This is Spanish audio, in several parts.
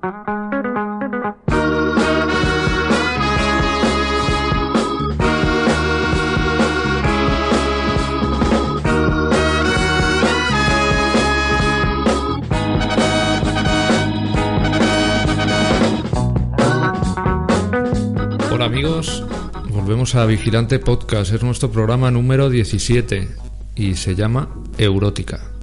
Hola amigos, volvemos a Vigilante Podcast, es nuestro programa número 17 y se llama Eurótica.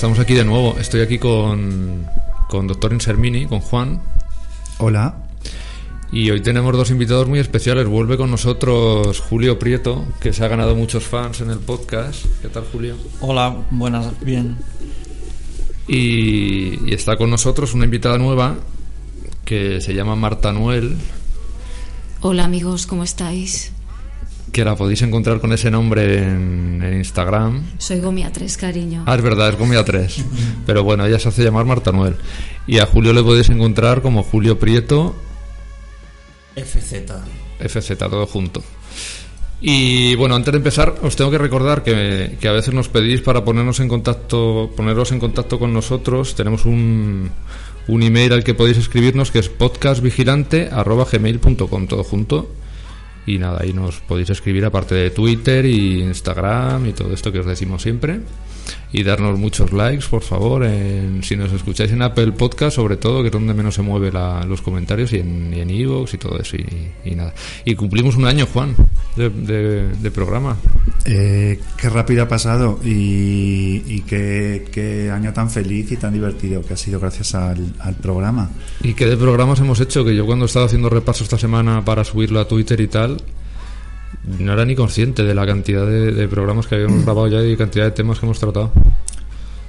Estamos aquí de nuevo. Estoy aquí con, con Doctor Insermini, con Juan. Hola. Y hoy tenemos dos invitados muy especiales. Vuelve con nosotros Julio Prieto, que se ha ganado muchos fans en el podcast. ¿Qué tal, Julio? Hola, buenas, bien. Y, y está con nosotros una invitada nueva que se llama Marta Noel, Hola amigos, ¿cómo estáis? Que la podéis encontrar con ese nombre en, en Instagram. Soy Gomia 3, cariño. Ah, es verdad, es Gomia 3. Pero bueno, ella se hace llamar Marta Noel. Y a Julio le podéis encontrar como Julio Prieto FZ. FZ, todo junto. Y bueno, antes de empezar, os tengo que recordar que, que a veces nos pedís para ponernos en contacto, poneros en contacto con nosotros. Tenemos un, un email al que podéis escribirnos que es podcastvigilante.gmail.com, todo junto. Y nada, ahí nos podéis escribir aparte de Twitter y Instagram y todo esto que os decimos siempre. Y darnos muchos likes, por favor. en- si nos escucháis en Apple Podcast, sobre todo, que es donde menos se mueve la- los comentarios, y en y en iVoox y todo eso. Y, y nada. Y cumplimos un año, Juan, de, de- de programa. Eh, qué rápido ha pasado y, y qué, qué año tan feliz y tan divertido que ha sido gracias al, al programa. ¿Y qué de programas hemos hecho? Que yo cuando estaba haciendo repaso esta semana para subirlo a Twitter y tal, no era ni consciente de la cantidad de, de programas que habíamos grabado ya y cantidad de temas que hemos tratado.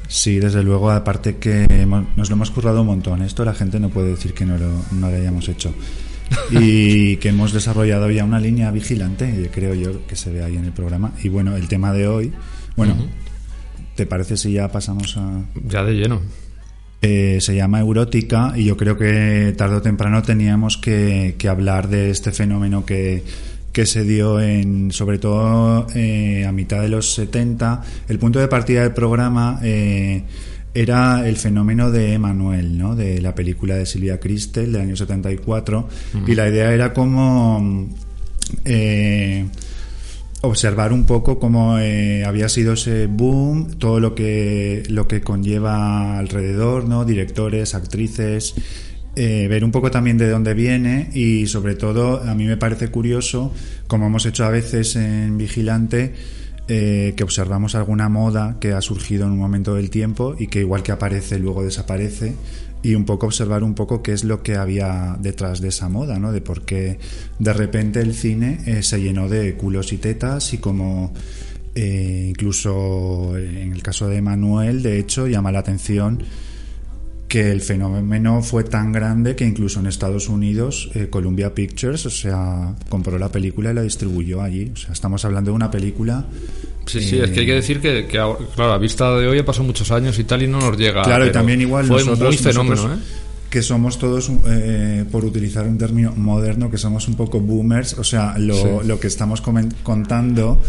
Sí, desde luego, aparte que hemos- nos lo hemos currado un montón. Esto la gente no puede decir que no lo, no lo hayamos hecho. Y que hemos desarrollado ya una línea vigilante, creo yo, que se ve ahí en el programa. Y bueno, el tema de hoy, bueno, ¿te parece si ya pasamos a, Ya de lleno. Eh, se llama Eurótica y yo creo que tarde o temprano teníamos que, que hablar de este fenómeno que, que se dio en sobre todo eh, a mitad de los 70 el punto de partida del programa eh, era el fenómeno de Emanuel ¿no? de la película de Silvia Cristel del año 74 y la idea era como eh, observar un poco cómo eh, había sido ese boom, todo lo que lo que conlleva alrededor, ¿no? Directores, actrices, eh, ver un poco también de dónde viene y sobre todo a mí me parece curioso, como hemos hecho a veces en Vigilante, eh, que observamos alguna moda que ha surgido en un momento del tiempo y que igual que aparece luego desaparece y un poco observar un poco qué es lo que había detrás de esa moda, ¿no? De por qué de repente el cine eh, se llenó de culos y tetas y como incluso en el caso de Manuel, de hecho, llama la atención que el fenómeno fue tan grande que incluso en Estados Unidos eh, Columbia Pictures, o sea, compró la película y la distribuyó allí. O sea, estamos hablando de una película. Sí, sí, eh, es que hay que decir que, que ahora- claro, a vista de hoy ha pasado muchos años y tal y no nos llega. Claro, y también igual Fue nosotros, muy fenómeno, nosotros ¿eh? que somos todos, eh, por utilizar un término moderno, que somos un poco boomers, o sea, lo, Sí. lo que estamos contando,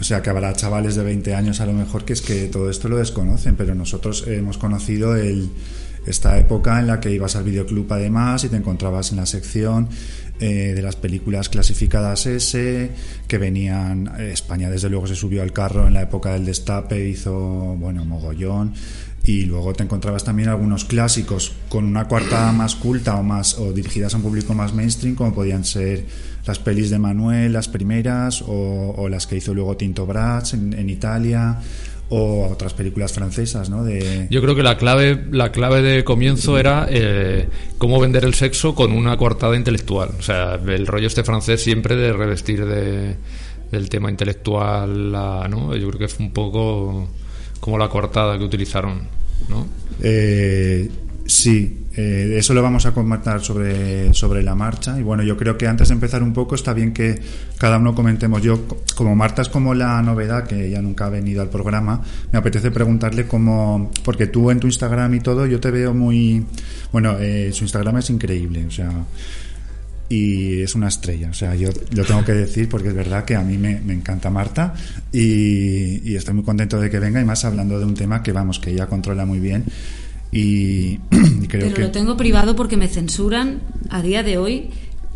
o sea, que habrá chavales de 20 años a lo mejor que es que todo esto lo desconocen, pero nosotros hemos conocido el, esta época en la que ibas al videoclub además y te encontrabas en la sección eh, de las películas clasificadas S, que venían, eh, España desde luego se subió al carro en la época del destape, hizo, bueno, mogollón, y luego te encontrabas también algunos clásicos con una cuarta más culta o más o dirigidas a un público más mainstream como podían ser las pelis de Manuel las primeras o, las que hizo luego Tinto Brass en Italia o otras películas francesas ¿no? de Yo creo que la clave, la clave de comienzo era eh, cómo vender el sexo con una coartada intelectual. O sea, el rollo este francés siempre de revestir de, del tema intelectual, la- ¿no? Yo creo que fue un poco como la coartada que utilizaron, ¿no? Eh, sí, eh, eso lo vamos a comentar sobre, sobre la marcha. Y bueno, yo creo que antes de empezar un poco está bien que cada uno comentemos. Yo, co- como Marta es como la novedad, que ella nunca ha venido al programa, me apetece preguntarle cómo, porque tú en tu Instagram y todo, yo te veo muy, bueno, eh, su Instagram es increíble, o sea, y es una estrella. O sea, yo lo tengo que decir porque es verdad que a mí me, me encanta Marta y, y estoy muy contento de que venga y más hablando de un tema que vamos, que ella controla muy bien y, y creo Pero que lo tengo privado porque me censuran a día de hoy.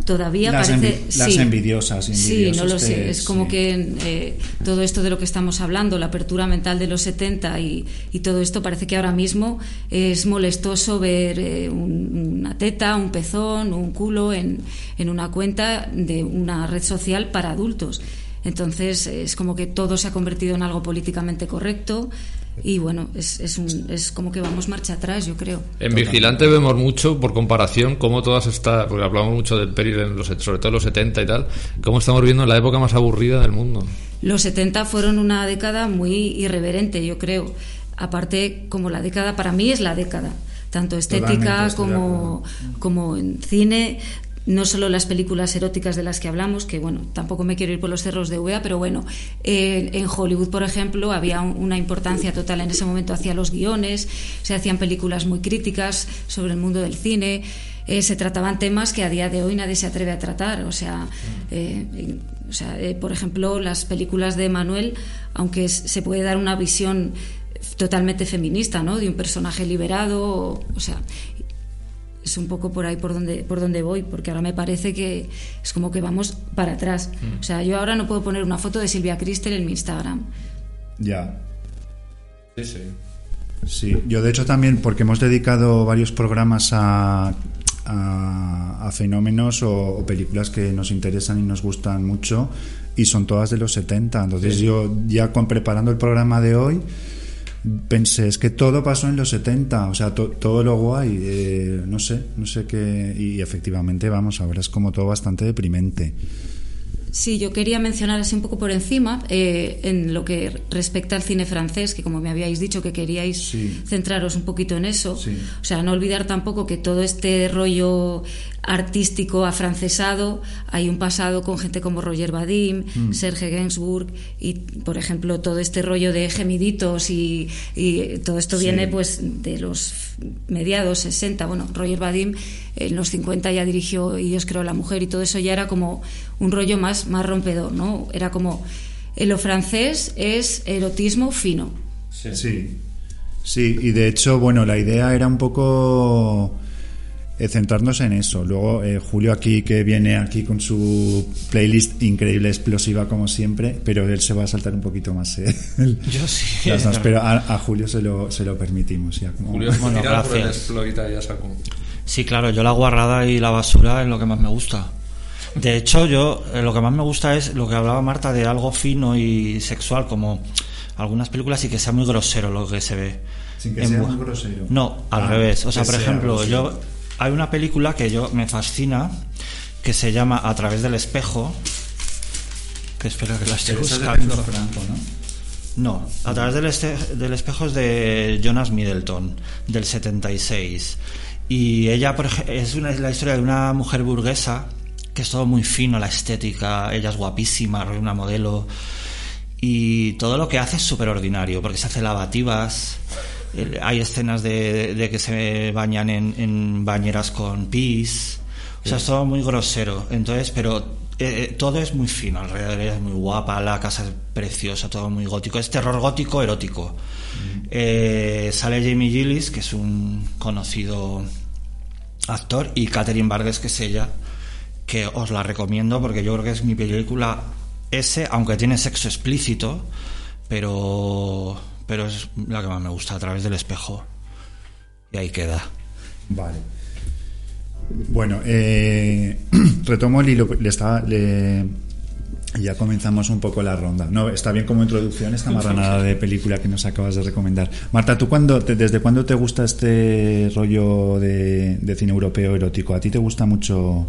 Todavía Las parece. envi- las sí. envidiosas, Sí, no lo sé. Es como sí. que eh, todo esto de lo que estamos hablando, la apertura mental de los 70 y, y todo esto, parece que ahora mismo es molestoso ver eh, un- una teta, un pezón, un culo en, en una cuenta de una red social para adultos. Entonces es como que todo se ha convertido en algo políticamente correcto y bueno, es, es, un- es como que vamos marcha atrás, yo creo. En Vigilante vemos mucho, por comparación, cómo todas estas, porque hablamos mucho del periodo, en los, sobre todo en los 70 y tal, cómo estamos viviendo la época más aburrida del mundo. Los 70 fueron una década muy irreverente, yo creo. Aparte, como la década, para mí es la década, tanto estética como, como en cine. No solo las películas eróticas de las que hablamos, que bueno, tampoco me quiero ir por los cerros de UEA, pero bueno, eh, en Hollywood, por ejemplo, había un- una importancia total en ese momento hacia los guiones, se hacían películas muy críticas sobre el mundo del cine, eh, se trataban temas que a día de hoy nadie se atreve a tratar. O sea, eh, o sea por ejemplo, las películas de Manuel, aunque se puede dar una visión totalmente feminista, ¿no? De un personaje liberado, o sea, es un poco por ahí por donde por donde voy, porque ahora me parece que es como que vamos para atrás. O sea, yo ahora no puedo poner una foto de Silvia Cristel en mi Instagram. ya Sí, sí. Sí, yo de hecho también, porque hemos dedicado varios programas a, a, a fenómenos o, o películas que nos interesan y nos gustan mucho y son todas de los 70. Entonces yo ya con preparando el programa de hoy pensé, es que todo pasó en los 70, o sea, to- todo lo guay, eh, no sé, no sé qué, y efectivamente, vamos, ahora es como todo bastante deprimente. Sí, yo quería mencionar así un poco por encima eh, en lo que respecta al cine francés, que como me habíais dicho que queríais Sí. centraros un poquito en eso. Sí. O sea, no olvidar tampoco que todo este rollo artístico afrancesado, hay un pasado con gente como Roger Vadim, Mm. Serge Gainsbourg y, por ejemplo, todo este rollo de gemiditos y, y todo esto Sí. viene pues de los mediados 60. Bueno, Roger Vadim en los 50 ya dirigió Y Dios creó a la mujer y todo eso ya era como un rollo más, más rompedor, ¿no? Era como eh, lo francés es erotismo fino. Sí. Sí, y de hecho, bueno, la idea era un poco eh, centrarnos en eso. Luego, eh, Julio aquí, que viene aquí con su playlist increíble, explosiva como siempre, pero él se va a saltar un poquito más. ¿eh? Yo sí. Las dos, pero a, a Julio se lo, se lo permitimos. Ya, como- Julio, Bueno, tirar por el ya saco. Sí, claro, yo la guarrada y la basura es lo que más me gusta. De hecho, yo eh, lo que más me gusta es lo que hablaba Marta de algo fino y sexual, como algunas películas y que sea muy grosero lo que se ve. Sin que En sea muy grosero. No, al Ah, revés. O sea, por sea ejemplo, grosero. yo hay una película que yo me fascina que se llama A través del espejo. Que espera que la estoy Pero esa es de buscando. Franco, ¿no? No, a través del, este- del espejo es de Jonas Middleton, del 76. Y ella, por es una, es la historia de una mujer burguesa, que es todo muy fino, la estética, ella es guapísima, una modelo. Y todo lo que hace es súper ordinario, porque se hace lavativas. Eh, Hay escenas de, de que se bañan en, en bañeras con pis. O sea, es todo muy grosero. Entonces, pero eh, eh, todo es muy fino alrededor. Es muy guapa, la casa es preciosa, todo muy gótico. Es terror gótico erótico. Eh, sale Jamie Gillis, que es un conocido actor, y Catherine Vargas, que es ella, que os la recomiendo porque yo creo que es mi película ese, aunque tiene sexo explícito, pero, pero es la que más me gusta a través del espejo. Y ahí queda. Vale. Bueno, eh, retomo el hilo. Le estaba, le- ya comenzamos un poco la ronda. No, está bien como introducción esta marranada de película que nos acabas de recomendar. Marta, ¿tú cuándo, te- desde cuándo te gusta este rollo de, de cine europeo erótico? ¿A ti te gusta mucho?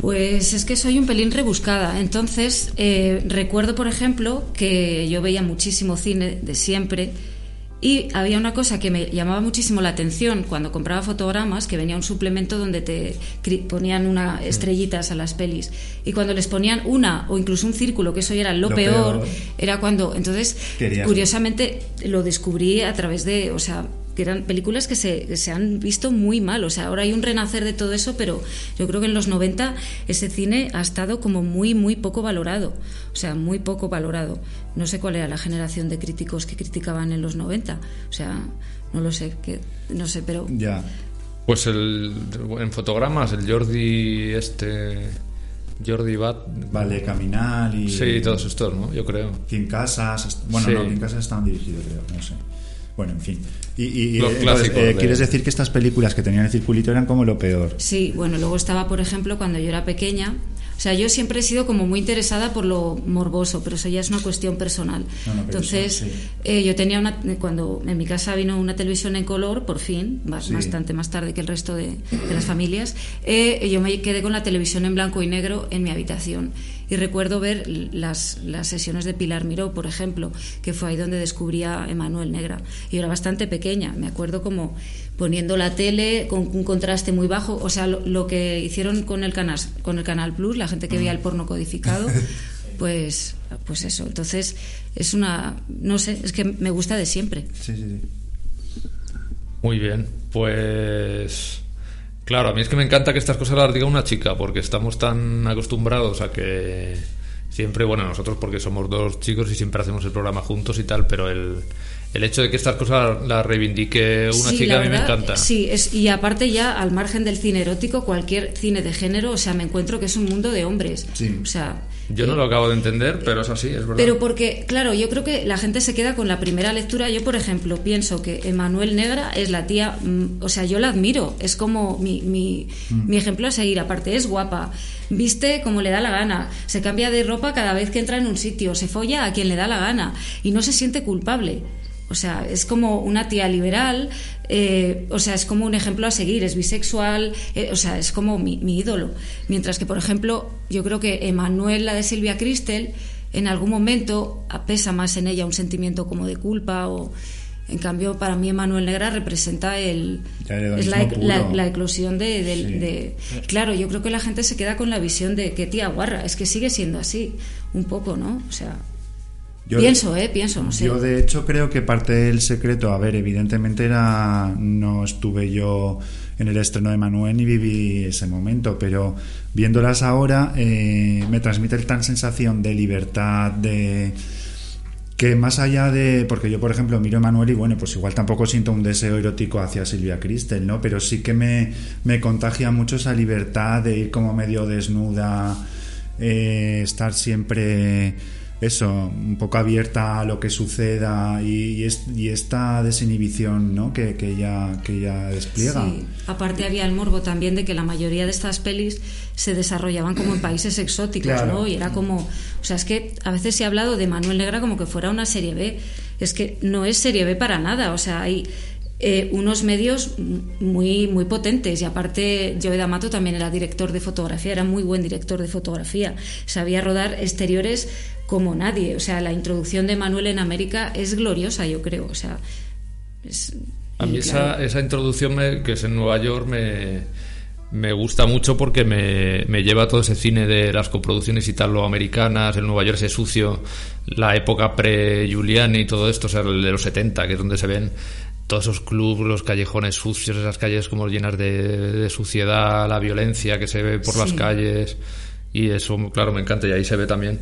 Pues es que soy un pelín rebuscada. Entonces, eh, recuerdo, por ejemplo, que yo veía muchísimo cine de siempre y había una cosa que me llamaba muchísimo la atención cuando compraba fotogramas, que venía un suplemento donde te ponían una estrellitas a las pelis. Y cuando les ponían una o incluso un círculo, que eso ya era lo, Lo peor, peor. era cuando... Entonces, Querías- curiosamente, lo descubrí a través de... O sea, que eran películas que se, que se han visto muy mal. O sea, ahora hay un renacer de todo eso, pero yo creo que en los 90 ese cine ha estado como muy, muy poco valorado. O sea, muy poco valorado. No sé cuál era la generación de críticos que criticaban en los 90. O sea, no lo sé, que, no sé, pero... Ya. Pues el, en fotogramas, el Jordi este... Jordi Bat... Vale, Caminar y. Sí, todos estos, ¿no? Yo creo. Kim Casas. Bueno, Sí. no, Kim Casas estaban dirigidos, creo, no sé. Bueno, en fin. Y, y- y, Los entonces, clásicos eh, de- ¿quieres decir que estas películas que tenían el circulito eran como lo peor? Sí, bueno, luego estaba, por ejemplo, cuando yo era pequeña. O sea, yo siempre he sido como muy interesada por lo morboso, pero eso ya es una cuestión personal. No, no, pero Entonces, eso, sí. eh, yo tenía una. Cuando en mi casa vino una televisión en color, por fin, Sí. bastante más tarde que el resto de, de las familias, eh, yo me quedé con la televisión en blanco y negro en mi habitación. Y recuerdo ver las, las sesiones de Pilar Miró, por ejemplo, que fue ahí donde descubría a Emanuel Negra. Y yo era bastante pequeña, me acuerdo como poniendo la tele con un contraste muy bajo, o sea, lo, lo que hicieron con el, canal, con el Canal Plus, la gente que veía el porno codificado, pues, pues eso. Entonces, es una, no sé, es que me gusta de siempre. Sí, sí, sí. Muy bien, pues... Claro, a mí es que me encanta que estas cosas las diga una chica, porque estamos tan acostumbrados a que siempre, bueno, nosotros porque somos dos chicos y siempre hacemos el programa juntos y tal, pero el, el hecho de que estas cosas las reivindique una Sí, chica la a mí me verdad, encanta. Sí, es, y aparte ya al margen del cine erótico, cualquier cine de género, o sea, me encuentro que es un mundo de hombres. Sí. O sea, Yo no lo acabo de entender, pero es así, es verdad. Pero porque, claro, yo creo que la gente se queda con la primera lectura. Yo, por ejemplo, pienso que Emanuel Negra es la tía, mm, o sea, yo la admiro, es como mi, mi, mi ejemplo a seguir. Aparte, es guapa, viste como le da la gana, se cambia de ropa cada vez que entra en un sitio, se folla a quien le da la gana y no se siente culpable. O sea, es como una tía liberal, eh, o sea, es como un ejemplo a seguir, es bisexual, eh, o sea, es como mi, mi ídolo. Mientras que, por ejemplo, yo creo que Emanuel, la de Silvia Cristel, en algún momento pesa más en ella un sentimiento como de culpa o... En cambio, para mí Emanuel Negra representa el, es la, la- eclosión de, Sí. de- Claro, yo creo que la gente se queda con la visión de que tía guarra, es que sigue siendo así, un poco, ¿no? O sea, Yo- pienso, ¿eh? Pienso, no sé. Yo de hecho creo que parte del secreto, a ver, evidentemente era no estuve yo en el estreno de Manuel ni viví ese momento, pero viéndolas ahora eh, me transmite tan sensación de libertad, de que más allá de porque yo por ejemplo miro a Manuel y bueno pues igual tampoco siento un deseo erótico hacia Silvia Cristel no pero sí que me, me contagia mucho esa libertad de ir como medio desnuda eh, estar siempre eso un poco abierta a lo que suceda y, y, es- y esta desinhibición ¿no? que, que ella que ella despliega Sí. Aparte había el morbo también de que la mayoría de estas pelis se desarrollaban como en países exóticos, Claro. ¿no? Y era como, o sea, es que a veces se ha hablado de Manuel Negra como que fuera una serie B. Es que no es serie B para nada, o sea, hay eh, unos medios muy, muy potentes. Y aparte, Joe D'Amato también era director de fotografía, era muy buen director de fotografía. Sabía rodar exteriores como nadie. O sea, la introducción de Manuel en América es gloriosa, yo creo. O sea, es- A mí esa, esa introducción me- que es en Nueva York me, me gusta mucho porque me, me lleva a todo ese cine de las coproducciones italoamericanas, el Nueva York ese sucio, la época pre-Giuliani y todo esto, o sea, el de los 70, que es donde se ven todos esos clubs, los callejones sucios, esas calles como llenas de, de suciedad, la violencia que se ve por las calles y eso, claro, me encanta y ahí se ve también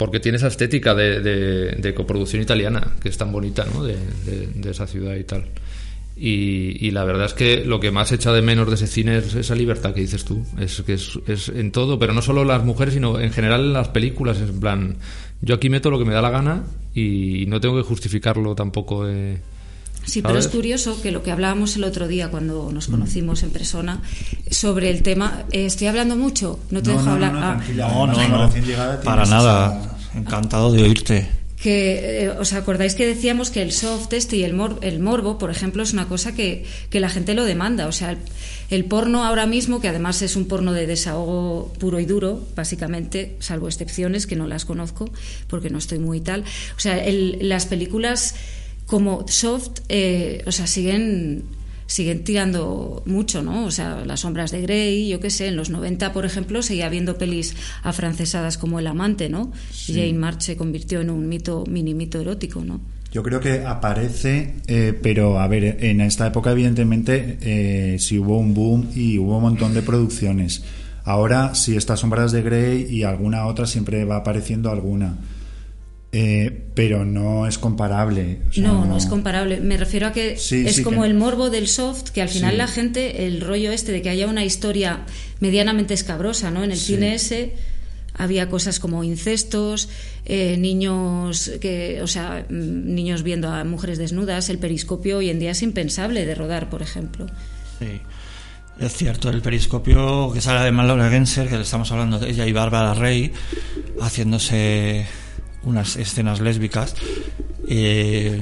porque tiene esa estética de, de- de coproducción italiana, que es tan bonita, ¿no? De, esa ciudad y tal. Y, la verdad es que lo que más echa de menos de ese cine es esa libertad que dices tú. Es que es, es en todo, pero no solo las mujeres, sino en general en las películas. En plan, yo aquí meto lo que me da la gana y no tengo que justificarlo tampoco. de- Sí, pero ¿sabes? es curioso que lo que hablábamos el otro día cuando nos Mm. conocimos en persona sobre el tema. eh, estoy hablando mucho, no te No, dejo no, hablar. no, no, Ah, tranquila. No, no, no. llegada Para nada. esa- Encantado de oírte. que eh, os acordáis que decíamos que el soft este y el, mor- el morbo, por ejemplo, es una cosa que, que la gente lo demanda. O sea, el, el porno ahora mismo, que además es un porno de desahogo puro y duro, básicamente, salvo excepciones que no las conozco porque no estoy muy tal. O sea, el- las películas como soft, eh, o sea, siguen siguen tirando mucho, ¿no? O sea, las sombras de Grey, yo qué sé, en los 90, por ejemplo, seguía habiendo pelis afrancesadas como El amante, ¿no? Jane March se convirtió en un mito, mini mito erótico, ¿no? Yo creo que aparece, eh, pero a ver, en esta época evidentemente eh, sí hubo un boom y hubo un montón de producciones. Ahora sí estas sombras de Grey y alguna otra siempre va apareciendo alguna. Eh, pero no es comparable. o sea, no, no es comparable. Me refiero a que Sí, es sí, como que- el morbo del soft, que al final Sí. la gente, el rollo este de que haya una historia medianamente escabrosa, ¿no? En el Sí. cine ese había cosas como incestos, eh, niños que, o sea, mm, niños viendo a mujeres desnudas, el periscopio hoy en día es impensable de rodar, por ejemplo. Sí. Es cierto, el periscopio que sale de Laura Genser, que le estamos hablando de ella y Bárbara Rey, haciéndose unas escenas lésbicas. Eh,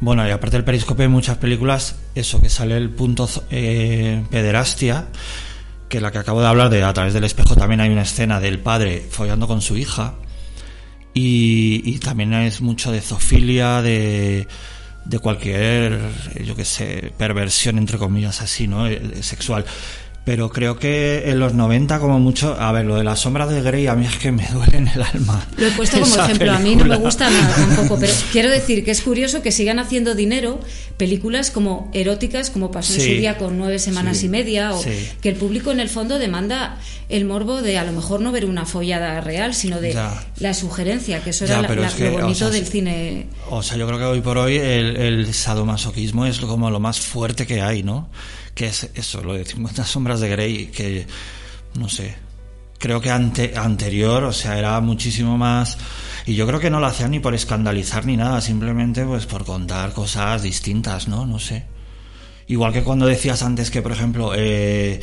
bueno, y aparte del periscopio hay muchas películas, eso, que sale el punto eh, pederastia, que la que acabo de hablar de A través del espejo también hay una escena del padre follando con su hija. Y, y también es mucho de zoofilia, de, de cualquier, yo qué sé, perversión, entre comillas, así, ¿no? Eh, Sexual. Pero creo que en los 90, como mucho, a ver, lo de la sombra de Grey a mí es que me duele en el alma. Lo he puesto como ejemplo, a mí no me gusta nada tampoco, pero quiero decir que es curioso que sigan haciendo dinero películas como eróticas, como pasó en Sí. su día con nueve semanas Sí. y media, o Sí. que el público en el fondo demanda el morbo de a lo mejor no ver una follada real, sino de Ya. la sugerencia, que eso Ya, era la- la- es que, lo o bonito sea, del cine. O sea, yo creo que hoy por hoy el, el sadomasoquismo es como lo más fuerte que hay, ¿no? Que es eso, lo de 50 sombras de Grey, que no sé. Creo que ante, anterior, o sea, era muchísimo más. Y yo creo que no lo hacían ni por escandalizar ni nada, simplemente pues por contar cosas distintas, ¿no? No sé. Igual que cuando decías antes que, por ejemplo, eh,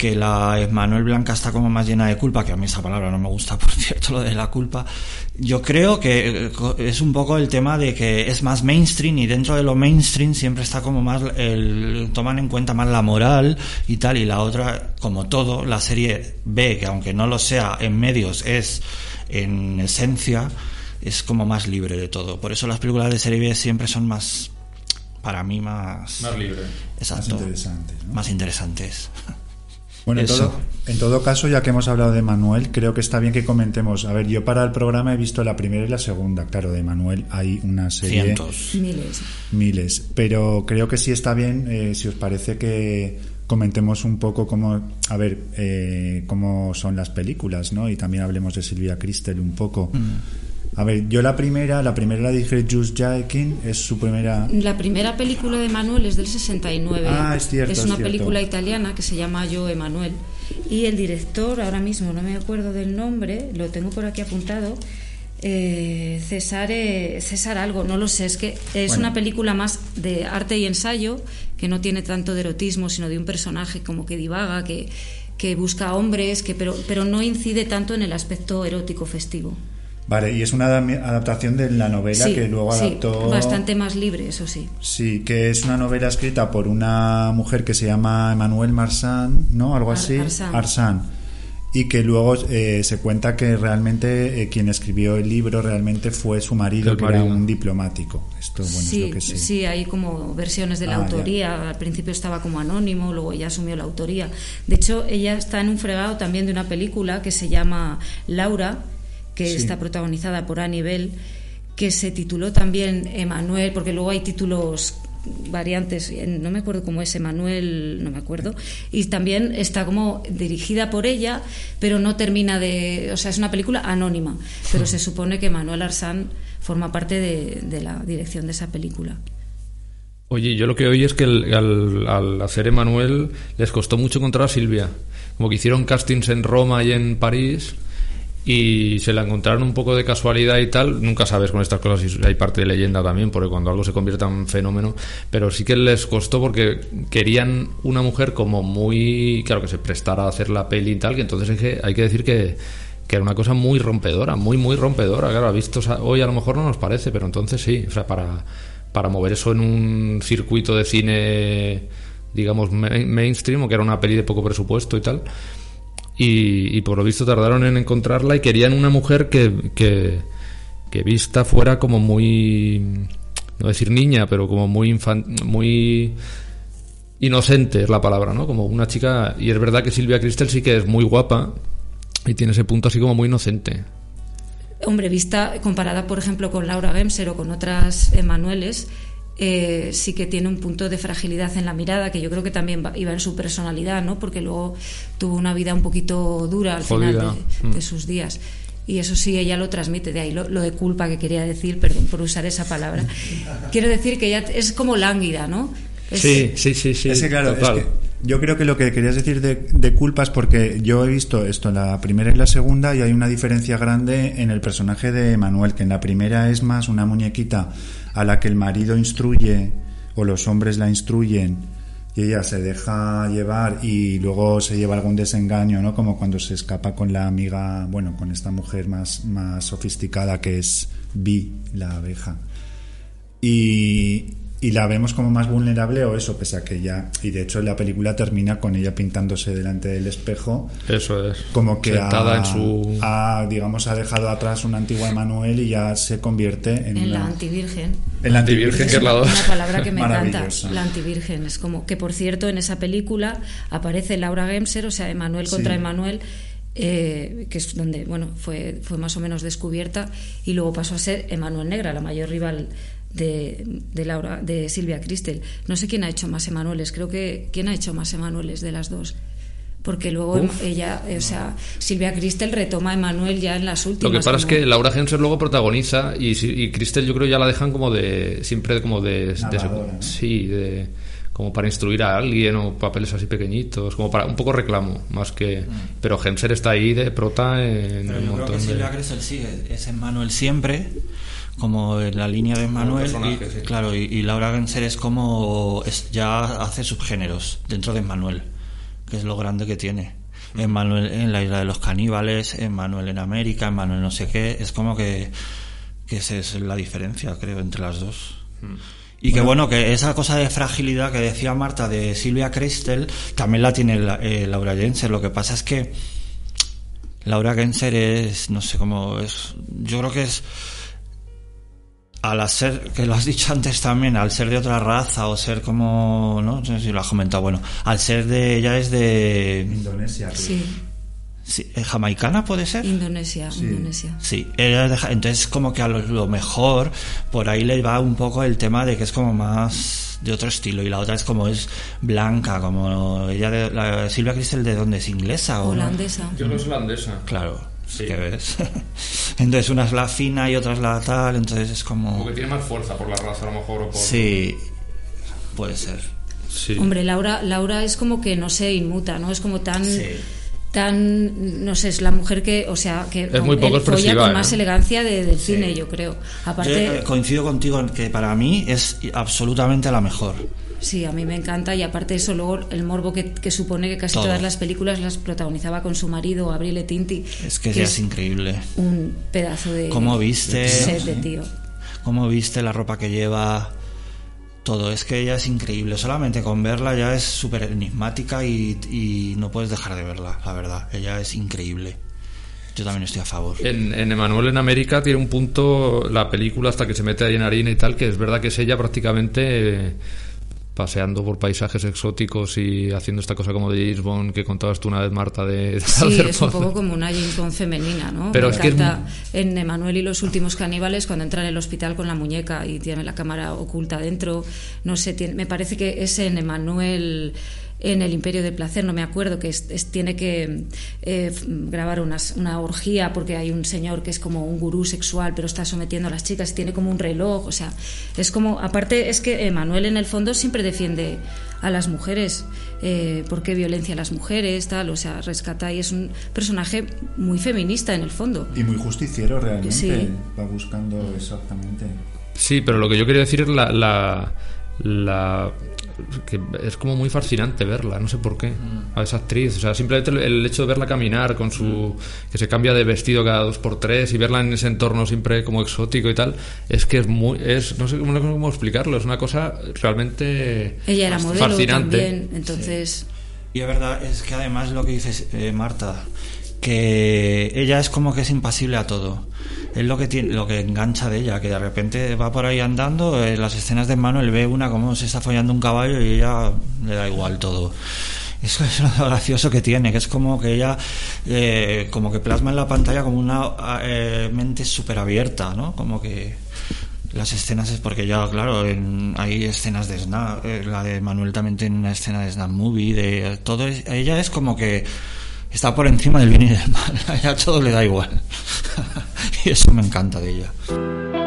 que la Manuel Blanca está como más llena de culpa, que a mí esa palabra no me gusta, por cierto, lo de la culpa. Yo creo que eh, es un poco el tema de que es más mainstream y dentro de lo mainstream siempre está como más el toman en cuenta más la moral y tal y la otra como todo la serie B que aunque no lo sea en medios es en esencia es como más libre de todo. Por eso las películas de serie B siempre son más para mí más Más libre. exacto, Más interesantes, ¿no? más interesantes. Bueno, Eso. todo, en todo caso, ya que hemos hablado de Manuel, creo que está bien que comentemos. A ver, yo para el programa he visto la primera y la segunda. Claro, de Manuel hay una serie. Cientos. Miles. Miles. Pero creo que sí está bien, eh, si os parece que comentemos un poco cómo, a ver, eh, cómo son las películas, ¿no? Y también hablemos de Silvia Cristel un poco. A ver, yo la primera, la primera la dije Just Jaekin, es su primera... La primera película de Manuel es del 69. Ah, es cierto, Es es una cierto. película italiana que se llama Yo Emanuel. Y el director, ahora mismo no me acuerdo del nombre, lo tengo por aquí apuntado. eh, Cesare, César algo, no lo sé, es que es Bueno. una película más de arte y ensayo, que no tiene tanto de erotismo, sino de un personaje como que divaga, que, que busca hombres, que, pero, pero no incide tanto en el aspecto erótico festivo. Vale, y es una adaptación de la novela Sí, que luego sí, adaptó. bastante más libre, eso sí. Sí, que es una novela escrita por una mujer que se llama Emmanuel Marsan, ¿no? Algo Ar- así. Arsan. Y que luego eh, se cuenta que realmente eh, quien escribió el libro realmente fue su marido, que era un diplomático. Esto, bueno, es sí, lo que sé. sí, hay como versiones de la Ah, ya. autoría. Al principio estaba como anónimo, luego ya asumió la autoría. De hecho, ella está en un fregado también de una película que se llama Laura, que Sí. está protagonizada por Annie Bell, que se tituló también Emanuel, porque luego hay títulos variantes, no me acuerdo cómo es Emanuel, no me acuerdo, y también está como dirigida por ella, pero no termina de, o sea, es una película anónima, pero se supone que Manuel Arsán forma parte de, de la dirección de esa película. Oye, yo lo que oí es que el- al, al hacer Emanuel les costó mucho encontrar a Silvia. Como que hicieron castings en Roma y en París y se la encontraron un poco de casualidad y tal. Nunca sabes con estas cosas si hay parte de leyenda también, porque cuando algo se convierte en fenómeno. Pero sí que les costó porque querían una mujer como muy. Claro, que se prestara a hacer la peli y tal, que entonces hay que, hay que decir que que era una cosa muy rompedora, muy, muy rompedora. Claro, visto hoy a lo mejor no nos parece, pero entonces sí. O sea, para, para mover eso en un circuito de cine, digamos, main- mainstream, o que era una peli de poco presupuesto y tal. Y, y por lo visto tardaron en encontrarla y querían una mujer que, que, vista fuera como muy, no decir niña, pero como muy muy inocente es la palabra, ¿no? Como una chica, y es verdad que Silvia Cristel sí que es muy guapa y tiene ese punto así como muy inocente. Hombre, vista comparada, por ejemplo, con Laura Gemser o con otras Emanueles, sí que tiene un punto de fragilidad en la mirada, que yo creo que también va- iba en su personalidad, ¿no? Porque luego tuvo una vida un poquito dura al Jodida. final de, Mm. de sus días. Y eso sí, ella lo transmite. De ahí lo, lo de culpa que quería decir, perdón por usar esa palabra. Quiero decir que ella es como lánguida, ¿no? Es- Sí, sí, sí, sí. es que claro, total. es que yo creo que lo que querías decir de, de culpa es porque yo he visto esto en la primera y la segunda y hay una diferencia grande en el personaje de Manuel, que en la primera es más una muñequita a la que el marido instruye o los hombres la instruyen y ella se deja llevar y luego se lleva algún desengaño, ¿no? Como cuando se escapa con la amiga, bueno, con esta mujer más, más sofisticada que es Vi, la abeja y, y la vemos como más vulnerable o eso, pese a que ya, y de hecho la película termina con ella pintándose delante del espejo, Eso es. como que Sentada ha, en su... ha, digamos, ha dejado atrás una antigua Emanuel y ya se convierte en, En la una- antivirgen. en la Antivirgen, que es la Una palabra que me encanta, Maravillosa. la antivirgen. Es como que, por cierto, en esa película aparece Laura Gemser, o sea, Emanuel contra Sí. Emanuel, eh, que es donde, bueno, fue, fue más o menos descubierta, y luego pasó a ser Emanuel Negra, la mayor rival de, de Laura, de Silvia Cristel. No sé quién ha hecho más Emanueles, creo que quién ha hecho más Emanueles de las dos. Porque luego Uf. ella, o sea, Silvia Cristel retoma a Emanuel ya en las Lo últimas. que pasa es que Laura Genser luego protagoniza y, y Cristel yo creo ya la dejan como de siempre como de, de- Narradora, ¿no? sí de como para instruir a alguien o papeles así pequeñitos como para un poco reclamo más que pero Genser está ahí de prota en Pero un yo creo que Silvia de Cresel sí, es Emmanuel siempre, como en la línea de Emmanuel. personaje, y, sí. Claro, y, y Laura Genser es como. Es, ya hace subgéneros dentro de Emmanuel, que es lo grande que tiene. Emmanuel en la isla de los caníbales, Emmanuel en América, Emmanuel no sé qué. Es como que, que esa es la diferencia, creo, entre las dos. Y que bueno, que esa cosa de fragilidad que decía Marta de Silvia Cristel también la tiene la- eh, Laura Jensen. Lo que pasa es que Laura Genser es, no sé cómo es, yo creo que es, al ser, que lo has dicho antes también, al ser de otra raza o ser como, no, no sé si lo has comentado, bueno, al ser de, ella es de, Indonesia. creo. Sí, sí, ¿eh, jamaicana puede ser. Indonesia, Indonesia. Sí, ella es de- entonces como que a lo, lo mejor por ahí le va un poco el tema de que es como más de otro estilo y la otra es como es blanca, como ella de la Silvia Cristel de dónde es inglesa o no? Holandesa. yo que es holandesa Claro, Sí. que ves. entonces una es la fina y otra es la tal, entonces es como porque tiene más fuerza por la raza a lo mejor o por sí, puede ser. sí Hombre, Laura, Laura es como que no se inmuta, ¿no? Es como tan, Sí. tan, no sé, es la mujer que, o sea, que Es muy poco con ¿eh? más elegancia de- del cine, yo creo. Yo Aparte, eh, coincido contigo en que para mí es absolutamente la mejor. Sí, a mí me encanta y aparte eso luego el morbo que, que supone que casi Todo. todas las películas las protagonizaba con su marido Gabriele Tinti. Es que ya es increíble. un pedazo de ¿Cómo viste? set de tío. Cómo viste la ropa que lleva, todo. Es que ella es increíble. Solamente con verla ya es súper enigmática y, y no puedes dejar de verla, la verdad. Ella es increíble. Yo también estoy a favor. En, en Emanuel en América tiene un punto la película hasta que se mete ahí en harina y tal, que es verdad que es ella prácticamente eh, paseando por paisajes exóticos y haciendo esta cosa como de James Bond que contabas tú una vez, Marta, de... de Sí, hacer es un poco como una James Bond femenina, ¿no? Pero me es que es en Emanuel y los últimos caníbales cuando entra en el hospital con la muñeca y tiene la cámara oculta dentro. No sé, tiene- me parece que es en Emanuel en el Imperio del Placer, no me acuerdo, que es- es- tiene que eh, grabar unas- una orgía porque hay un señor que es como un gurú sexual, pero está sometiendo a las chicas y tiene como un reloj, o sea, es como, aparte es que Emanuel en el fondo siempre defiende a las mujeres, eh, por qué violencia a las mujeres, tal, o sea, rescata y es un personaje muy feminista en el fondo. Y muy justiciero realmente. Sí. Va buscando exactamente. Sí, pero lo que yo quería decir es la, la, la- que es como muy fascinante verla, no sé por qué, a esa actriz. O sea, simplemente el, el hecho de verla caminar con su. que se cambia de vestido cada dos por tres y verla en ese entorno siempre como exótico y tal, es que es muy. es no sé cómo, no sé cómo explicarlo, es una cosa realmente. Ella era modelo fascinante. también, entonces Y es verdad, es que además lo que dices, eh, Marta, que ella es como que es impasible a todo. Es lo que tiene, lo que engancha de ella, que de repente va por ahí andando, las escenas de Manuel ve una como se está follando un caballo y ella le da igual todo. Eso es lo gracioso que tiene, que es como que ella, eh, como que plasma en la pantalla como una eh, mente súper abierta, ¿no? Como que las escenas es porque ya, claro, en- hay escenas de Snap, eh, la de Manuel también tiene una escena de Snap Movie, de todo, ella es como que está por encima del bien y del mal, a todo le da igual. y eso me encanta de ella.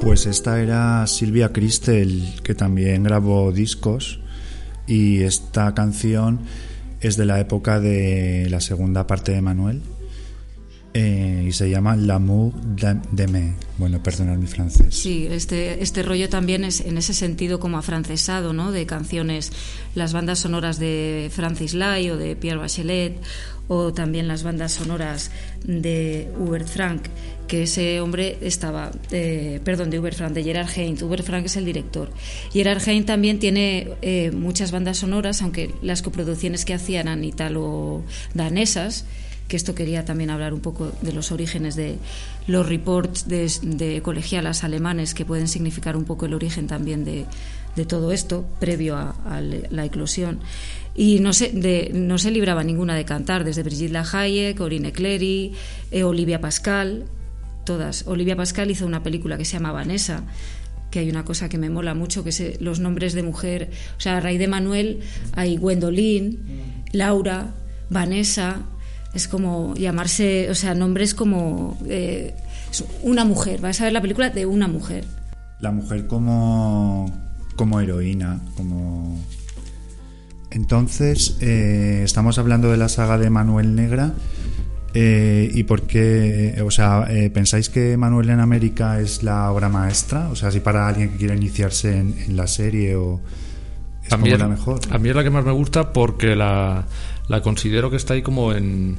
Pues esta era Silvia Cristel, que también grabó discos. Y esta canción es de la época de la segunda parte de Manuel. Eh, y se llama L'amour me. Bueno, perdonad mi francés. Sí, este, este rollo también es en ese sentido como afrancesado, ¿no? De canciones, las bandas sonoras de Francis Lai o de Pierre Bachelet, o también las bandas sonoras de Hubert Frank, que ese hombre estaba, eh, perdón, de Hubert Frank, de Gerard Heinz. Hubert Frank es el director. Gerard Heinz también tiene eh, muchas bandas sonoras, aunque las coproducciones que hacían eran italo-danesas que esto quería también hablar un poco de los orígenes de los reports de, de colegialas alemanes que pueden significar un poco el origen también de, de todo esto previo a, a la eclosión y no se, de, no se libraba ninguna de cantar, desde Brigitte Lahaye, Corinne Clery, eh, Olivia Pascal, todas. Olivia Pascal hizo una película que se llama Vanessa, que hay una cosa que me mola mucho, que es los nombres de mujer, o sea, a raíz de Manuel hay Gwendolyn, Laura, Vanessa, es como llamarse, o sea, nombres como eh, es una mujer, vas a ver la película de una mujer. La mujer como, como heroína, como... Entonces, eh, estamos hablando de la saga de Manuel Negra. Eh, ¿Y por qué? O sea, eh, ¿pensáis que Manuel en América es la obra maestra? O sea, si para alguien que quiera iniciarse en, en la serie o es a mí, como es- la mejor. a mí es la que más me gusta porque la, la considero que está ahí como en...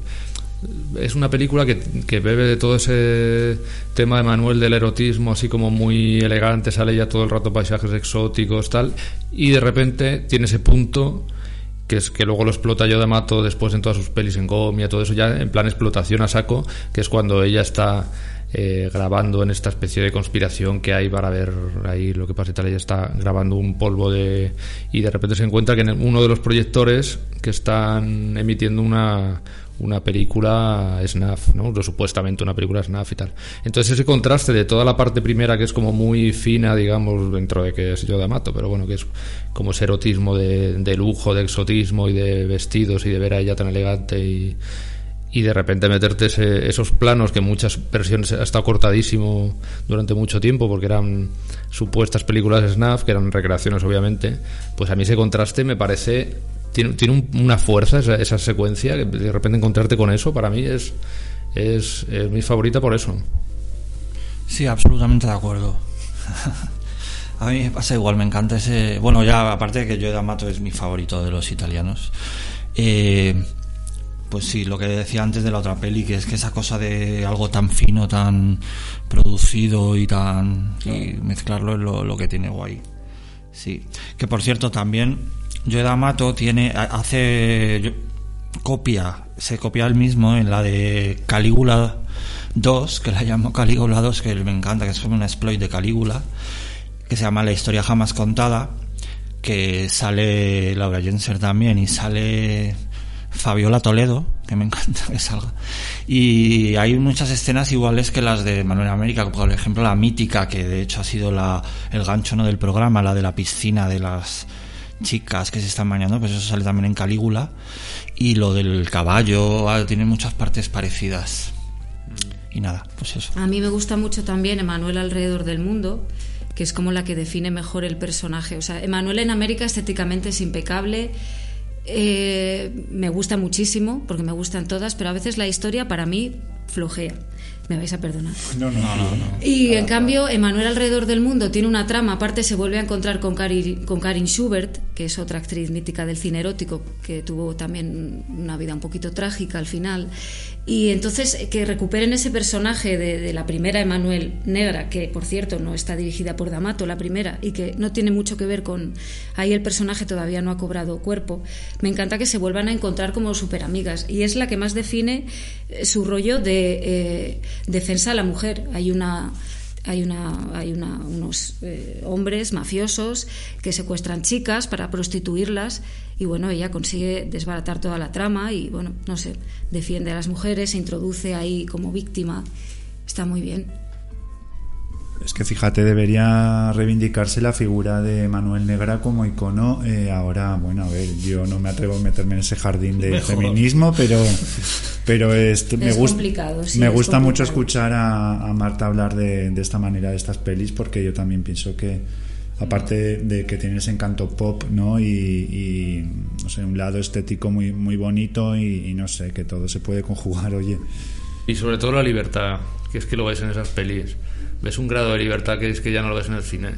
Es una película que, que bebe de todo ese tema de Manuel del erotismo, así como muy elegante, sale ya todo el rato paisajes exóticos, tal, y de repente tiene ese punto que es que luego lo explota Yoda Mato después en todas sus pelis en Gomia, todo eso ya en plan explotación a saco, que es cuando ella está eh, grabando en esta especie de conspiración que hay para ver ahí lo que pasa y tal, ella está grabando un polvo de y de repente se encuentra que en uno de los proyectores que están emitiendo una una película snuff, ¿no? Supuestamente una película snuff y tal. Entonces ese contraste de toda la parte primera que es como muy fina, digamos, dentro de que es Yoda Mato, pero bueno, que es como ese erotismo de, de lujo, de exotismo y de vestidos y de ver a ella tan elegante y, y de repente meterte ese- esos planos que en muchas versiones ha estado cortadísimo durante mucho tiempo porque eran supuestas películas snuff, que eran recreaciones obviamente, pues a mí ese contraste me parece tiene, tiene un- una fuerza esa, secuencia que de repente encontrarte con eso para mí es es, es mi favorita por eso. Sí, absolutamente de acuerdo. A mí me pasa igual, me encanta ese... Bueno, ya aparte de que yo D'Amato es mi favorito de los italianos. eh, pues sí, lo que decía antes de la otra peli, que es que esa cosa de algo tan fino, tan producido y tan... y mezclarlo es lo, lo que tiene guay. Sí. Que por cierto, también Joe D'Amato tiene... ha- hace... yo- copia, se copia el mismo en la de Calígula 2, que la llamo Calígula 2, que me encanta, que es como una exploit de Calígula, que se llama La historia jamás contada, que sale Laura Jenser también y sale Fabiola Toledo, que me encanta que salga. Y hay muchas escenas iguales que las de Manuel América, por ejemplo la mítica, que de hecho ha sido la, el gancho ¿no? del programa, la de la piscina de las chicas que se están bañando, pues eso sale también en Calígula. Y lo del caballo, ah, tiene muchas partes parecidas. Y nada, pues eso. A mí me gusta mucho también Emanuel alrededor del mundo, que es como la que define mejor el personaje. O sea, Emanuel en América estéticamente es impecable. Eh, me gusta muchísimo, porque me gustan todas, pero a veces la historia para mí flojea. Me vais a perdonar. No, no, no. Y en cambio, Emanuel alrededor del mundo tiene una trama, aparte se vuelve a encontrar con, Cari- con Karin Schubert, que es otra actriz mítica del cine erótico, que tuvo también una vida un poquito trágica al final. Y entonces eh, que recuperen ese personaje de, de la primera Emanuel Negra, que por cierto no está dirigida por D'Amato, la primera, y que no tiene mucho que ver con... Ahí el personaje todavía no ha cobrado cuerpo. Me encanta que se vuelvan a encontrar como superamigas. Y es la que más define eh, su rollo de eh, defensa a la mujer. Hay una hay, una, hay una, unos eh, hombres mafiosos que secuestran chicas para prostituirlas y bueno, ella consigue desbaratar toda la trama y bueno, no sé, defiende a las mujeres, se introduce ahí como víctima. Está muy bien. Es que fíjate, debería reivindicarse la figura de Manuel Negra como icono. eh, ahora, bueno, a ver, yo no me atrevo a meterme en ese jardín de Mejor. feminismo, pero, pero esto me, Es gust- complicado, sí, me es gusta mucho escuchar a, a Marta hablar de, de esta manera de estas pelis, porque yo también pienso que, aparte de que tiene ese encanto pop, ¿no? Y, y, no sé, un lado estético muy, muy bonito y, y no sé, que todo se puede conjugar, oye. Y sobre todo la libertad, que es que lo ves en esas pelis. Ves un grado de libertad que es que ya no lo ves en el cine.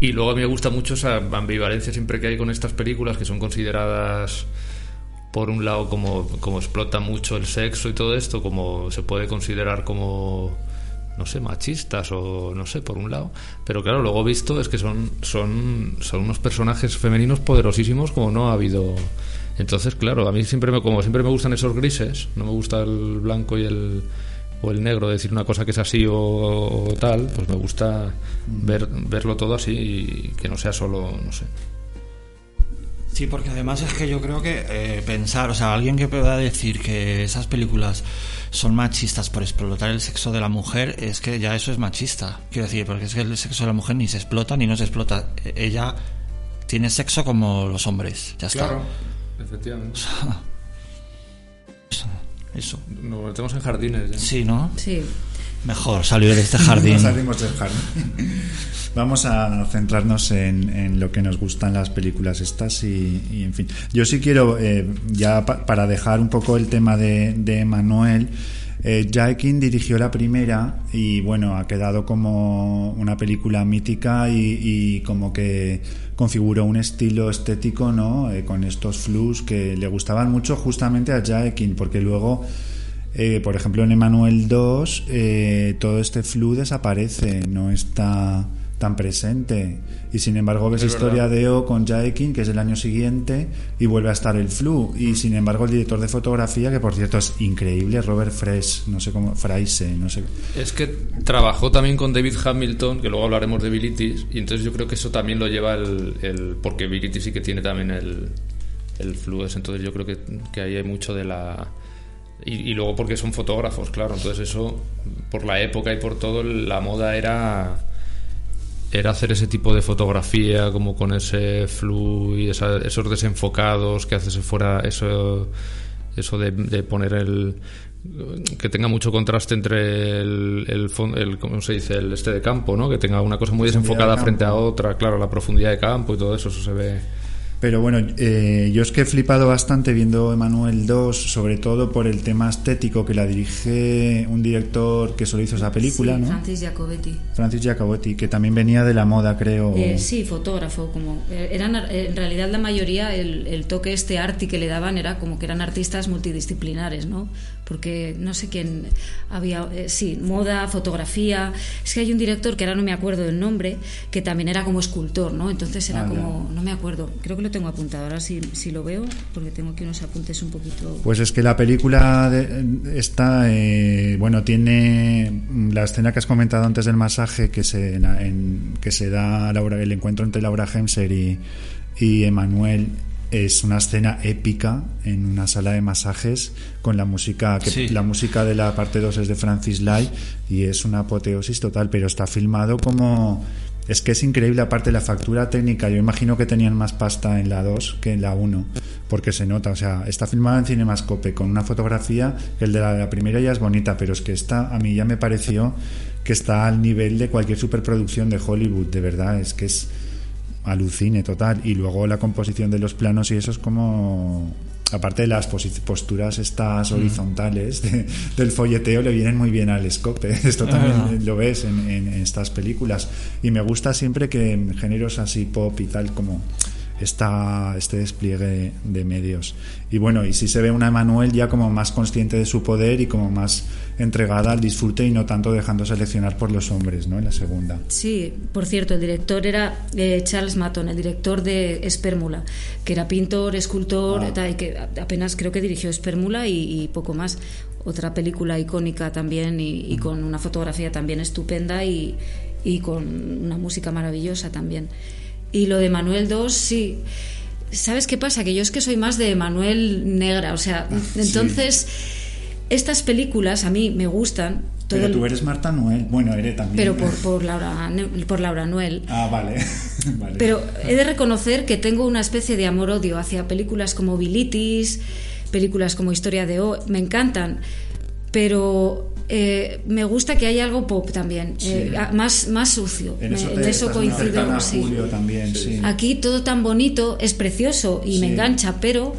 Y luego a mí me gusta mucho esa ambivalencia siempre que hay con estas películas que son consideradas, por un lado, como, como explota mucho el sexo y todo esto, como se puede considerar como, no sé, machistas o no sé, por un lado. Pero claro, luego visto es que son, son, son unos personajes femeninos poderosísimos como no ha habido Entonces, claro, a mí siempre me, como siempre me gustan esos grises, no me gusta el blanco y el o el negro, decir una cosa que es así o, o tal, pues me gusta ver, verlo todo así y que no sea solo, no sé. Sí, porque además es que yo creo que eh, pensar, o sea, alguien que pueda decir que esas películas son machistas por explotar el sexo de la mujer, es que ya eso es machista. Quiero decir, porque es que el sexo de la mujer ni se explota ni no se explota. E- Ella tiene sexo como los hombres, ya está. Efectivamente. Eso. Nos metemos en jardines. ya. Sí, ¿no? Sí. Mejor salir de este jardín. No salimos del jardín. Vamos a centrarnos en, en lo que nos gustan las películas estas y, y, en fin. Yo sí quiero, eh, ya pa- para dejar un poco el tema de, de Manuel, eh, dirigió la primera y bueno, ha quedado como una película mítica y, como que configuró un estilo estético, ¿no? Eh, con estos flus que le gustaban mucho justamente a Jaekin, porque luego... Eh, por ejemplo, en Emanuel 2 eh, todo este flu desaparece, no está tan presente. Y sin embargo ves Es Historia verdad. de O con Jaekin, que es el año siguiente, y vuelve a estar el flu. Y sin embargo el director de fotografía, que por cierto es increíble, Robert Fresh, no sé cómo, Fraise, no sé. Es que trabajó también con David Hamilton, que luego hablaremos de Bilitis, y entonces yo creo que eso también lo lleva el... el- porque Bilitis sí que tiene también el, el flues, entonces yo creo que, que ahí hay mucho de la... Y, y luego porque son fotógrafos, claro, entonces eso, por la época y por todo, la moda era era hacer ese tipo de fotografía como con ese flu y esa- esos desenfocados que haces fuera eso eso de, de poner el que tenga mucho contraste entre el, el, el cómo se dice el este de campo no que tenga una cosa muy desenfocada de frente a otra claro la profundidad de campo y todo eso eso se ve Pero bueno, eh, yo es que he flipado bastante viendo Emanuel 2, sobre todo por el tema estético que la dirige un director que solo hizo esa película, Sí, ¿no? Francis Giacobetti. Francis Giacobetti, que también venía de la moda, creo. Eh, sí, fotógrafo, como eh, eran en realidad la mayoría el, el toque este arty que le daban era como que eran artistas multidisciplinares, ¿no? Porque no sé quién había, eh, sí, moda, fotografía. Es que hay un director que ahora no me acuerdo del nombre que también era como escultor, ¿no? Entonces era Ah, como, no me acuerdo, creo que lo tengo apuntado. Ahora sí, sí lo veo porque tengo aquí unos apuntes un poquito. Pues es que la película de- está, eh, bueno, tiene la escena que has comentado antes del masaje que se, en- que se da Laura, el encuentro entre Laura Hemser y, y Emanuel es una escena épica en una sala de masajes con la música que Sí. la música de la parte 2 es de Francis Lai y es una apoteosis total, pero está filmado como es que es increíble aparte la factura técnica, yo imagino que tenían más pasta en la 2 que en la 1, porque se nota, o sea, está filmada en Cinemascope con una fotografía que el de la, la primera ya es bonita, pero es que esta a mí ya me pareció que está al nivel de cualquier superproducción de Hollywood, de verdad, es que es alucine total. Y luego la composición de los planos y eso es como aparte de las posturas estas horizontales de- del folleteo le vienen muy bien al escope esto también Ah. lo ves en, en estas películas. Y me gusta siempre que en géneros así pop y tal como esta, este despliegue de medios y bueno y si se ve una Emanuel ya como más consciente de su poder y como más entregada al disfrute y no tanto dejando seleccionar por los hombres ¿no? en la segunda Sí, por cierto, el director era eh, Charles Maton, el director de Espérmula, que era pintor, escultor, Ah. tal, y que a- apenas creo que dirigió Espérmula y, y poco más. Otra película icónica también y, y con una fotografía también estupenda y, y con una música maravillosa también. Y lo de Manuel II, sí. ¿Sabes qué pasa? Que yo es que soy más de Manuel Negra, o sea, entonces estas películas a mí me gustan. todo pero tú eres Marta Noel bueno eres también pero por, por, Laura, por Laura Noel. Ah, vale. vale. Pero he de reconocer que tengo una especie de amor-odio hacia películas como Bilitis, películas como Historia de O, me encantan, pero eh, me gusta que haya algo pop también, eh, más, más sucio. en Me- eso, en coincido. sí. Julio también, sí. Aquí todo tan bonito, es precioso y me engancha, pero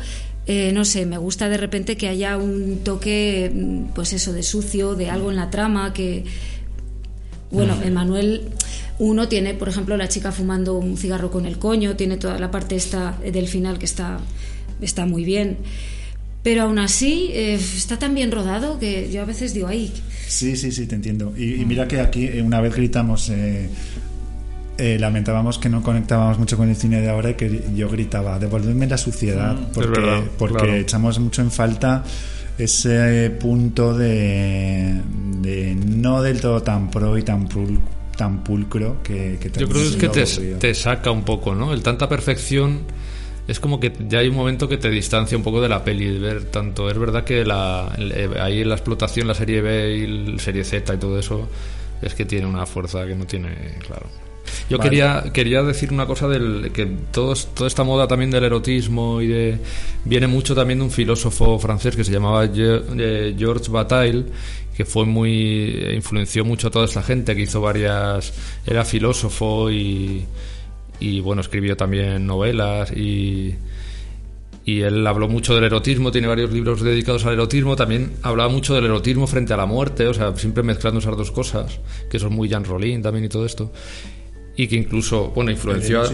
eh, no sé, me gusta de repente que haya un toque, mm, pues eso, de sucio, de algo en la trama que. Bueno, Emanuel uno tiene, por ejemplo, la chica fumando un cigarro con el coño, tiene toda la parte esta del final que está, está muy bien. Pero aún así eh, está tan bien rodado que yo a veces digo, ay, Sí, sí, sí, te entiendo. Y, y mira que aquí eh, una vez gritamos, eh, eh, lamentábamos que no conectábamos mucho con el cine de ahora y que yo gritaba, devolvedme la suciedad, Mm, porque, verdad, porque claro. echamos mucho en falta ese punto de, de no del todo tan pro y tan, pul- tan pulcro que, que Yo creo que es que te, te saca un poco, ¿no? El tanta perfección es como que ya hay un momento que te distancia un poco de la peli, de ver tanto. Es verdad que la, eh, ahí la explotación, la serie B y la serie Z y todo eso, es que tiene una fuerza que no tiene, claro. Yo Vale. quería, quería decir una cosa del que todos, toda esta moda también del erotismo y de viene mucho también de un filósofo francés que se llamaba eh, Georges Bataille que fue muy eh, influenció mucho a toda esta gente que hizo varias era filósofo y y bueno escribió también novelas y y él habló mucho del erotismo, tiene varios libros dedicados al erotismo, también hablaba mucho del erotismo frente a la muerte, o sea, siempre mezclando esas dos cosas, que son muy Jean Rollin también y todo esto. Y que incluso, bueno, influenció a,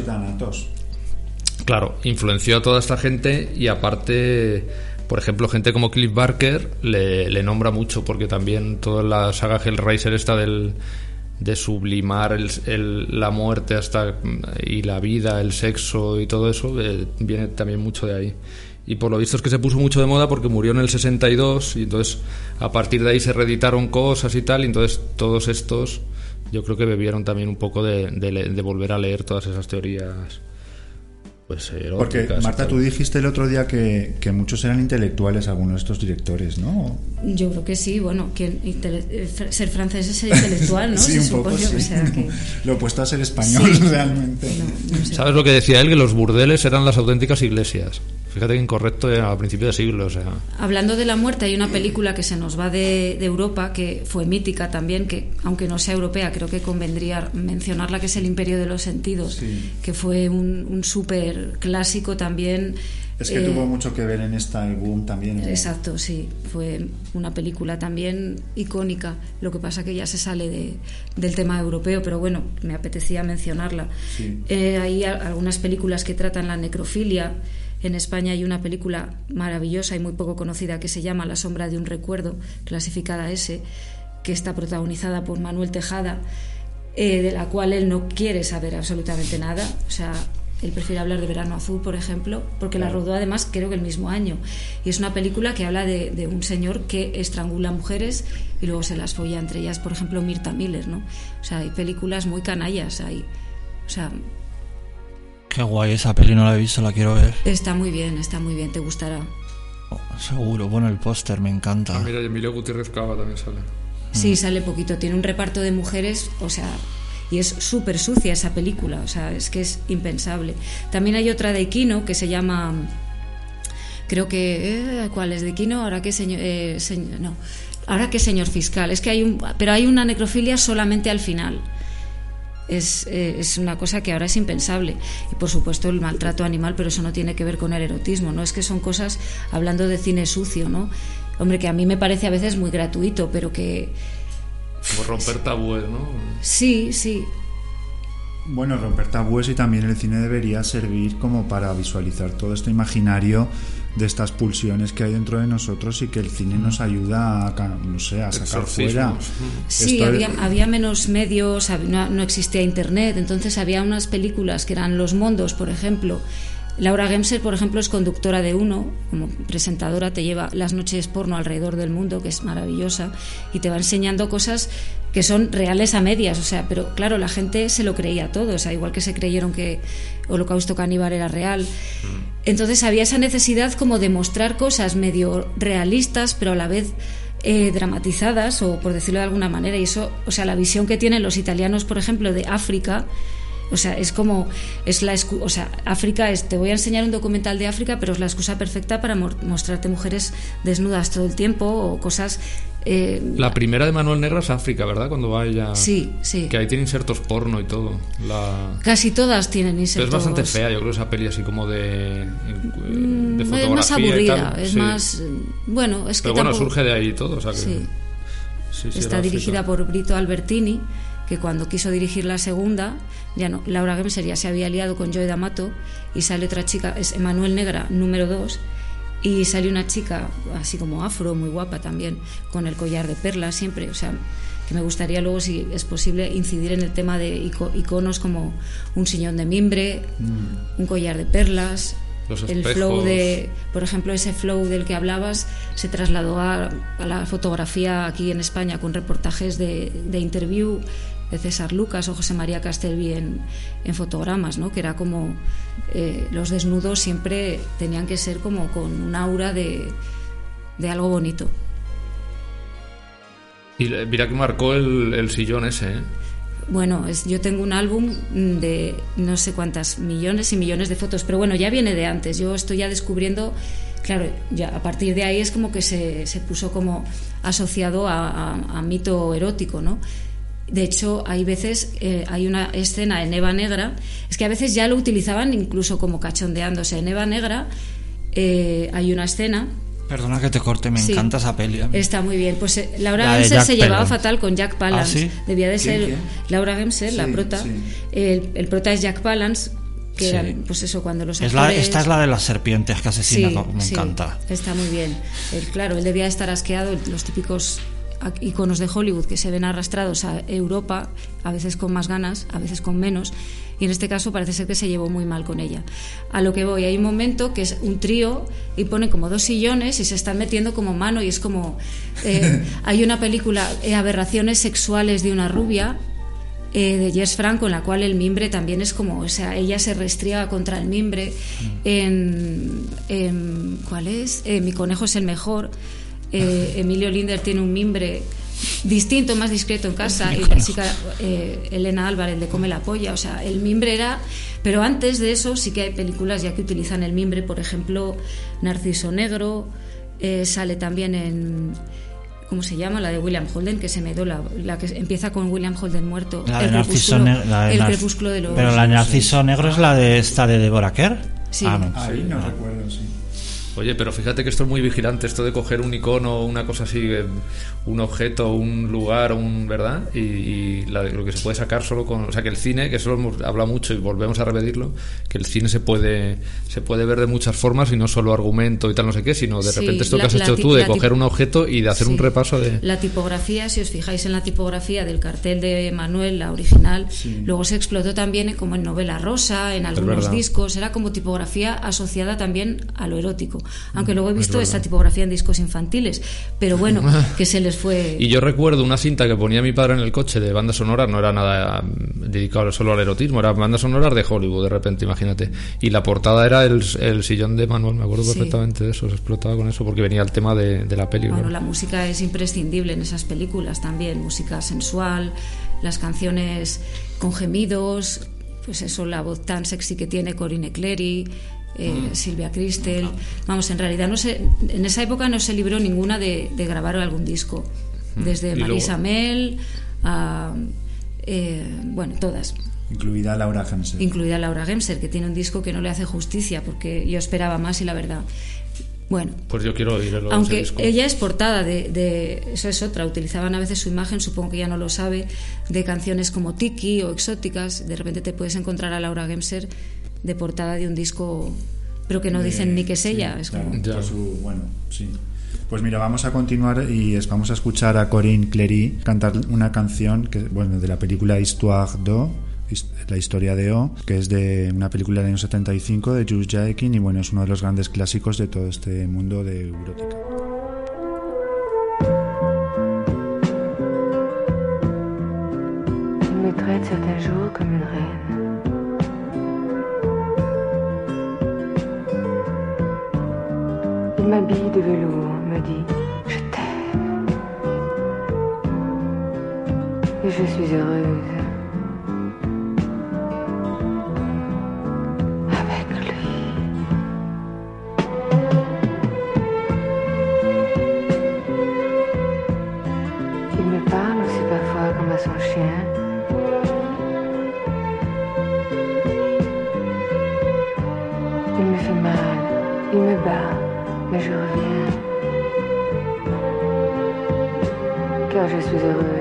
claro, influenció a toda esta gente y aparte, por ejemplo, gente como Cliff Barker le, le nombra mucho porque también toda la saga Hellraiser esta del de sublimar el- la muerte hasta y la vida, el sexo y todo eso eh, viene también mucho de ahí. Y por lo visto es que se puso mucho de moda porque murió en el 62 y entonces a partir de ahí se reeditaron cosas y tal y entonces todos estos yo creo que bebieron también un poco de, de volver a leer todas esas teorías pues Porque, eróticas y Marta, tú dijiste el otro día que, que muchos eran intelectuales, algunos de estos directores, ¿no? Yo creo que sí, bueno, que intele- eh, ser francés es ser intelectual, ¿no? sí, Se un poco supone, sí. o sea que... Lo opuesto a ser español, Sí. realmente. No, no sé. ¿Sabes lo que decía él? Que los burdeles eran las auténticas iglesias. Fíjate que incorrecto era a principio de siglo, o sea... Hablando de la muerte, hay una película que se nos va de, de Europa, que fue mítica también, que aunque no sea europea, creo que convendría mencionarla, que es El Imperio de los Sentidos, Sí. que fue un, un súper clásico también. Es que eh, tuvo mucho que ver en esta boom también. Exacto, sí, fue una película también icónica. Lo que pasa que ya se sale de- del tema europeo, pero bueno, me apetecía mencionarla. Sí. Eh, hay a- algunas películas que tratan la necrofilia. En España hay una película maravillosa y muy poco conocida que se llama La sombra de un recuerdo, clasificada S, que está protagonizada por Manuel Tejada, eh, de la cual él no quiere saber absolutamente nada. O sea, él prefiere hablar de Verano Azul, por ejemplo, porque la Claro. rodó además creo que el mismo año. Y es una película que habla de, de un señor que estrangula mujeres y luego se las folla entre ellas, por ejemplo, Mirta Miller, ¿no? O sea, hay películas muy canallas ahí. O sea, Qué guay esa peli, no la he visto, la quiero ver. está muy bien, está muy bien, te gustará. Oh, seguro, bueno, el póster me encanta. Ah, mira, Emilio Gutiérrez Cava también sale. Sí, sale poquito. Tiene un reparto de mujeres, o sea, y es súper sucia esa película, o sea, es que es impensable. También hay otra de Kino que se llama, creo que, eh, ¿cuál es de Kino? Ahora que señor, eh, señ- no, ahora que señor fiscal. Es que hay un, pero hay una necrofilia solamente al final. Es, eh, es una cosa que ahora es impensable. Y por supuesto el maltrato animal, pero eso no tiene que ver con el erotismo, ¿no? Es que son cosas, hablando de cine sucio, ¿no? Hombre, que a mí me parece a veces muy gratuito, pero que Como romper tabúes, ¿no? sí, sí, Bueno, romper tabúes y también el cine debería servir como para visualizar todo este imaginario de estas pulsiones que hay dentro de nosotros y que el cine nos ayuda a, no sé, a sacar fuera. Sí, Esto había, había menos medios, no, no existía internet, entonces había unas películas que eran Los Mondos, por ejemplo. Laura Gemser, por ejemplo, es conductora de uno, como presentadora, te lleva las noches porno alrededor del mundo, que es maravillosa, y te va enseñando cosas que son reales a medias, o sea, pero claro, la gente se lo creía todo, o sea, igual que se creyeron que Holocausto Caníbal era real. Entonces había esa necesidad como de mostrar cosas medio realistas, pero a la vez eh, dramatizadas, o por decirlo de alguna manera, y eso, o sea, la visión que tienen los italianos, por ejemplo, de África, o sea, es como, es la o sea, África es, te voy a enseñar un documental de África, pero es la excusa perfecta para mo- mostrarte mujeres desnudas todo el tiempo o cosas... eh, La primera de Manuel Negra es África, ¿verdad? Cuando va ella... Sí, sí. Que ahí tiene insertos porno y todo. La... Casi todas tienen Pero insertos. es bastante fea, yo creo, esa peli así como de, Mm, de es fotografía más y aburrida, es Sí. más... Bueno, es que Pero bueno, tampoco- surge de ahí todo, o sea que... Sí. Está dirigida por Brito Albertini, que cuando quiso dirigir la segunda, ya no, Laura Gemser ya se había liado con Joe D'Amato y sale otra chica, es Emanuel Negra, número 2, y sale una chica así como afro, muy guapa también, con el collar de perlas siempre, o sea, que me gustaría luego, si es posible, incidir en el tema de ico- iconos como un sillón de mimbre, un collar de perlas, Los el flow de, por ejemplo, ese flow del que hablabas se trasladó a, a la fotografía aquí en España con reportajes de, de interview de César Lucas o José María Castelvi en, en fotogramas, ¿no? que era como eh, los desnudos siempre tenían que ser como con un aura de, de algo bonito. Y mira que marcó el, el sillón ese, ¿eh? Bueno, es, yo tengo un álbum de no sé cuántas millones y millones de fotos, pero bueno, ya viene de antes. Yo estoy ya descubriendo, claro, ya a partir de ahí es como que se, se puso como asociado a, a- a mito erótico, ¿no? De hecho, hay veces, eh, hay una escena en Eva Negra, es que a veces ya lo utilizaban incluso como cachondeándose. En Eva Negra eh, hay una escena Perdona que te corte, me Sí. encanta esa peli. Está muy bien. Pues eh, Laura La Gemser se llevaba Palance. fatal con Jack Palance. ¿Ah, sí? Debía de ¿Quién, ser quién? Laura Gemser, la prota. El, el prota es Jack Palance, que Sí. eran, pues eso, cuando los Es la- esta es la de las serpientes que asesina, me encanta. Está muy bien. Él, claro, él debía estar asqueado. Los típicos iconos de Hollywood que se ven arrastrados a Europa, a veces con más ganas, a veces con menos. Y en este caso parece ser que se llevó muy mal con ella. A lo que voy, hay un momento que es un trío y pone como dos sillones y se están metiendo como mano y es como... eh, hay una película, eh, Aberraciones sexuales de una rubia, eh, de Jess Franco, en la cual el mimbre también es como, o sea, ella se restriega contra el mimbre. En, en- ¿Cuál es? Eh, Mi conejo es el mejor. Eh, Emilio Linder tiene un mimbre distinto, más discreto en casa. Y la chica eh, Elena Álvarez le come la polla. O sea, el mimbre era. Pero antes de eso, sí que hay películas ya que utilizan el mimbre. Por ejemplo, Narciso Negro. eh, sale también en. ¿Cómo se llama? La de William Holden, que se me dio la, la que empieza con William Holden muerto. La de el crepúsculo, la de el Nar- crepúsculo de los. Pero la de Narciso Negro es la de esta de Deborah Kerr. Sí. Ah, no. Ahí no recuerdo, sí. Oye, pero fíjate que esto es muy vigilante, esto de coger un icono, una cosa así, eh, un objeto, un lugar, un ¿verdad? Y, y la- lo que se puede sacar solo con, o sea, que el cine, que eso lo hemos hablado mucho y volvemos a repetirlo, que el cine se puede se puede ver de muchas formas y no solo argumento y tal no sé qué, sino de Sí, repente esto la- que has hecho tú de coger un objeto y de hacer un repaso de La tipografía, si os fijáis en la tipografía del cartel de Manuel, la original, luego se explotó también como en novela rosa, en algunos discos, era como tipografía asociada también a lo erótico. Aunque luego he visto verdad. esa tipografía en discos infantiles, pero bueno, que se les fue... Y yo recuerdo una cinta que ponía mi padre en el coche de bandas sonoras, no era nada mm, dedicado solo al erotismo, era bandas sonoras de Hollywood, de repente, imagínate. Y la portada era el, el sillón de Manuel, me acuerdo Sí. perfectamente de eso, se explotaba con eso, porque venía el tema de, de la peli. Bueno, la música es imprescindible en esas películas también, música sensual, las canciones con gemidos, pues eso, la voz tan sexy que tiene Corinne Clery, eh, Silvia Cristel. Vamos, en realidad no se, en esa época no se libró ninguna de, de grabar algún disco, desde luego- Marisa Mel a, eh, bueno, todas Incluida Laura Hansen. incluida Laura Gemser, que tiene un disco que no le hace justicia, porque yo esperaba más y la verdad. Bueno, Pues yo quiero aunque ella es portada de, de- Eso es otra. Utilizaban a veces su imagen, supongo que ya no lo sabe, de canciones como Tiki o exóticas. De repente te puedes encontrar a Laura Gemser de portada de un disco, pero que no dicen ni que es Sí, ella. Es claro, como. Ya. por su- bueno, sí. Pues mira, vamos a continuar y es- vamos a escuchar a Corinne Clery cantar una canción que, bueno, de la película Histoire d'O, la historia de O, que es de una película del año 75 de Jules Jaekin y bueno, es uno de los grandes clásicos de todo este mundo de erótica. Me traite certains jours comme une reine. M'habille de velours, me dit Je t'aime. Et je suis heureuse. Mais je reviens. Car je suis heureuse.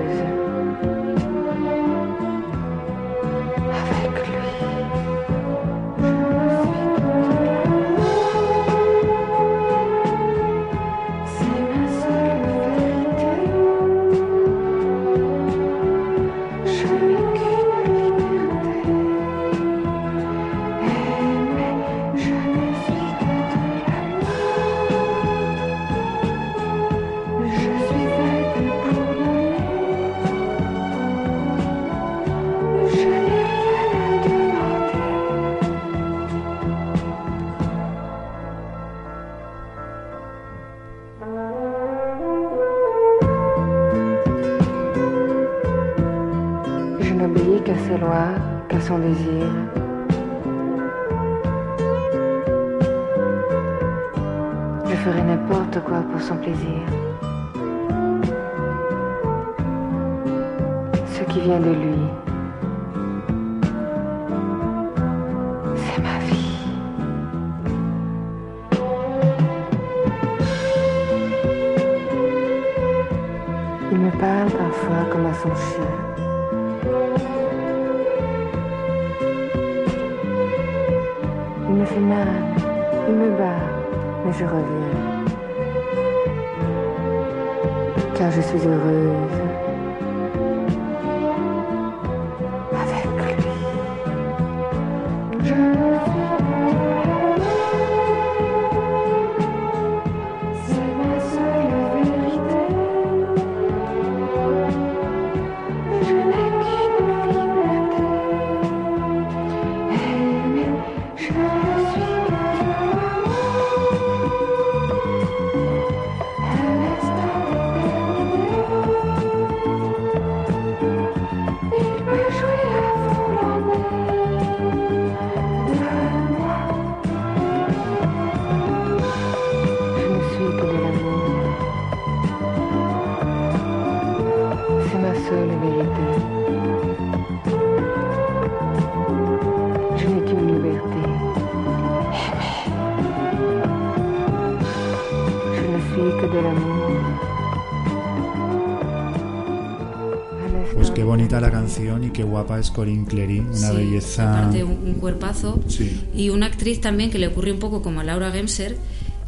Qué guapa es Corinne Clery, una Sí, belleza. aparte un, un cuerpazo. Sí. Y una actriz también que le ocurre un poco como a Laura Gemser,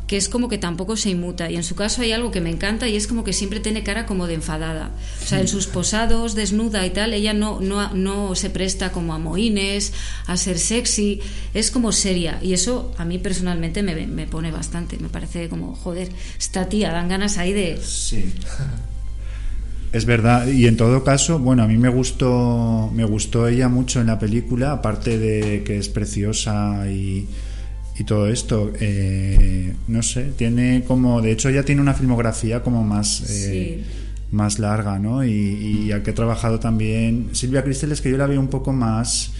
que es como que tampoco se inmuta. Y en su caso hay algo que me encanta y es como que siempre tiene cara como de enfadada. O sea, en sus posados, desnuda y tal, ella no, no, no se presta como a moines, a ser sexy. Es como seria. Y eso a mí personalmente me, me pone bastante. Me parece como, joder, esta tía, dan ganas ahí de... Sí. Es verdad, y en todo caso, bueno, a mí me gustó, me gustó ella mucho en la película, aparte de que es preciosa y, y todo esto. eh, no sé, tiene como, de hecho, ella tiene una filmografía como más, eh, más larga, ¿no? Y, y a que ha trabajado también Silvia Cristel es que yo la veo un poco más,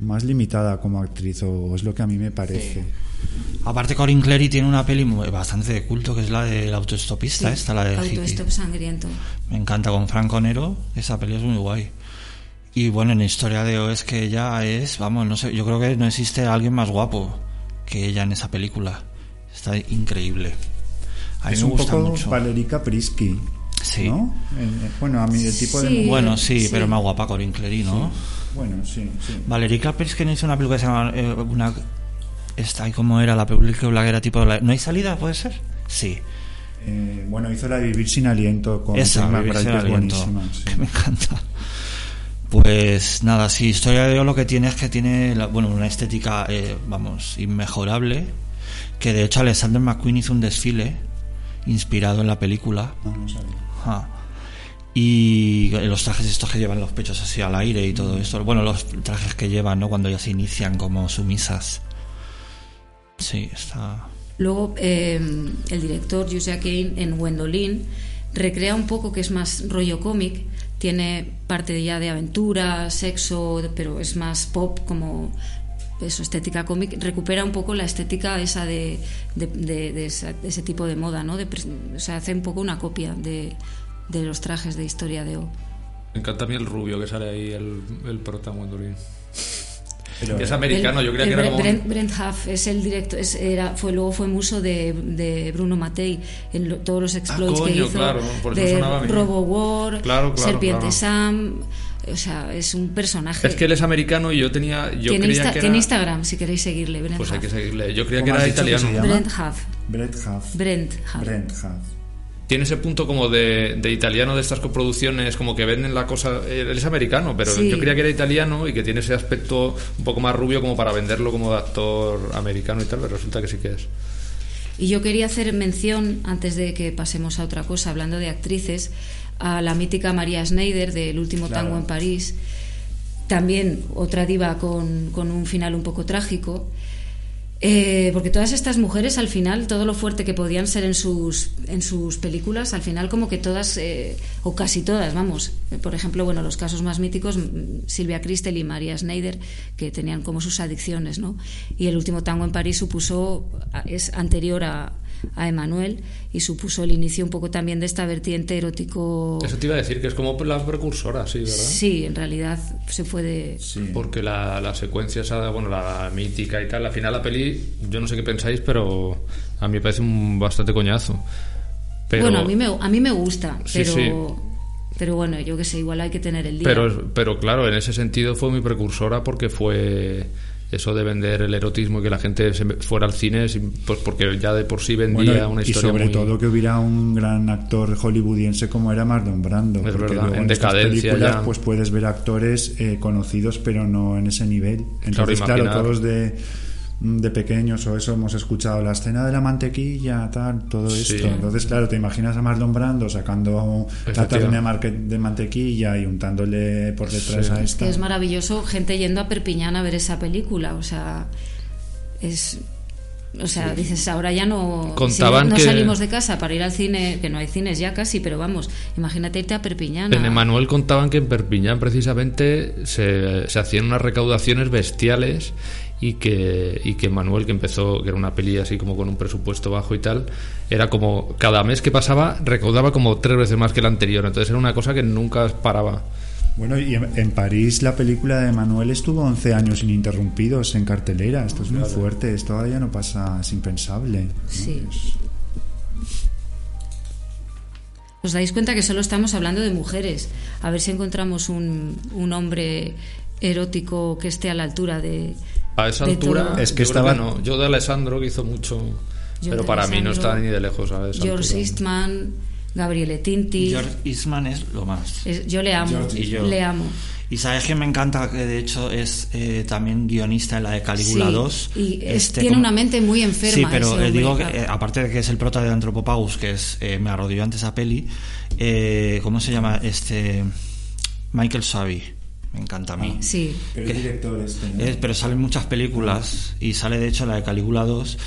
más limitada como actriz, o es lo que a mí me parece. Aparte, Corinne Clery tiene una peli bastante de culto, que es la del autoestopista, Sí, esta, la de hippie. Autostop sangriento. Me encanta con Franco Nero, esa peli es muy guay. Y bueno, en la historia de O es que ella es, vamos, no sé, yo creo que no existe alguien más guapo que ella en esa película. Está increíble. A mí es me un gusta poco mucho. Valerica Prisky. Sí. ¿no? Eh, eh, bueno, a mí el tipo Sí. de... Bueno, sí, Sí. pero más guapa Corinne Clery, ¿no? Bueno, sí, sí. Valerie Clapers que no hizo una película que se llama eh, una esta cómo era la película que era tipo la- no hay salida puede ser sí Eh, bueno, hizo la de Vivir sin aliento con esa Vivir sin aliento, sí. que me encanta pues nada sí historia de Dios lo que tiene es que tiene la- bueno una estética eh, vamos inmejorable que de hecho Alexander McQueen hizo un desfile inspirado en la película No, no sabía. Ajá. Y los trajes estos que llevan los pechos así al aire y todo esto. Bueno, los trajes que llevan, ¿no? Cuando ya se inician como sumisas. Sí, está. Luego, eh, el director Josiah Kane en Gwendolyn recrea un poco que es más rollo cómic, tiene parte ya de aventura, sexo, pero es más pop, como eso, estética cómic. Recupera un poco la estética esa de, de, de- de esa- de ese tipo de moda, ¿no? O sea, hace un poco una copia de, de los trajes de historia de O. Me encanta a mí el rubio que sale ahí, el, el prota Gwendolyn. Pero, Que es americano, El- yo creía el que era Brent, como... Brent- Brent Huff es el director, es- era, fue, luego fue muso de, de Bruno Mattei en lo- todos los exploits que Ah, coño, hizo claro, por eso de. Robo War, Claro, claro, Serpiente claro. Sam, o sea, es un personaje. Es que él es americano y yo tenía... Yo tiene, creía Insta- que tiene era... Instagram si queréis seguirle, Brent Pues hay que seguirle. Yo creía que ¿Cómo era que italiano. Brent Huff, Brett Huff. Brent Huff. Brent Huff. Tiene ese punto como de, de italiano de estas coproducciones, como que venden la cosa... Él es americano, pero Sí. yo creía que era italiano y que tiene ese aspecto un poco más rubio como para venderlo como de actor americano y tal, pero resulta que sí que es. Y yo quería hacer mención, antes de que pasemos a otra cosa, hablando de actrices, a la mítica María Schneider del último Claro. tango en París. También otra diva con, con un final un poco trágico. Eh, porque todas estas mujeres, al final, todo lo fuerte que podían ser en sus, en sus películas, al final, como que todas, eh, o casi todas, vamos. Eh, Por ejemplo, bueno, los casos más míticos, mm, Silvia Christel y María Schneider, que tenían como sus adicciones, ¿no? Y el último tango en París supuso, es anterior a, a Emanuel y supuso el inicio un poco también de esta vertiente erótico. Eso te iba a decir, que es como la precursora, sí, ¿verdad? Sí, en realidad se fue de. Sí. Porque la, la secuencia esa, bueno, la mítica y tal, al final la peli, yo no sé qué pensáis, pero a mí me parece un bastante coñazo. Pero, Bueno, a mí me, a mí me gusta, Sí, pero. sí. Pero bueno, yo que sé, igual hay que tener el día. pero, pero claro, en ese sentido fue muy precursora porque fue eso de vender el erotismo y que la gente se fuera al cine, pues porque ya de por sí vendía Bueno, una y historia sobre muy... todo que hubiera un gran actor hollywoodiense como era Marlon Brando. Es porque verdad, luego en estas películas, ya. pues puedes ver actores eh, conocidos, pero no en ese nivel. Entonces, Claro, claro, todos de, de pequeños o eso hemos escuchado la escena de la mantequilla, tal, todo Sí. esto. Entonces, claro, te imaginas a Marlon Brando sacando latas de, mantequilla y untándole por detrás Sí. a Es esta. que es maravilloso gente yendo a Perpiñán a ver esa película, o sea, es o sea, dices, ahora ya no Contaban si no que- salimos de casa para ir al cine, que no hay cines ya casi, pero vamos, imagínate irte a Perpiñán. En Emanuel contaban que en Perpiñán precisamente se, se hacían unas recaudaciones bestiales y que, y que Manuel, que empezó, que era una peli así como con un presupuesto bajo y tal, era como cada mes que pasaba recaudaba como tres veces más que el anterior. Entonces era una cosa que nunca paraba. Bueno, y en, en París la película de Manuel estuvo 11 años ininterrumpidos en cartelera. Esto es muy fuerte, esto todavía no pasa, es impensable. ¿no? Sí. Es- Os dais cuenta que solo estamos hablando de mujeres. A ver si encontramos un, un hombre erótico que esté a la altura de. A esa altura, todo. Es que yo creo estaba- no. Yo de Alessandro que hizo mucho, Yo pero para mí no Alessandro, está ni de lejos, ¿sabes? Esa George altura. Eastman, Gabriele Tinti. George Eastman es lo más. Es- yo le amo, Y yo. le amo. Y sabes que me encanta que de hecho es eh, también guionista en la de Calígula Sí, 2. y es- Este, tiene como- una mente muy enferma. Sí, pero eh, hombre, digo que claro. eh, aparte de que es el prota de Anthropophagus, que es eh, me arrodilló ante esa peli, eh, ¿cómo se llama? Este Michael Savi. Me encanta a mí. Sí. Pero ¿Qué? el director este, ¿no? Eh, pero salen muchas películas y sale de hecho la de Calígula 2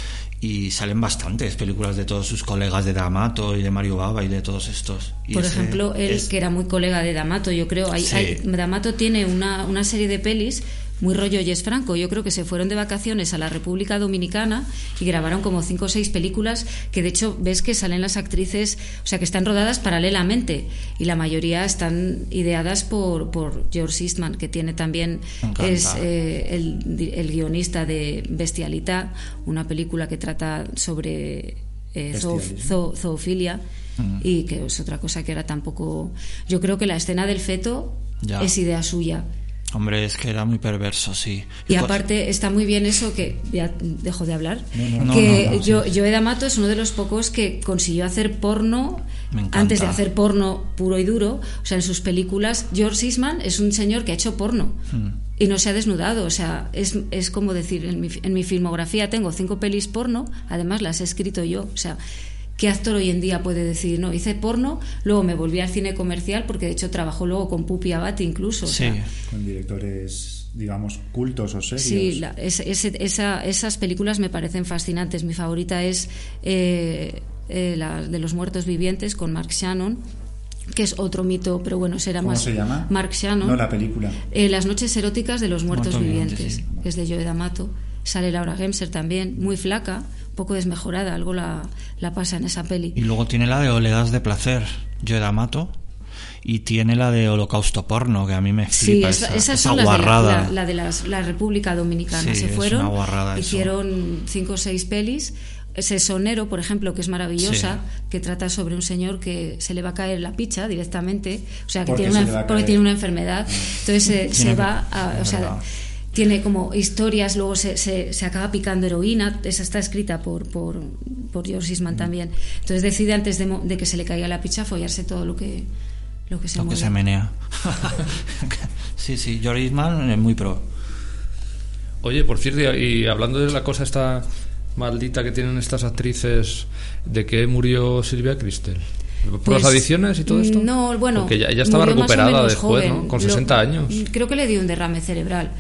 y salen bastantes películas de todos sus colegas de D'Amato y de Mario Bava y de todos estos. Y Por ese ejemplo, él, es- que era muy colega de D'Amato, yo creo. Hay, Sí. hay- D'Amato tiene una, una serie de pelis muy rollo Yes Franco. Yo creo que se fueron de vacaciones a la República Dominicana y grabaron como cinco o seis películas que de hecho ves que salen las actrices, o sea, que están rodadas paralelamente y la mayoría están ideadas por, por George Eastman, que tiene también, es eh, el, el guionista de Bestialidad, una película que trata sobre eh, zoofilia y que es otra cosa que ahora tampoco yo creo que la escena del feto Ya. es idea suya Hombre, es que era muy perverso, sí. y aparte está muy bien eso que ya dejo de hablar no, que no, no, yo Joe D'Amato es uno de los pocos que consiguió hacer porno antes de hacer porno puro y duro. O sea en sus películas George Eastman es un señor que ha hecho porno Hmm. y no se ha desnudado. O sea es, es como decir en mi, en mi filmografía tengo cinco pelis porno además las he escrito yo. O sea ¿Qué actor hoy en día puede decir, no, hice porno, luego me volví al cine comercial, porque de hecho trabajó luego con Pupi Abati incluso? o Sí. sea, Con directores, digamos, cultos o serios. Sí, la- es- ese- esa- esas películas me parecen fascinantes. Mi favorita es eh, eh, la de los muertos vivientes con Mark Shannon, que es otro mito, pero bueno, será ¿Cómo más. se llama? Mark Shannon. No, la película. Eh, las noches eróticas de los muertos, Muertos vivientes, vivientes, que es de Joe D'Amato. Sale Laura Gemser también, muy flaca, poco desmejorada, algo la, la pasa en esa peli. Y luego tiene la de Oledas de Placer, Joe D'Amato. Y tiene la de Holocausto Porno, que a mí me Sí, flipa esa- esa, esas esa son las de la, de las- la República Dominicana. Sí, Se es fueron, una guarrada eso. hicieron cinco o seis pelis. Ese Sonero, por ejemplo, que es maravillosa, que trata sobre un señor que se le va a caer la picha directamente, o sea, que ¿Por qué tiene se una, porque tiene una enfermedad. Entonces se, se Tiene- va a, o sea. Tiene como historias, luego se, se, se acaba picando heroína, esa está escrita por, por, por George Mm. Eastman también. Entonces decide antes de, mo- de que se le caiga la picha follarse todo lo que, lo que se Lo que se menea. sí, sí, George Eastman es muy pro. Oye, por cierto, y hablando de la cosa esta maldita que tienen estas actrices, ¿de qué murió Silvia Cristel? ¿Por Pues, las adicciones y todo esto? No, bueno. Porque ya, ya estaba recuperada después, joven. ¿no? Con Lo- 60 años. Creo que le dio un derrame cerebral.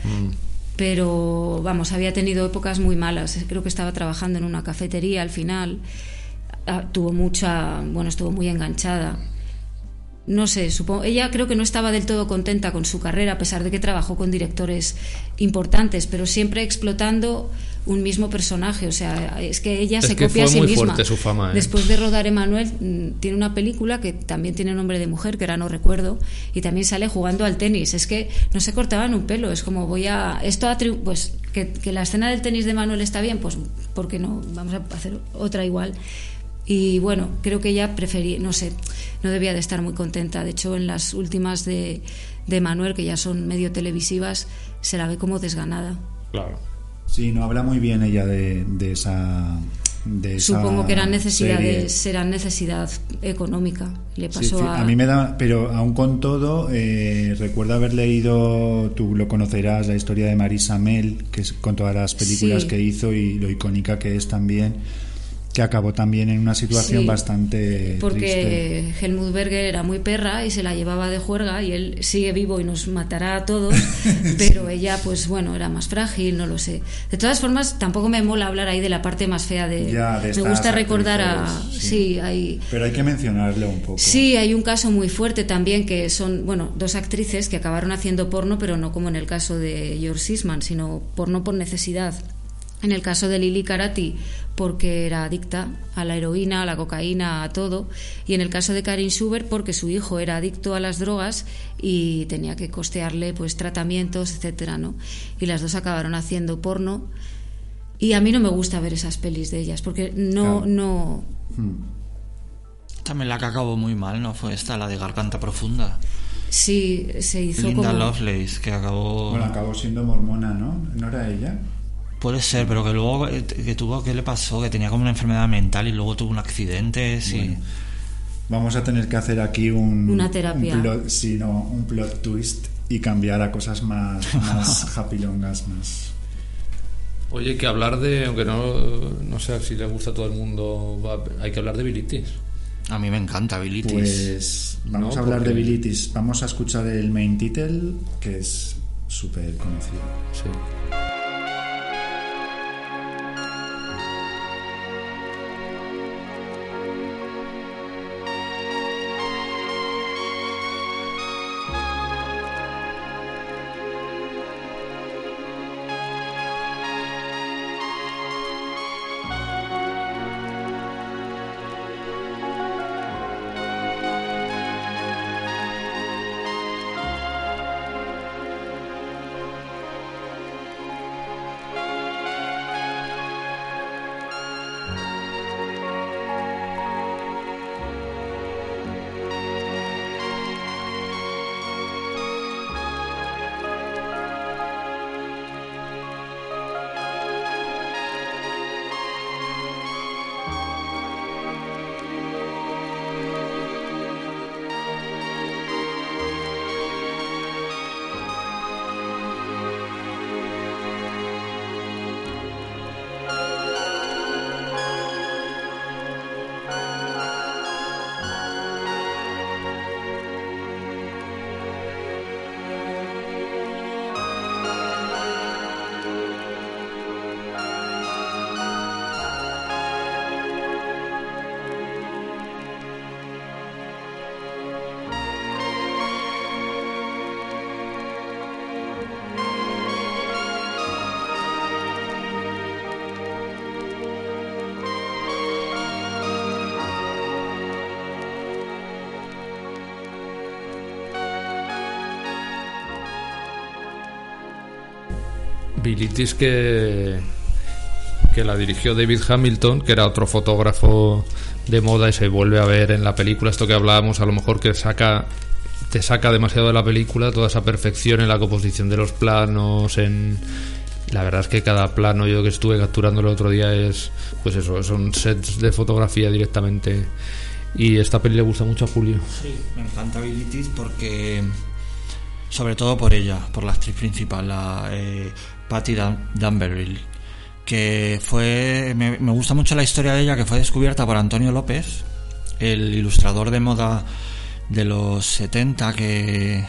Pero vamos, había tenido épocas muy malas. Creo que estaba trabajando en una cafetería al final. Ah, tuvo mucha, bueno, estuvo muy enganchada. No sé, supongo, ella creo que no estaba del todo contenta con su carrera, a pesar de que trabajó con directores importantes, pero siempre explotando un mismo personaje. O sea, es que ella Es se que copia a sí muy misma. fuerte su fama, ¿eh? Después de rodar Emanuel, mm, tiene una película que también tiene nombre de mujer, que ahora no recuerdo, y también sale jugando al tenis. Es que no se cortaban un pelo, es como voy a. Esto pues que, que la escena del tenis de Manuel está bien, pues ¿por qué no? Vamos a hacer otra igual. Y bueno, creo que ella prefería, no sé, no debía de estar muy contenta. De hecho, en las últimas de, de Manuel, que ya son medio televisivas, se la ve como desganada. Claro. Sí, no habla muy bien ella de, de esa. De esa Supongo que eran serie. necesidades, serán necesidad económica. Le Sí, pasó sí, a, a mí me da, pero aún con todo, eh, recuerdo haber leído, tú lo conocerás, la historia de Marisa Mel, que es con todas las películas Sí. que hizo y lo icónica que es también, que acabó también en una situación Sí, bastante triste. Porque Helmut Berger era muy perra y se la llevaba de juerga y él sigue vivo y nos matará a todos, pero ella pues bueno, era más frágil, no lo sé. De todas formas, tampoco me mola hablar ahí de la parte más fea de... Ya, de me gusta recordar a... Sí, sí. hay... Pero hay que mencionarle un poco. Sí, hay un caso muy fuerte también que son, bueno, dos actrices que acabaron haciendo porno, pero no como en el caso de George Sisman, sino porno por necesidad. En el caso de Lily Karati, porque era adicta a la heroína, a la cocaína, a todo. Y en el caso de Karin Schubert, porque su hijo era adicto a las drogas y tenía que costearle pues tratamientos, etcétera, ¿no? Y las dos acabaron haciendo porno. Y a mí no me gusta ver esas pelis de ellas, porque no, Claro. no, Hmm. También la que acabó muy mal, ¿no? Fue esta, la de Garganta Profunda. sí se hizo Linda como... Lovelace, que acabó... Bueno, acabó siendo mormona, ¿no? ¿No era ella? Puede ser, pero que luego eh, que tuvo, ¿qué le pasó? Que tenía como una enfermedad mental y luego tuvo un accidente, sí. Bueno. Vamos a tener que hacer aquí un, Una terapia. un plot, sí, no, un plot twist y cambiar a cosas más, más happylongas, más. Oye, que hablar de, aunque no, no sé si le gusta a todo el mundo, va- hay que hablar de bilitis. A mí me encanta bilitis. Pues vamos No, a hablar porque- de bilitis. Vamos a escuchar el main title, que es súper conocido. Sí. Bilitis que, que la dirigió David Hamilton, que era otro fotógrafo de moda y se vuelve a ver en la película esto que hablábamos, a lo mejor que saca te saca demasiado de la película toda esa perfección en la composición de los planos, en la verdad es que cada plano yo que estuve capturando el otro día es pues eso, son sets de fotografía directamente y esta peli le gusta mucho a Julio. Sí, me encanta Bilitis porque. Sobre todo por ella, por la actriz principal, la eh, Patty Dan. Que fue. Me, gusta mucho la historia de ella, que fue descubierta por Antonio López, el ilustrador de moda de los 70, que,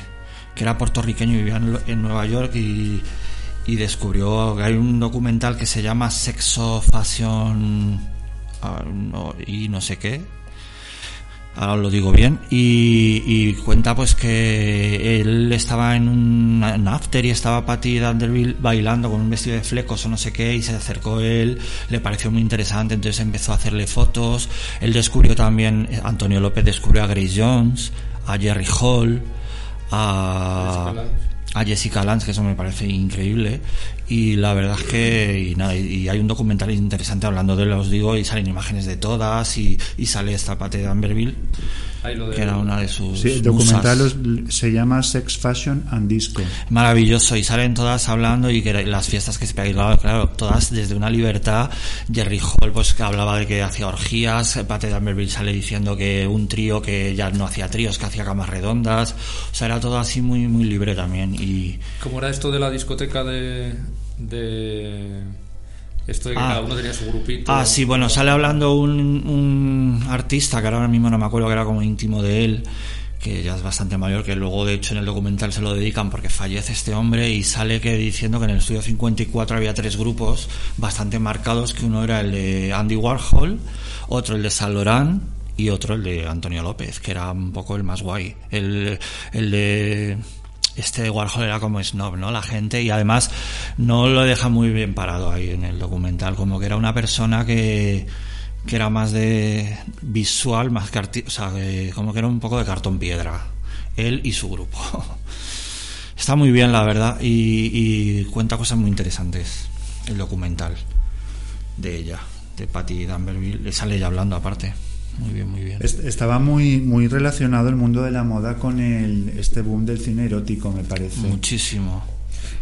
que era puertorriqueño y vivía en, en Nueva York y, y descubrió que hay un documental que se llama Sexo Fashion ah, y no sé qué ahora lo digo bien y, y cuenta pues que él estaba en un en after y estaba Patty Danderville bailando con un vestido de flecos o no sé qué y se acercó él le pareció muy interesante entonces empezó a hacerle fotos él descubrió también Antonio López descubrió a Grace Jones a Jerry Hall a Jessica Lange. a Jessica Lange, que eso me parece increíble. Y la verdad es que y nada, y, y hay un documental interesante hablando de él, os digo, y salen imágenes de todas, y, y sale esta Pate de Amberville, que era una de sus. Sí, el documental musas. se llama Sex, Fashion and Disco. Maravilloso, y salen todas hablando y que las fiestas que se pegaban, claro, todas desde una libertad. Jerry Hall, pues que hablaba de que hacía orgías, Pate de Amberville sale diciendo que un trío que ya no hacía tríos, que hacía camas redondas, o sea, era todo así muy, muy libre también. Y ¿Cómo era esto de la discoteca de. De esto de que Ah. cada uno tenía su grupito? Ah, sí, bueno, sale hablando un, un artista que ahora mismo no me acuerdo que era como íntimo de él, que ya es bastante mayor, que luego de hecho en el documental se lo dedican porque fallece este hombre y sale que diciendo que en el estudio 54 había tres grupos bastante marcados, que uno era el de Andy Warhol, otro el de Saint Laurent y otro el de Antonio López, que era un poco el más guay. El, el de este Warhol era como snob, ¿no? La gente, y además no lo deja muy bien parado ahí en el documental, como que era una persona que, que era más de visual, más que o sea, que como que era un poco de cartón piedra, él y su grupo. Está muy bien, la verdad, y, cuenta cosas muy interesantes el documental de ella, de Patty Danberville, le sale ella hablando aparte. Muy bien, muy bien. Est- Estaba muy, muy relacionado el mundo de la moda con el, este boom del cine erótico, me parece. Muchísimo.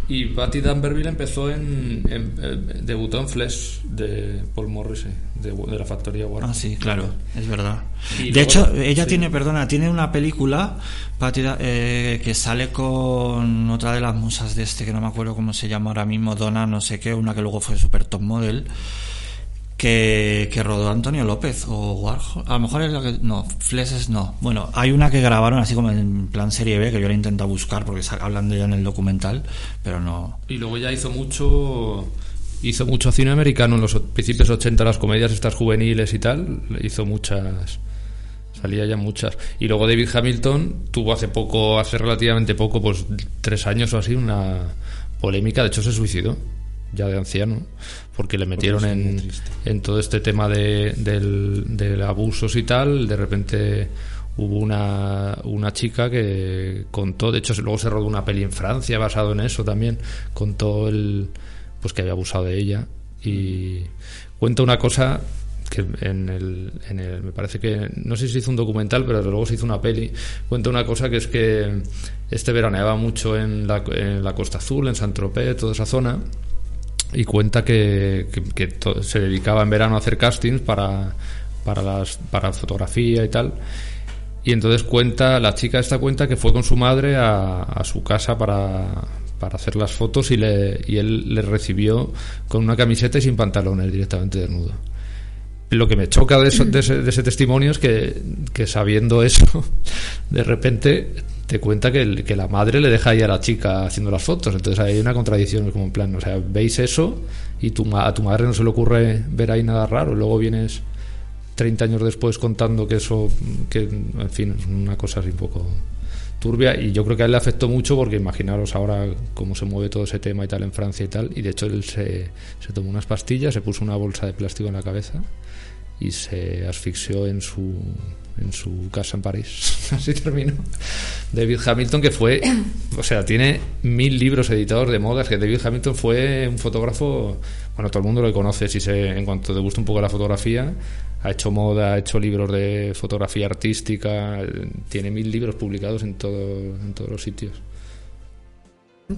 Y Patty Danberville empezó en, en- debutó en Flesh de Paul Morrissey, de, de la factoría Warner. Ah, sí, claro, es verdad. Y de hecho, ella sí. tiene, perdona, tiene una película Patty eh, que sale con otra de las musas de este, que no me acuerdo cómo se llama ahora mismo, Donna, no sé qué, una que luego fue super top model, que, rodó Antonio López o Warhol. A lo mejor es la que. No, Fleses no. Bueno, hay una que grabaron así como en plan serie B, que yo la intento buscar porque hablan de ella en el documental, pero no. Y luego ya hizo mucho hizo mucho cine americano en los principios 80, las comedias estas juveniles y tal, hizo muchas salía ya muchas. Y luego David Hamilton tuvo hace poco, hace relativamente poco, pues tres años o así, una polémica, de hecho se suicidó, ya de anciano, porque le metieron en, en todo este tema de, del, del abusos y tal, de repente hubo una, una chica que contó, de hecho luego se rodó una peli en Francia basado en eso también, contó el pues que había abusado de ella. Y cuenta una cosa que en el, en el me parece que no sé si se hizo un documental pero desde luego se hizo una peli. Cuenta una cosa que es que este veraneaba mucho en la, en la Costa Azul en San Tropez toda esa zona y cuenta que, que- se dedicaba en verano a hacer castings para, para, las, para fotografía y tal. Y entonces cuenta, la chica esta cuenta que fue con su madre a, a su casa para, para hacer las fotos y, le, y él le recibió con una camiseta y sin pantalones directamente desnudo. Lo que me choca de, eso- de ese, de ese testimonio es que, que sabiendo eso, de repente te cuenta que, el- que la madre le deja ahí a la chica haciendo las fotos. Entonces hay una contradicción, como en plan, o sea, veis eso y tu, a tu madre no se le ocurre ver ahí nada raro. Luego vienes 30 años después contando que eso, que en fin, es una cosa así un poco turbia y yo creo que a él le afectó mucho porque imaginaros ahora cómo se mueve todo ese tema y tal en Francia y tal y de hecho él se, se tomó unas pastillas, se puso una bolsa de plástico en la cabeza y se asfixió en su en su casa en París. Así terminó. David Hamilton que fue o sea tiene mil libros editados de modas que David Hamilton fue un fotógrafo bueno todo el mundo lo conoce si se en cuanto te gusta un poco la fotografía ha hecho moda ha hecho libros de fotografía artística tiene mil libros publicados en todo en todos los sitios.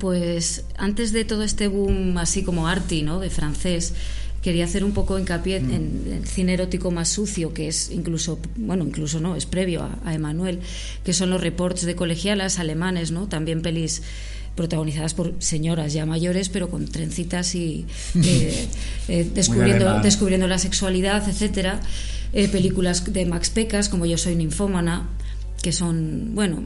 Pues antes de todo este boom así como arty, ¿no? De francés, quería hacer un poco hincapié en, en el cine erótico más sucio, que es incluso, bueno, incluso no, es previo a, a Emanuel, que son los reports de colegialas alemanes, ¿no? También pelis protagonizadas por señoras ya mayores, pero con trencitas y eh, eh, descubriendo, descubriendo la sexualidad, etcétera. Eh, películas de Max Pecas, como Yo soy ninfómana, que son, bueno,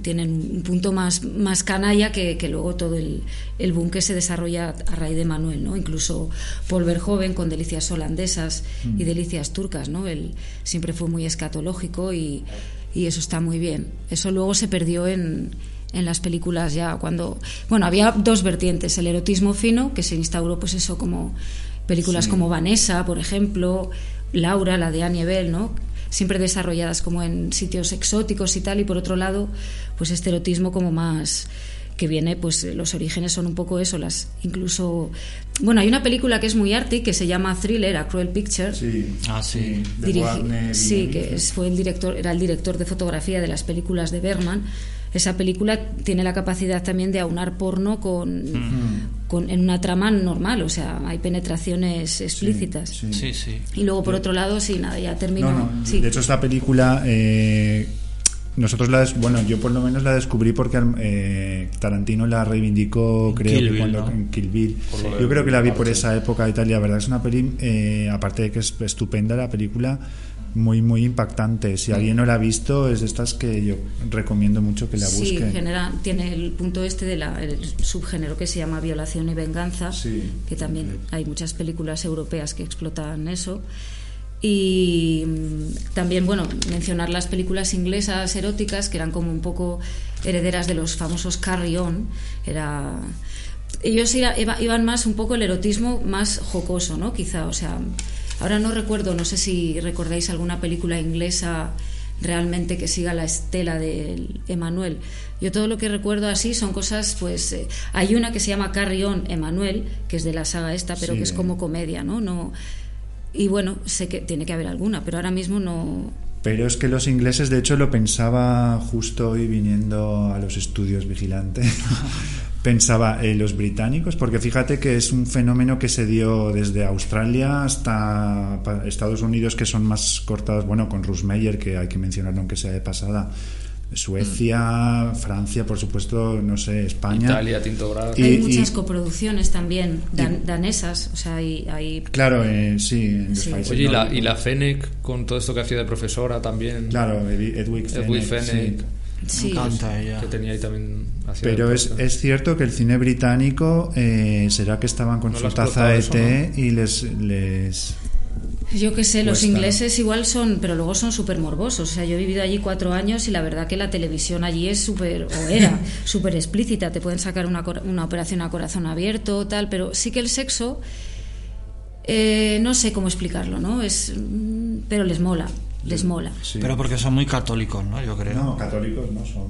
tienen un punto más, más canalla que, que luego todo el, el boom que se desarrolla a raíz de Manuel, ¿no? Incluso Paul Verhoeven con delicias holandesas y delicias turcas, ¿no? Él siempre fue muy escatológico y, y eso está muy bien. Eso luego se perdió en, en las películas ya cuando... Bueno, había dos vertientes, el erotismo fino, que se instauró pues eso como películas Sí. como Vanessa, por ejemplo, Laura, la de Annie Bell, ¿no? Siempre desarrolladas como en sitios exóticos y tal, y por otro lado, pues este erotismo como más que viene, pues los orígenes son un poco eso, las incluso... Bueno, hay una película que es muy arty que se llama Thriller, A Cruel Picture, Sí. Ah, sí. Dirigi- y sí, que es- fue el director, era el director de fotografía de las películas de Bergman. Esa película tiene la capacidad también de aunar porno con, con- en una trama normal, o sea, hay penetraciones explícitas. Sí, Sí, sí. Y luego por otro lado, sí, nada, ya termino. No, no, sí. De hecho, esta película, eh, nosotros la, bueno, yo por lo menos la descubrí porque eh, Tarantino la reivindicó, creo Kill que Bill, cuando ¿no? en Kill Bill. Yo creo que la vi por esa época y tal, y la verdad es una peli, eh, aparte de que es estupenda la película, muy, muy impactante. Si alguien no la ha visto, es de estas que yo recomiendo mucho que la Sí, genera, tiene el punto este del subgénero que se llama violación y venganza, Sí. que también hay muchas películas europeas que explotan eso. Y mm, también, bueno, mencionar las películas inglesas eróticas que eran como un poco herederas de los famosos Carry On. Era. Ellos iban más un poco el erotismo más jocoso, ¿no? Quizá, o sea, ahora no recuerdo, no sé si recordáis alguna película inglesa realmente que siga la estela de Emanuel. Yo todo lo que recuerdo así son cosas, pues eh, hay una que se llama Carry On Emanuel, que es de la saga esta, pero Sí, que es como comedia, ¿no? No y bueno, sé que tiene que haber alguna, pero ahora mismo no Pero es que los ingleses, de hecho, lo pensaba justo hoy viniendo a los estudios vigilantes. pensaba eh, los británicos, porque fíjate que es un fenómeno que se dio desde Australia hasta Estados Unidos, que son más cortados, bueno, con Russ Meyer, que hay que mencionarlo aunque sea de pasada. Suecia, Francia, por supuesto, no sé, España. Italia, Tinto hay y- muchas coproducciones también dan- danesas, o sea, hay, hay Claro, eh, sí, en los Sí. países Oye, y la, y la Fennec con todo esto que hacía de profesora también. Claro, Ed- Edwig Edwin Fenech, Fennec, sí. Sí, Me encanta ella. que tenía ahí también. Pero es, es cierto que el cine británico eh, será que estaban con No su taza de té eso, y les, les Yo que sé, los Cuesta. ingleses igual son, pero luego son súper morbosos. O sea, yo he vivido allí cuatro años y la verdad que la televisión allí es súper, o era, súper explícita. Te pueden sacar una, una operación a corazón abierto, tal, pero sí que el sexo, eh, no sé cómo explicarlo, ¿no? Es, mm, pero les mola, les mola. sí. Pero porque son muy católicos, ¿no? Yo creo. no católicos no son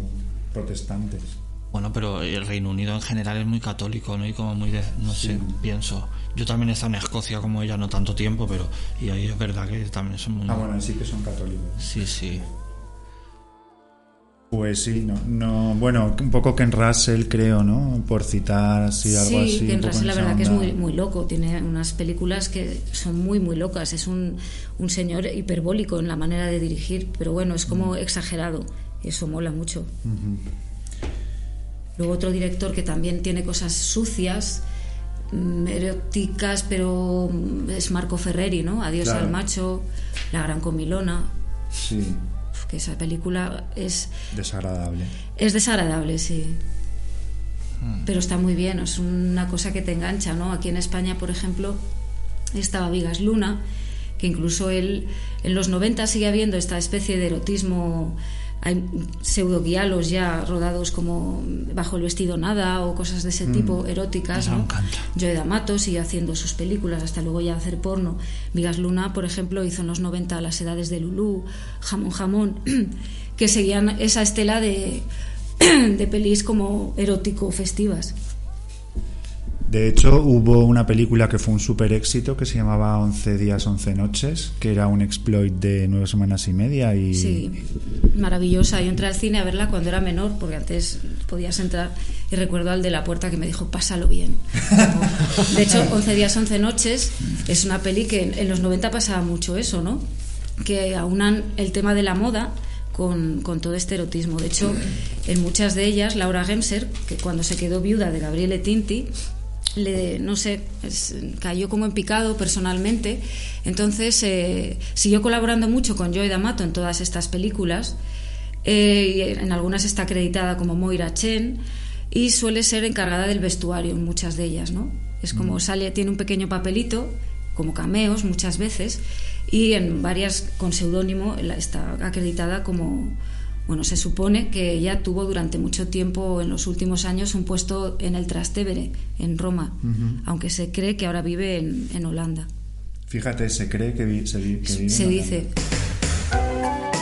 protestantes. Bueno, pero el Reino Unido en general es muy católico, ¿no? Y como muy, de- no sé, pienso. Yo también he estado en Escocia como ella, no tanto tiempo, pero... Y ahí es verdad que también son muy... Ah, bueno, sí que son católicos. Sí, sí. Pues sí, no, no, bueno, un poco Ken Russell creo, ¿no? Por citar así algo Sí, así. que un en poco Russell la verdad que es muy, muy loco. Tiene unas películas que son muy, muy locas. Es un, un señor hiperbólico en la manera de dirigir, pero bueno, es como exagerado. Eso mola mucho. Luego otro director que también tiene cosas sucias, mm, eróticas, pero mm, es Marco Ferreri, ¿no? Adiós Claro. al macho, La gran comilona. Sí, Que esa película es, desagradable. es desagradable, sí. Pero está muy bien, es una cosa que te engancha, ¿no? Aquí en España, por ejemplo, estaba Vigas Luna, que incluso él en los 90 sigue habiendo esta especie de erotismo, hay pseudoguialos ya rodados como bajo el vestido nada o cosas de ese tipo eróticas, ¿no? Joe D'Amato sigue haciendo sus películas hasta luego ya hacer porno. Vigas Luna, por ejemplo, hizo en los 90 Las edades de Lulú, Jamón Jamón, que seguían esa estela de, de pelis como erótico festivas. De hecho, hubo una película que fue un super éxito que se llamaba 11 días, 11 noches, que era un exploit de nueve semanas y media y Sí, maravillosa. Yo entré al cine a verla cuando era menor, porque antes podías entrar y recuerdo al de la puerta que me dijo, pásalo bien. De hecho, 11 días, 11 noches es una peli que en- los 90 pasaba mucho eso, ¿no? Que aunan el tema de la moda con, con todo este erotismo. De hecho, en muchas de ellas, Laura Gemser, que cuando se quedó viuda de Gabriele Tinti, le, no sé, cayó como en picado personalmente. Entonces eh, siguió colaborando mucho con Joy D'Amato en todas estas películas Eh, y en algunas está acreditada como Moira Chen y suele ser encargada del vestuario en muchas de ellas, ¿no? Es como sale, tiene un pequeño papelito, como cameos muchas veces, y en varias con seudónimo está acreditada como, bueno, se supone que ella tuvo durante mucho tiempo, en los últimos años, un puesto en el Trastevere, en Roma, aunque se cree que ahora vive en, en Holanda. Fíjate, se cree que, vi- se, vi- que vive Se en dice. Holanda. Je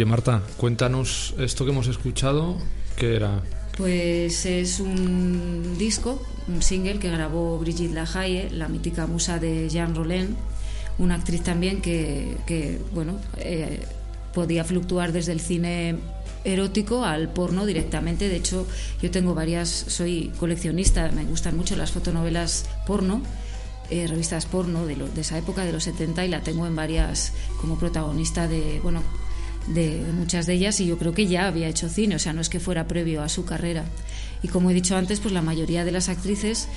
Oye, Marta, cuéntanos esto que hemos escuchado, ¿qué era? Pues es un disco, un single que grabó Brigitte Lahaye, la mítica musa de Jean Rollin, una actriz también que, que, bueno, eh, podía fluctuar desde el cine erótico al porno directamente. De hecho, yo tengo varias, soy coleccionista, me gustan mucho las fotonovelas porno. eh, revistas porno de, lo- de esa época, de los 70, y la tengo en varias como protagonista de, bueno, de muchas de ellas y yo creo que ya había hecho cine, o sea, no es que fuera previo a su carrera. Y como he dicho antes, pues la mayoría de las actrices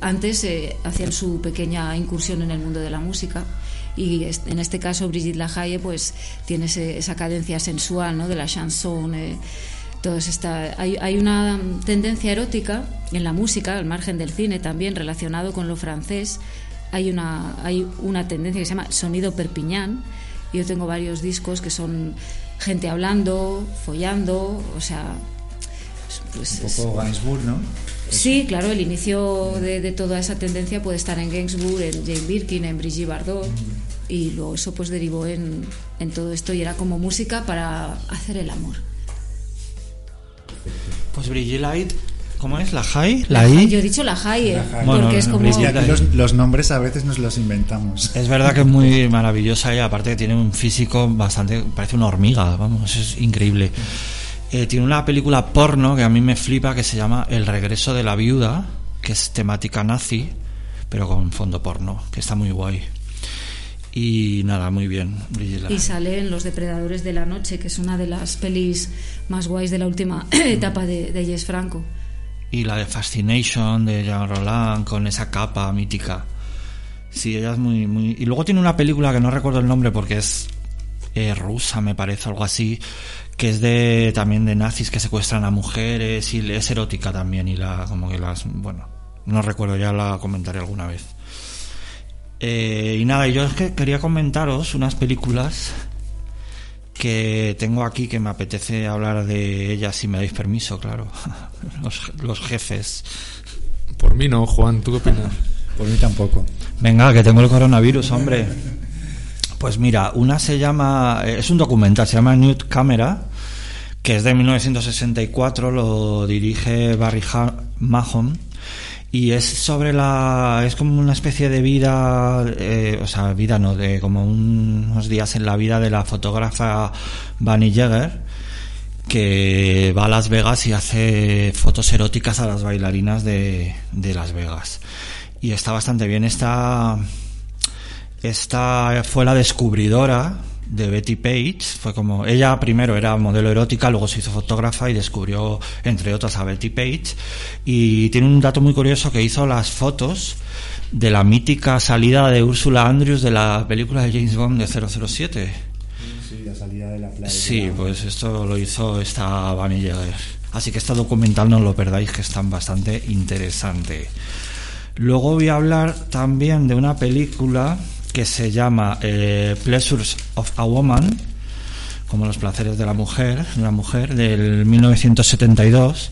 antes eh, hacían su pequeña incursión en el mundo de la música y en este caso Brigitte Lahaye pues tiene esa cadencia sensual, ¿no? de la chanson, eh, esta hay, hay una tendencia erótica en la música, al margen del cine también relacionado con lo francés. Hay una hay una tendencia que se llama sonido perpiñán. Yo tengo varios discos que son gente hablando, follando, o sea, pues Un es- poco Gainsbourg, ¿no? Sí, claro, el inicio de, de toda esa tendencia puede estar en Gainsbourg, en Jane Birkin, en Brigitte Bardot, y luego eso pues derivó en, en todo esto y era como música para hacer el amor. Pues Brigitte Light, ¿Cómo es? ¿La High? ¿La Yo I? he dicho la La High. Bueno, porque es como... Es que aquí los, los nombres a veces nos los inventamos. Es verdad que es muy maravillosa y aparte que tiene un físico bastante... Parece una hormiga, vamos, es increíble. Eh, tiene una película porno que a mí me flipa que se llama El regreso de la viuda, que es temática nazi, pero con fondo porno, que está muy guay. Y nada, muy bien. Brigitte Y sale en Los Depredadores de la Noche, que es una de las pelis más guays de la última etapa de, de Jess Franco. Y la de Fascination de Jean Roland con esa capa mítica. Sí, ella es muy, muy. Y luego tiene una película que no recuerdo el nombre porque es eh, rusa, me parece, algo así, que es de también de nazis que secuestran a mujeres y es erótica también y la como que las bueno, no recuerdo ya la comentaré alguna vez. Eh, y nada, yo es que quería comentaros unas películas que tengo aquí que me apetece hablar de ellas si me dais permiso, claro. Los, los jefes. Por mí no, Juan, ¿tú qué opinas? Por mí tampoco. Venga, que tengo el coronavirus, hombre. Pues mira, una se llama, es un documental, se llama Nude Camera, que es de 1964, lo dirige Barry Mahon y es sobre la, es como una especie de vida, eh, o sea, vida no, de como unos días en la vida de la fotógrafa Bunny Jagger que va a Las Vegas y hace fotos eróticas a las bailarinas de, de Las Vegas. Y está bastante bien. Esta, esta fue la descubridora de Betty Page. Fue como ella primero era modelo erótica, luego se hizo fotógrafa y descubrió, entre otras, a Betty Page. Y tiene un dato muy curioso que hizo las fotos de la mítica salida de Ursula Andrews de la película de James Bond de 007. Sí, la salida de la playa. Sí, pues esto lo hizo esta Jagger. Así que este documental no lo perdáis, que es tan bastante interesante. Luego voy a hablar también de una película que se llama eh, Pleasures of a Woman, como los placeres de la mujer, una mujer del 1972,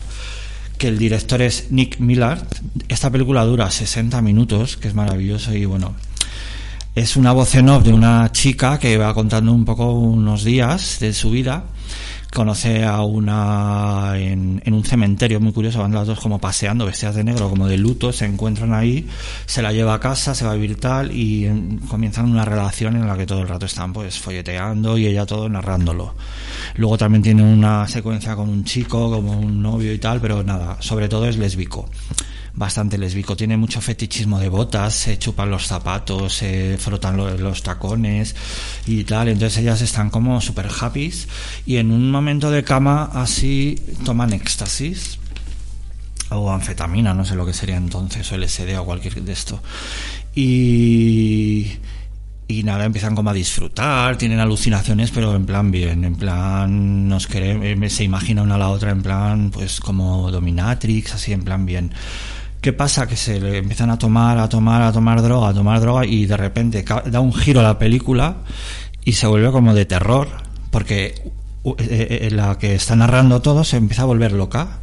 que el director es Nick Millard. Esta película dura 60 minutos, que es maravilloso y bueno, es una voz en off de una chica que va contando un poco unos días de su vida. Conoce a una en, en un cementerio muy curioso, van las dos como paseando, vestidas de negro, como de luto, se encuentran ahí, se la lleva a casa, se va a vivir tal y em, comienzan una relación en la que todo el rato están pues folleteando y ella todo narrándolo. Luego también tiene una secuencia con un chico, como un novio y tal, pero nada, sobre todo es lésbico bastante lésbico. Tiene mucho fetichismo de botas, se chupan los zapatos, se frotan lo- los tacones y tal. Entonces ellas están como super happy y en un momento de cama así toman éxtasis o anfetamina, no sé lo que sería entonces, o LSD o cualquier de esto. Y y nada, empiezan como a disfrutar, tienen alucinaciones, pero en plan bien, en plan nos queremos, se imagina una a la otra en plan pues como dominatrix, así en plan bien. ¿Qué pasa? Que se le empiezan a tomar, a tomar, a tomar droga, a tomar droga y de repente da un giro a la película y se vuelve como de terror, porque u- eh, eh, la que está narrando todo se empieza a volver loca.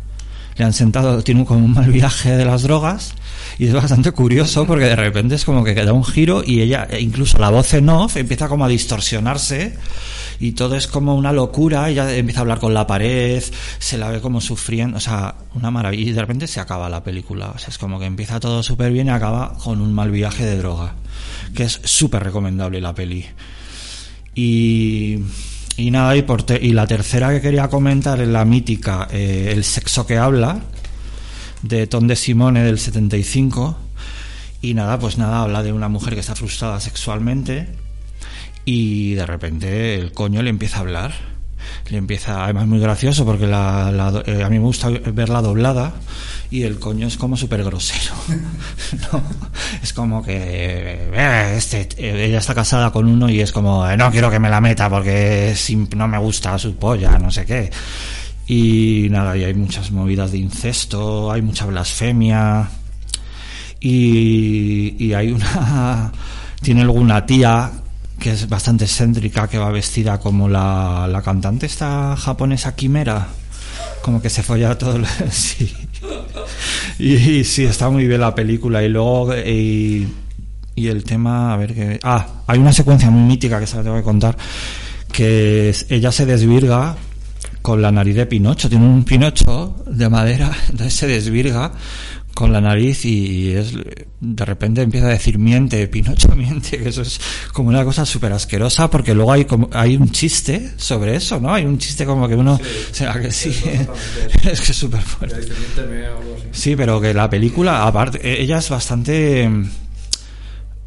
Le han sentado, tiene como un mal viaje de las drogas y es bastante curioso porque de repente es como que da un giro y ella, e incluso la voz en off, empieza como a distorsionarse y todo es como una locura. Ella empieza a hablar con la pared, se la ve como sufriendo, o sea, una maravilla. Y de repente se acaba la película. O sea, es como que empieza todo súper bien y acaba con un mal viaje de droga, que es súper recomendable la peli. Y, y nada, y, por te- y la tercera que quería comentar es la mítica eh, El sexo que habla, de Tom de Simone del 75. Y nada, pues nada, habla de una mujer que está frustrada sexualmente y de repente el coño le empieza a hablar. Le empieza, además muy gracioso porque la, eh, a mí me gusta verla doblada y el coño es como súper grosero. ¿no? Es como que eh, este, eh, ella está casada con uno y es como, no quiero que me la meta porque no me gusta su polla, no sé qué. Y nada, y hay muchas movidas de incesto, hay mucha blasfemia. Y, y hay una. Tiene luego una tía que es bastante excéntrica, que va vestida como la, la cantante esta japonesa Quimera. Como que se folla todo. el- sí. Y, sí, está muy bien la película. Y luego. eh, Y, y el tema. A ver que. Ah, hay una secuencia muy mítica que se la tengo que contar. Que ella se desvirga con la nariz de Pinocho. Tiene un Pinocho de madera, entonces se desvirga con la nariz y es de repente empieza a decir miente, Pinocho miente, que eso es como una cosa súper asquerosa porque luego hay como hay un chiste sobre eso, ¿no? Hay un chiste como que uno, o sea, que sí, es que es súper fuerte. Sí, pero que la película, aparte, e- ella es bastante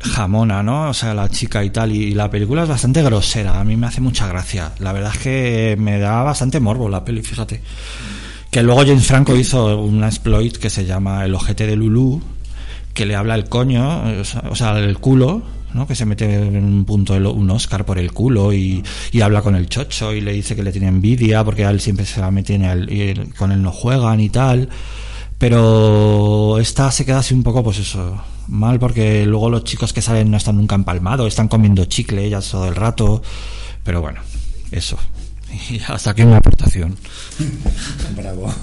jamona, ¿no? O sea, la chica y tal, y la película es bastante grosera, a mí me hace mucha gracia. La verdad es que me da bastante morbo la peli, fíjate. Que luego James Franco hizo una exploit que se llama El ojete de Lulú, que le habla el coño, o sea, el culo, ¿no? Que se mete en un punto un Oscar por el culo y, y habla con el chocho y le dice que le tiene envidia porque él siempre se la mete en el, y con él no juegan y tal. Pero esta se queda así un poco, pues eso, mal porque luego los chicos que salen no están nunca empalmados, están comiendo chicle ellas todo el rato. Pero bueno, eso. Y hasta aquí mi aportación. Bravo.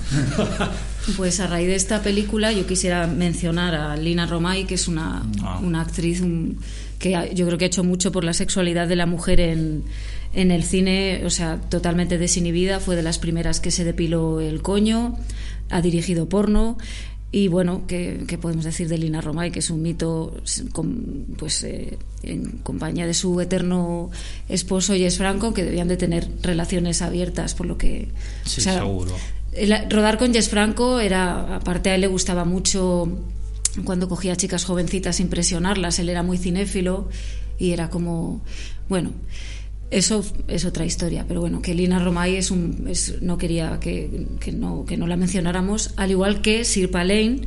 Pues a raíz de esta película yo quisiera mencionar a Lina Romay, que es una, Ah. una actriz un- que yo creo que ha hecho mucho por la sexualidad de la mujer en, en el cine, o sea, totalmente desinhibida, fue de las primeras que se depiló el coño, ha dirigido porno. Y bueno, ¿qué, qué podemos decir de Lina Romay? Que es un mito con- pues, eh, en compañía de su eterno esposo Jess Franco, que debían de tener relaciones abiertas, por lo que... Sí, o sea, seguro. el- rodar con Jess Franco era, aparte a él le gustaba mucho cuando cogía chicas jovencitas impresionarlas, él era muy cinéfilo y era como, bueno, eso es otra historia, pero bueno, que Lina Romay es un, es- no quería que, que no, que no la mencionáramos, al igual que Sirpa Lane,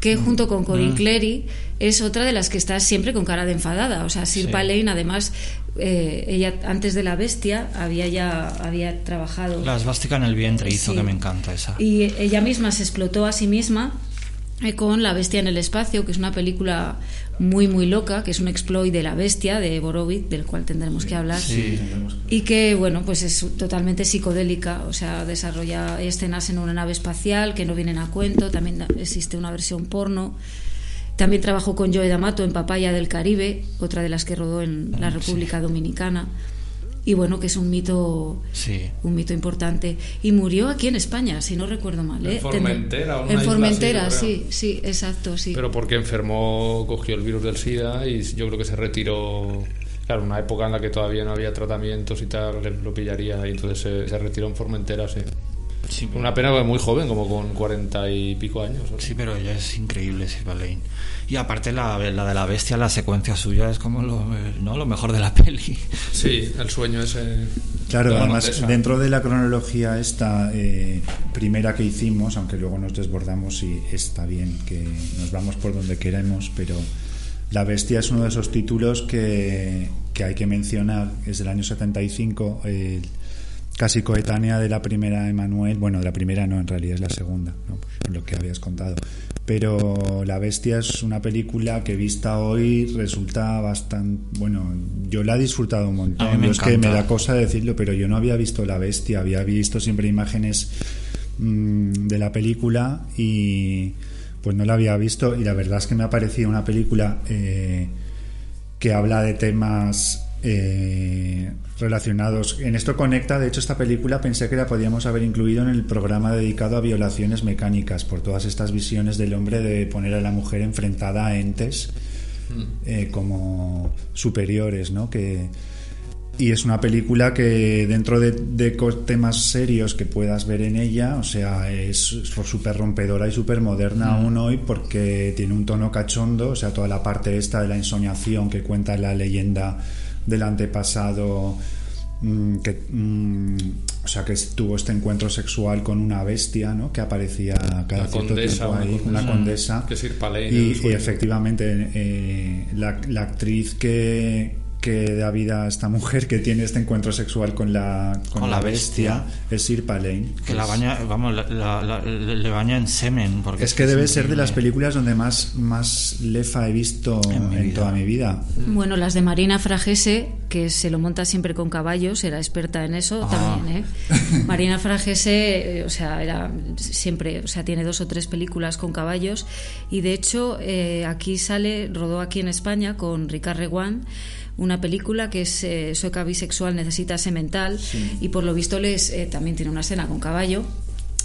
que junto con Corinne Clery es otra de las que está siempre con cara de enfadada. O sea, Sirpa Sí. Lane, además, eh, ella antes de La Bestia había ya había trabajado La esvástica en el vientre hizo Sí. que me encanta esa. y ella misma se explotó a sí misma con La bestia en el espacio, que es una película muy muy loca, que es un exploit de La bestia de Borovit, del cual tendremos que hablar. Y que, bueno, pues es totalmente psicodélica, o sea, desarrolla escenas en una nave espacial que no vienen a cuento, también existe una versión porno. También trabajó con Joe D'Amato en Papaya del Caribe, otra de las que rodó en la República Dominicana. Y bueno, que es un mito Sí. un mito importante. Y murió aquí en España, si no recuerdo mal. En ¿eh? Formentera, Tendré- una En isla Formentera, así, sí, sí, exacto, sí. Pero porque enfermó, cogió el virus del SIDA y yo creo que se retiró. Claro, una época en la que todavía no había tratamientos y tal, lo pillaría y entonces se, se retiró en Formentera, sí. Sí, Una pena muy joven, como con cuarenta y pico años. Sí, pero ella es increíble, Silva Lane. Y aparte la, la de la bestia, la secuencia suya es como lo, eh, ¿no? lo mejor de la peli. Sí, el sueño ese. Claro, además esa. dentro de la cronología esta eh, primera que hicimos, aunque luego nos desbordamos y está bien que nos vamos por donde queremos, pero La Bestia es uno de esos títulos que, que hay que mencionar, es del año 75, eh, casi coetánea de la primera Emanuel, bueno, de la primera no, en realidad es la segunda, ¿no? Por lo que habías contado. Pero La Bestia es una película que vista hoy resulta bastante, bueno, yo la he disfrutado un montón, es que me da cosa decirlo, pero yo no había visto La Bestia, había visto siempre imágenes mm, de la película y pues no la había visto. Y la verdad es que me ha parecido una película eh, que habla de temas eh, relacionados. En esto conecta, de hecho esta película pensé que la podíamos haber incluido en el programa dedicado a violaciones mecánicas por todas estas visiones del hombre de poner a la mujer enfrentada a entes eh, como superiores, ¿no? Que, y es una película que dentro de, temas serios que puedas ver en ella, o sea, es súper rompedora y súper moderna aún hoy porque tiene un tono cachondo, o sea, toda la parte esta de la ensoñación que cuenta la leyenda del antepasado, mm, que, mm, o sea, que tuvo este encuentro sexual con una bestia, ¿no? Que aparecía cada La cierto condesa, tiempo una ahí, condesa. una condesa. Que Y, y efectivamente, eh, la, la actriz que, que da vida a esta mujer que tiene este encuentro sexual con la, con Con la bestia, es Sirpa Lane. Que la Es- baña, vamos, la- la- la- le baña en semen. Porque Es que debe ser de las películas donde más, más lefa he visto En toda mi vida. Bueno, las de Marina Fragese, que se lo monta siempre con caballos, era experta en eso Ah. también, ¿eh? Marina Fragese, eh, o sea, era siempre, o sea, tiene dos o tres películas con caballos y de hecho eh, aquí sale, rodó aquí en España con Ricard Reguán una película que es eh, sueca bisexual necesita semental y por lo visto les eh, también tiene una escena con caballo.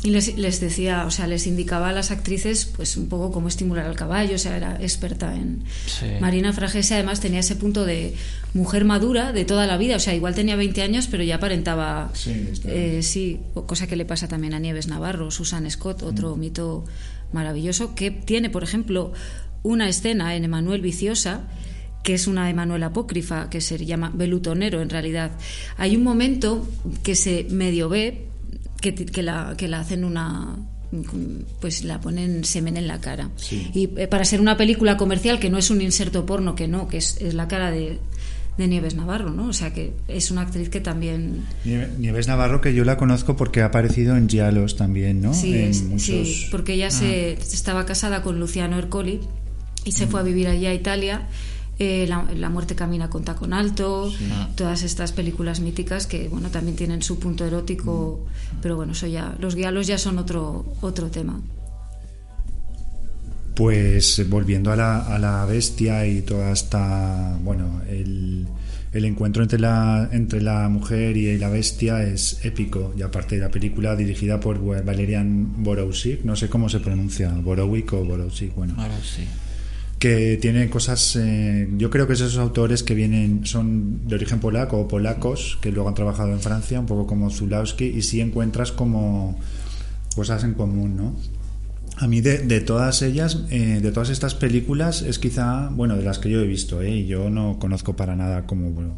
Y les, les decía, o sea, les indicaba a las actrices pues un poco cómo estimular al caballo, o sea, era experta en... Sí. Marina Fragese además tenía ese punto de mujer madura de toda la vida, o sea, igual tenía 20 años pero ya aparentaba... Sí, eh, sí, cosa que le pasa también a Nieves Navarro, Susan Scott, otro mito maravilloso, que tiene, por ejemplo, una escena en Emanuel Viciosa que es una Emanuel apócrifa, que se llama Belutonero en realidad. Hay un momento que se medio ve que, que la, que la hacen una pues la ponen semen en la cara Sí. y eh, para ser una película comercial que no es un inserto porno que no que es, es la cara de, de Nieves Navarro no o sea que es una actriz que también Nie- Nieves Navarro, que yo la conozco porque ha aparecido en Gialos también, ¿no? Sí, en es- muchos... sí, porque ella se estaba casada con Luciano Ercoli y se fue a vivir allí a Italia. Eh, la, La muerte camina con tacón alto, todas estas películas míticas que bueno también tienen su punto erótico, pero bueno, eso ya los guialos ya son otro otro tema. Pues eh, volviendo a la, a la bestia y toda esta, bueno, el, el encuentro entre la, entre la mujer y la bestia es épico. Y aparte la película dirigida por Valerian Borowczyk, no sé cómo se pronuncia, Borowick o Borowczyk, bueno, Ahora sí. Que tiene cosas, eh, yo creo que esos autores que vienen son de origen polaco o polacos, que luego han trabajado en Francia, un poco como Zulawski, y sí encuentras como cosas en común, ¿no? A mí de, de todas ellas, eh, de todas estas películas, es quizá, bueno, de las que yo he visto, ¿eh? y yo no conozco para nada como bueno,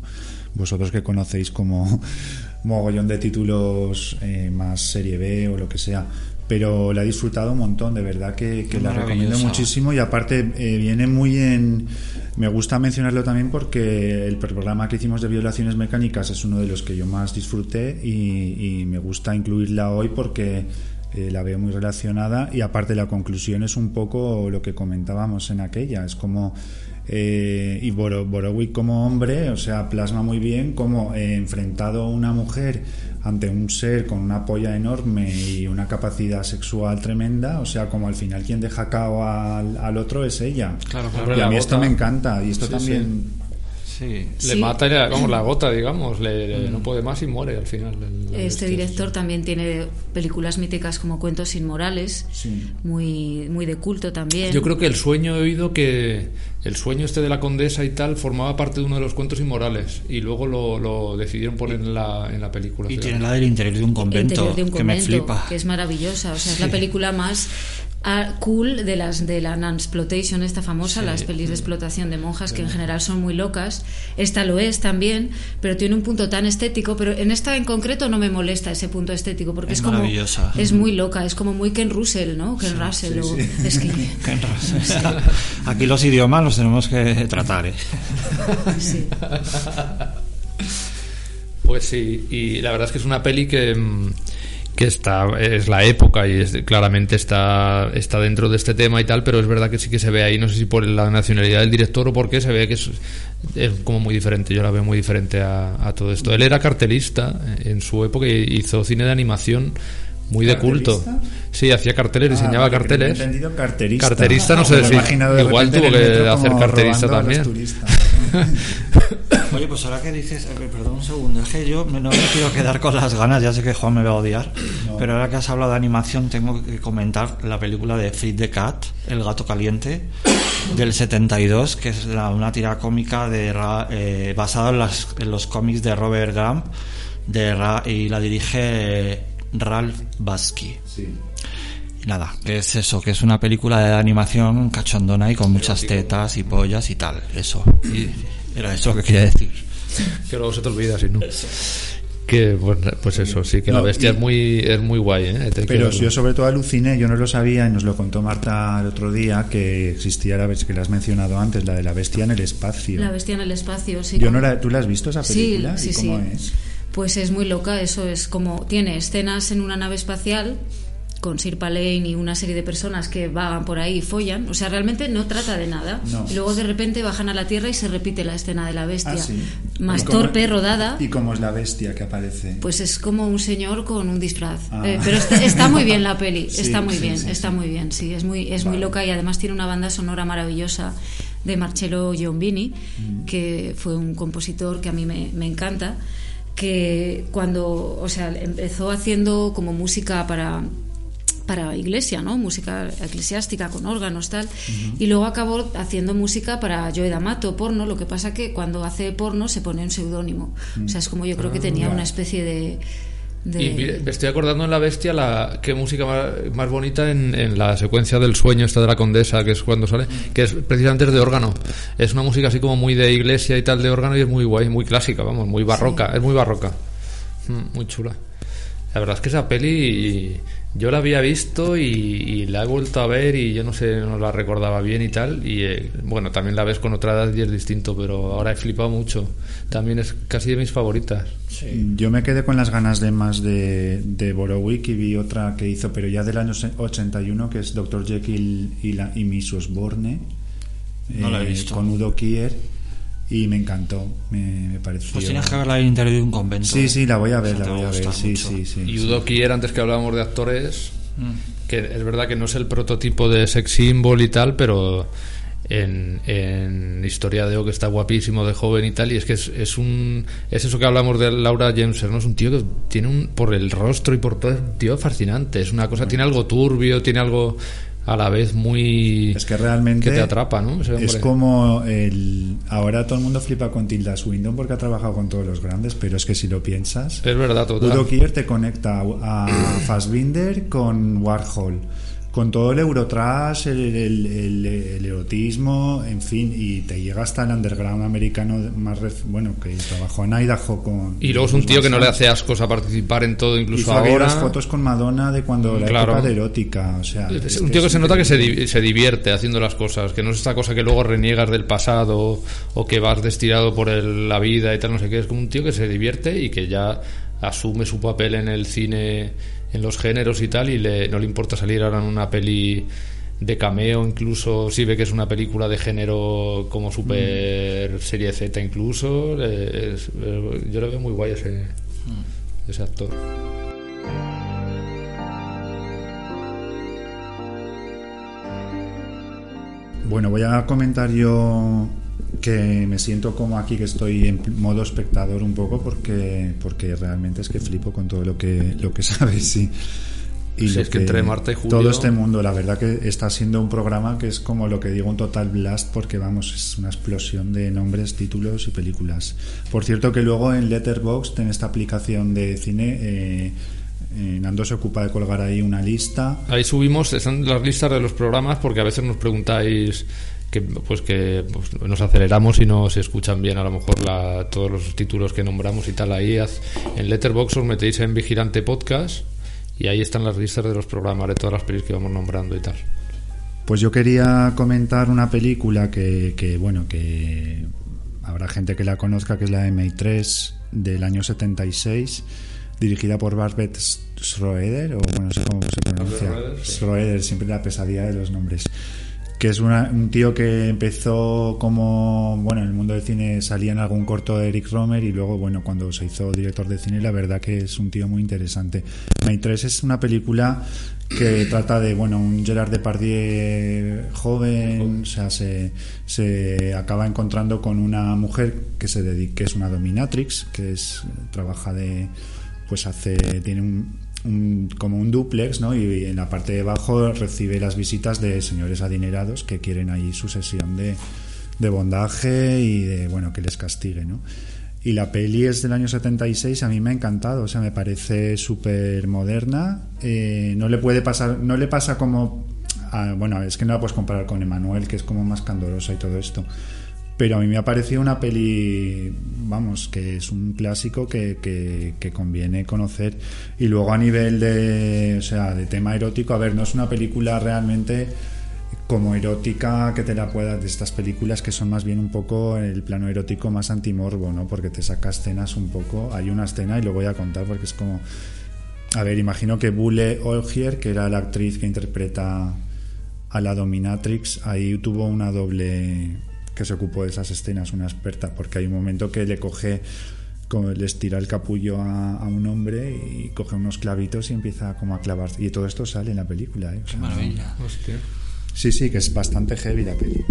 vosotros que conocéis como mogollón de títulos eh, más serie B o lo que sea, pero la he disfrutado un montón, de verdad que, que la recomiendo muchísimo. Y aparte eh, viene muy en... Me gusta mencionarlo también porque el programa que hicimos de violaciones mecánicas es uno de los que yo más disfruté y, y me gusta incluirla hoy porque eh, la veo muy relacionada y aparte la conclusión es un poco lo que comentábamos en aquella, es como eh, y Boro- Borowick como hombre, o sea, plasma muy bien como eh, enfrentado a una mujer ante un ser con una polla enorme y una capacidad sexual tremenda, o sea, como al final quien deja cao al, al otro es ella. Claro, claro. Y a mí esto me encanta y esto Sí, también... Sí. Le Sí. mata, y le- vamos, la gota, digamos, le, le- no puede más y muere al final. el- Este bestia. director también tiene películas míticas como Cuentos inmorales, Sí. muy muy de culto también. Yo creo que el sueño he oído que el sueño este de la condesa y tal formaba parte de uno de los cuentos inmorales y luego lo, lo decidieron poner en la, en la película. Y tiene la del interior de un convento, de un que me convento, flipa. que es maravillosa. O sea, es la película más cool de las de la Nansploitation, esta famosa, Sí. las pelis de explotación de monjas que en general son muy locas. Esta lo es también, pero tiene un punto tan estético. Pero en esta en concreto no me molesta ese punto estético porque Es es, como maravillosa. es muy loca, es como muy Ken Russell, ¿no? Ken Russell. sí, o- sí. Es que Qué raro. Aquí los idiomas los tenemos que tratar, ¿eh? sí. Pues sí, y la verdad es que es una peli que, mm, que está, es la época y es- claramente está, está dentro de este tema y tal, pero es verdad que sí que se ve ahí, no sé si por la nacionalidad del director o por qué, se ve que es, es como muy diferente, yo la veo muy diferente a, a todo esto. Él era cartelista en su época y hizo cine de animación muy de culto. Sí, hacía carteles, diseñaba Ah, que carteles. entendido carterista. Carterista, no Me sé si- igual tuvo que hacer carterista también. Oye, pues ahora que dices, eh, perdón un segundo, es que yo me- no me quiero quedar con las ganas, ya sé que Juan me va a odiar, pero ahora que has hablado de animación tengo que comentar la película de Feed the Cat, El gato caliente, del 72, que es la- una tira cómica de eh, basada en, las- en los cómics de Robert de Ra- y la dirige eh, Ralph Basky. Sí. Nada, que es eso, que es una película de animación cachondona y con muchas tetas y pollas y tal, eso. Y era eso que quería decir. Que luego se te olvida, si no. Que, pues, pues eso, sí, que la bestia y- es muy, es muy guay, ¿eh? Pero yo sobre todo aluciné, yo no lo sabía y nos lo contó Marta el otro día que existía la bestia que la has mencionado antes, la de la bestia en el espacio. La bestia en el espacio, sí. Yo no la, ¿Tú la has visto esa Sí, película? sí, ¿Y cómo sí. es? Pues es muy loca, eso es como tiene escenas en una nave espacial con Sir Lane y una serie de personas que vagan por ahí y follan, o sea, realmente no trata de nada. No. Y luego de repente bajan a la Tierra y se repite la escena de la bestia. Ah, sí. Más ¿Y cómo- torpe, rodada. ¿Y cómo es la bestia que aparece? Pues es como un señor con un disfraz. Ah. Eh, pero está, está muy bien la peli, Sí, está muy sí, bien, está muy bien, sí, es muy, es muy loca y además tiene una banda sonora maravillosa de Marcello Giombini, que fue un compositor que a mí me, me encanta, que cuando, o sea, empezó haciendo como música para para iglesia, ¿no? Música eclesiástica con órganos tal y luego acabó haciendo música para Joe D'Amato, porno, lo que pasa que cuando hace porno se pone un seudónimo. O sea, es como yo creo que tenía una especie de, de- Y mire, me estoy acordando en La Bestia la qué música más, más bonita en, en la secuencia del sueño esta de la condesa, que es cuando sale, que es precisamente es de órgano. Es una música así como muy de iglesia y tal de órgano y es muy guay, muy clásica, vamos, muy barroca, es muy barroca. Mm, muy chula. La verdad es que esa peli yo la había visto y, y la he vuelto a ver y yo no sé, no la recordaba bien y tal. Y eh, bueno, también la ves con otra edad y es distinto, pero ahora he flipado mucho. También es casi de mis favoritas. Yo me quedé con las ganas de más de, de Borowick y vi otra que hizo, pero ya del año 81, que es Dr. Jekyll y, la, y Miss Osborne, No la he visto. con Udo Kier, y me encantó, me, me pareció... Pues tienes que verla en el interior de un convento. Sí, sí, la voy a ver, la voy a ver, sí, sí, sí. Y sí. Udo Kier, antes que hablábamos de actores, Mm. que es verdad que no es el prototipo de sex symbol y tal, pero en, en Historia de O que está guapísimo de joven y tal, y es que es, es un es eso que hablamos de Laura Jameser, ¿no? Es un tío que tiene un, por el rostro y por todo, es un tío fascinante, es una cosa, tiene algo turbio, tiene algo a la vez muy... Es que realmente que te atrapa, ¿no? Ese Es como el... Ahora todo el mundo flipa con Tilda Swinton porque ha trabajado con todos los grandes, pero es que si lo piensas... Es verdad, total. Udo Kier te conecta a Fassbinder con Warhol, con todo el Eurotrash, el, el- el- el erotismo, en fin, y te llega hasta el underground americano más rec- bueno que trabajó en Idaho con Y luego es un tío que no le hace ascos a participar en todo, incluso Hizo ahora. aquellas fotos con Madonna de cuando la Claro. época de erótica, o sea, Es es un tío que se nota que se, di- se divierte haciendo las cosas, que no es esta cosa que luego reniegas del pasado o que vas destirado por el- la vida y tal, no sé qué. Es como un tío que se divierte y que ya asume su papel en el cine, en los géneros y tal, y le, no le importa salir ahora en una peli de cameo, incluso si ve que es una película de género como super serie Z, incluso. eh, es- yo le veo muy guay ese, ese actor. Bueno, voy a comentar yo que me siento como aquí que estoy en modo espectador un poco porque porque realmente es que flipo con todo lo que lo que sabes. Y Sí, lo es que entre Marta y Julio- todo este mundo, la verdad que está siendo un programa que es como lo que digo un total blast porque vamos, es una explosión de nombres, títulos y películas. Por cierto que luego en Letterboxd, en esta aplicación de cine, eh, eh, Nando se ocupa de colgar ahí una lista Ahí subimos, están las listas de los programas porque a veces nos preguntáis que pues que pues, nos aceleramos y no se escuchan bien a lo mejor la- todos los títulos que nombramos y tal. Ahí haz- en Letterboxd os metéis en Vigilante Podcast y ahí están las listas de los programas de todas las pelis que vamos nombrando y tal. Pues yo quería comentar una película que, que, bueno, que habrá gente que la conozca, que es la de May 3 del año 76, dirigida por Barbet Schroeder, o bueno, no sé cómo se pronuncia. Schroeder, siempre la pesadilla de los nombres. Que es una- un tío que empezó como, bueno, en el mundo del cine salía en algún corto de Eric Romer y luego, bueno, cuando se hizo director de cine, la verdad que es un tío muy interesante. May 3 es una película que trata de, bueno, un Gerard Depardieu joven, o sea, se, se acaba encontrando con una mujer que se dedica, que es una dominatrix, que es, trabaja de, pues hace, tiene un, un- como un duplex, ¿no? Y en la parte de abajo recibe las visitas de señores adinerados que quieren ahí su sesión de, de bondaje y de, bueno, que les castigue, ¿no? Y la peli es del año 76, a mí me ha encantado, o sea, me parece súper moderna. eh, no le puede pasar, no le pasa como. a- bueno, es que no la puedes comparar con Emanuel, que es como más candorosa y todo esto. Pero a mí me ha parecido una peli, vamos, que es un clásico que, que, conviene conocer. Y luego a nivel de, o sea, de tema erótico, a ver, no es una película realmente como erótica que te la puedas de estas películas que son más bien un poco el plano erótico más antimorbo, ¿no? Porque te saca escenas un poco, hay una escena y lo voy a contar porque es como a ver, imagino que Bule Olgier, que era la actriz que interpreta a la dominatrix, ahí tuvo una doble que se ocupó de esas escenas, una experta, porque hay un momento que le coge como le estira el capullo a, a un hombre y coge unos clavitos y empieza como a clavar y todo esto sale en la película ¿eh? O Qué sea, maravilla. Hostia. Sí, sí, que es bastante heavy la peli.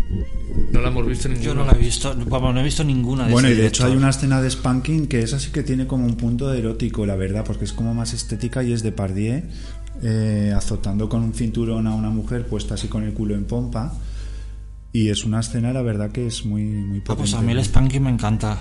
No la hemos visto ninguna. Yo no la he visto, vamos, no he visto ninguna de Bueno, y de hecho hay una escena de spanking que es así que tiene como un punto erótico, la verdad, porque es como más estética y es de Pardier eh, azotando con un cinturón a una mujer puesta así con el culo en pompa. Y es una escena, la verdad, que es muy, muy Ah, pues a potente. mí el spanking me encanta.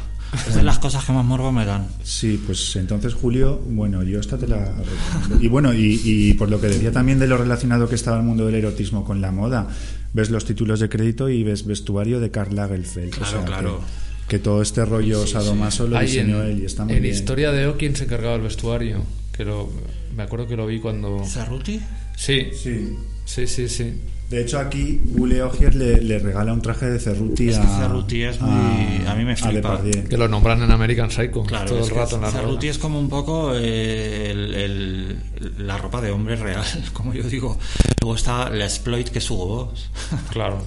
Es de las cosas que más morbo me dan. Sí, pues entonces Julio, bueno, yo esta te la recomiendo. Y bueno, y, y por lo que decía también de lo relacionado que estaba el mundo del erotismo con la moda, ves los títulos de crédito y ves vestuario de Karl Lagerfeld. o Claro, sea, claro. Que, que todo este rollo sadomaso lo Hay diseñó en, él y está muy en bien. Historia de O, ¿quién se encargaba del vestuario? Que lo, me acuerdo que lo vi cuando... ¿Cerruti? Sí, Sí. sí, sí, sí. De hecho, aquí Ule Ogier le, le regala un traje de Cerruti Es a. que Cerruti es muy- a mí me flipa. Que lo nombran en American Psycho Claro, todo es el rato en la Cerruti es como un poco eh, el- el- la ropa de hombre real, como yo digo. Luego está la exploit que es Hugo Boss. Claro.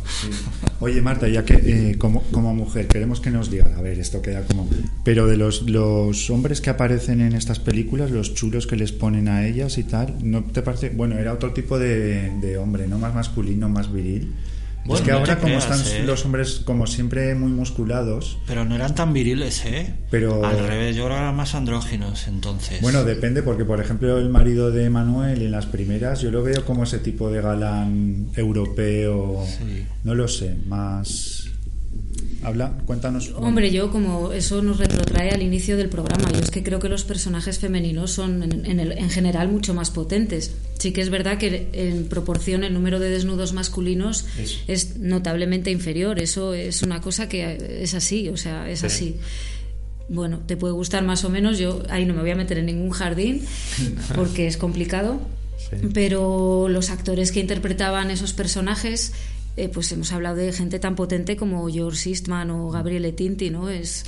Oye, Marta, ya que eh, como, como mujer queremos que nos diga, a ver, esto queda como. Pero de los, los hombres que aparecen en estas películas, los chulos que les ponen a ellas y tal, ¿no te parece? Bueno, era otro tipo de, de hombre, ¿no? Más masculino, más viril. Bueno, es que no ahora, como creas, están ¿eh? los hombres, como siempre, muy musculados. Pero no eran tan viriles, ¿eh? Pero- Al revés, yo que eran más andróginos, entonces. Bueno, depende, porque por ejemplo, el marido de Manuel en las primeras, yo lo veo como ese tipo de galán europeo. Sí. No lo sé, más. Habla, cuéntanos. Hombre, yo como eso nos retrotrae al inicio del programa, yo es que creo que los personajes femeninos son en, en el- en general mucho más potentes. Sí que es verdad que en proporción el número de desnudos masculinos Es- es notablemente inferior. Eso es una cosa que es así, o sea, es así. Bueno, te puede gustar más o menos. Yo ahí no me voy a meter en ningún jardín porque es complicado. Pero los actores que interpretaban esos personajes, eh, pues hemos hablado de gente tan potente como George Eastman o Gabriele Tinti, ¿no? Es,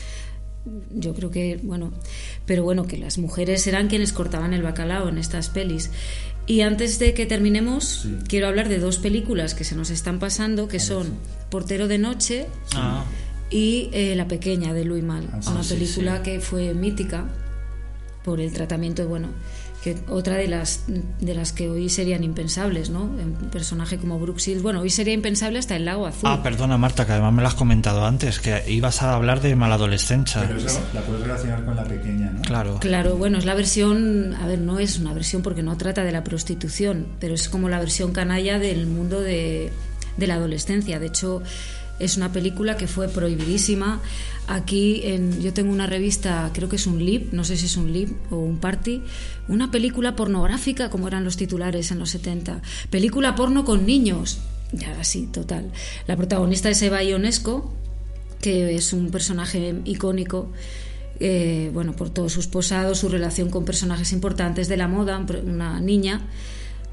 yo creo que, bueno, pero bueno, que las mujeres eran quienes cortaban el bacalao en estas pelis. Y antes de que terminemos, quiero hablar de dos películas que se nos están pasando, que son Portero de Noche Ah, y eh, La Pequeña de Louis Mal, Ah, una sí, película que fue mítica por el tratamiento, bueno, que otra de las de las que hoy serían impensables, ¿no? Un personaje como Brooke Shields, bueno, hoy sería impensable hasta el Lago Azul. ah, perdona Marta, que además me lo has comentado antes, que ibas a hablar de maladolescencia. Pero eso la puedes relacionar con la pequeña, ¿no? Claro. Claro, bueno, es la versión, a ver, no es una versión porque no trata de la prostitución, pero es como la versión canalla del mundo de, de la adolescencia. De hecho, es una película que fue prohibidísima. Aquí en, yo tengo una revista, creo que es un lib, no sé si es un lib o un party, una película pornográfica, como eran los titulares en los 70. Película porno con niños. Ya, así, total. La protagonista es Eva Ionesco, que es un personaje icónico eh, bueno, por todos sus posados, su relación con personajes importantes de la moda, una niña.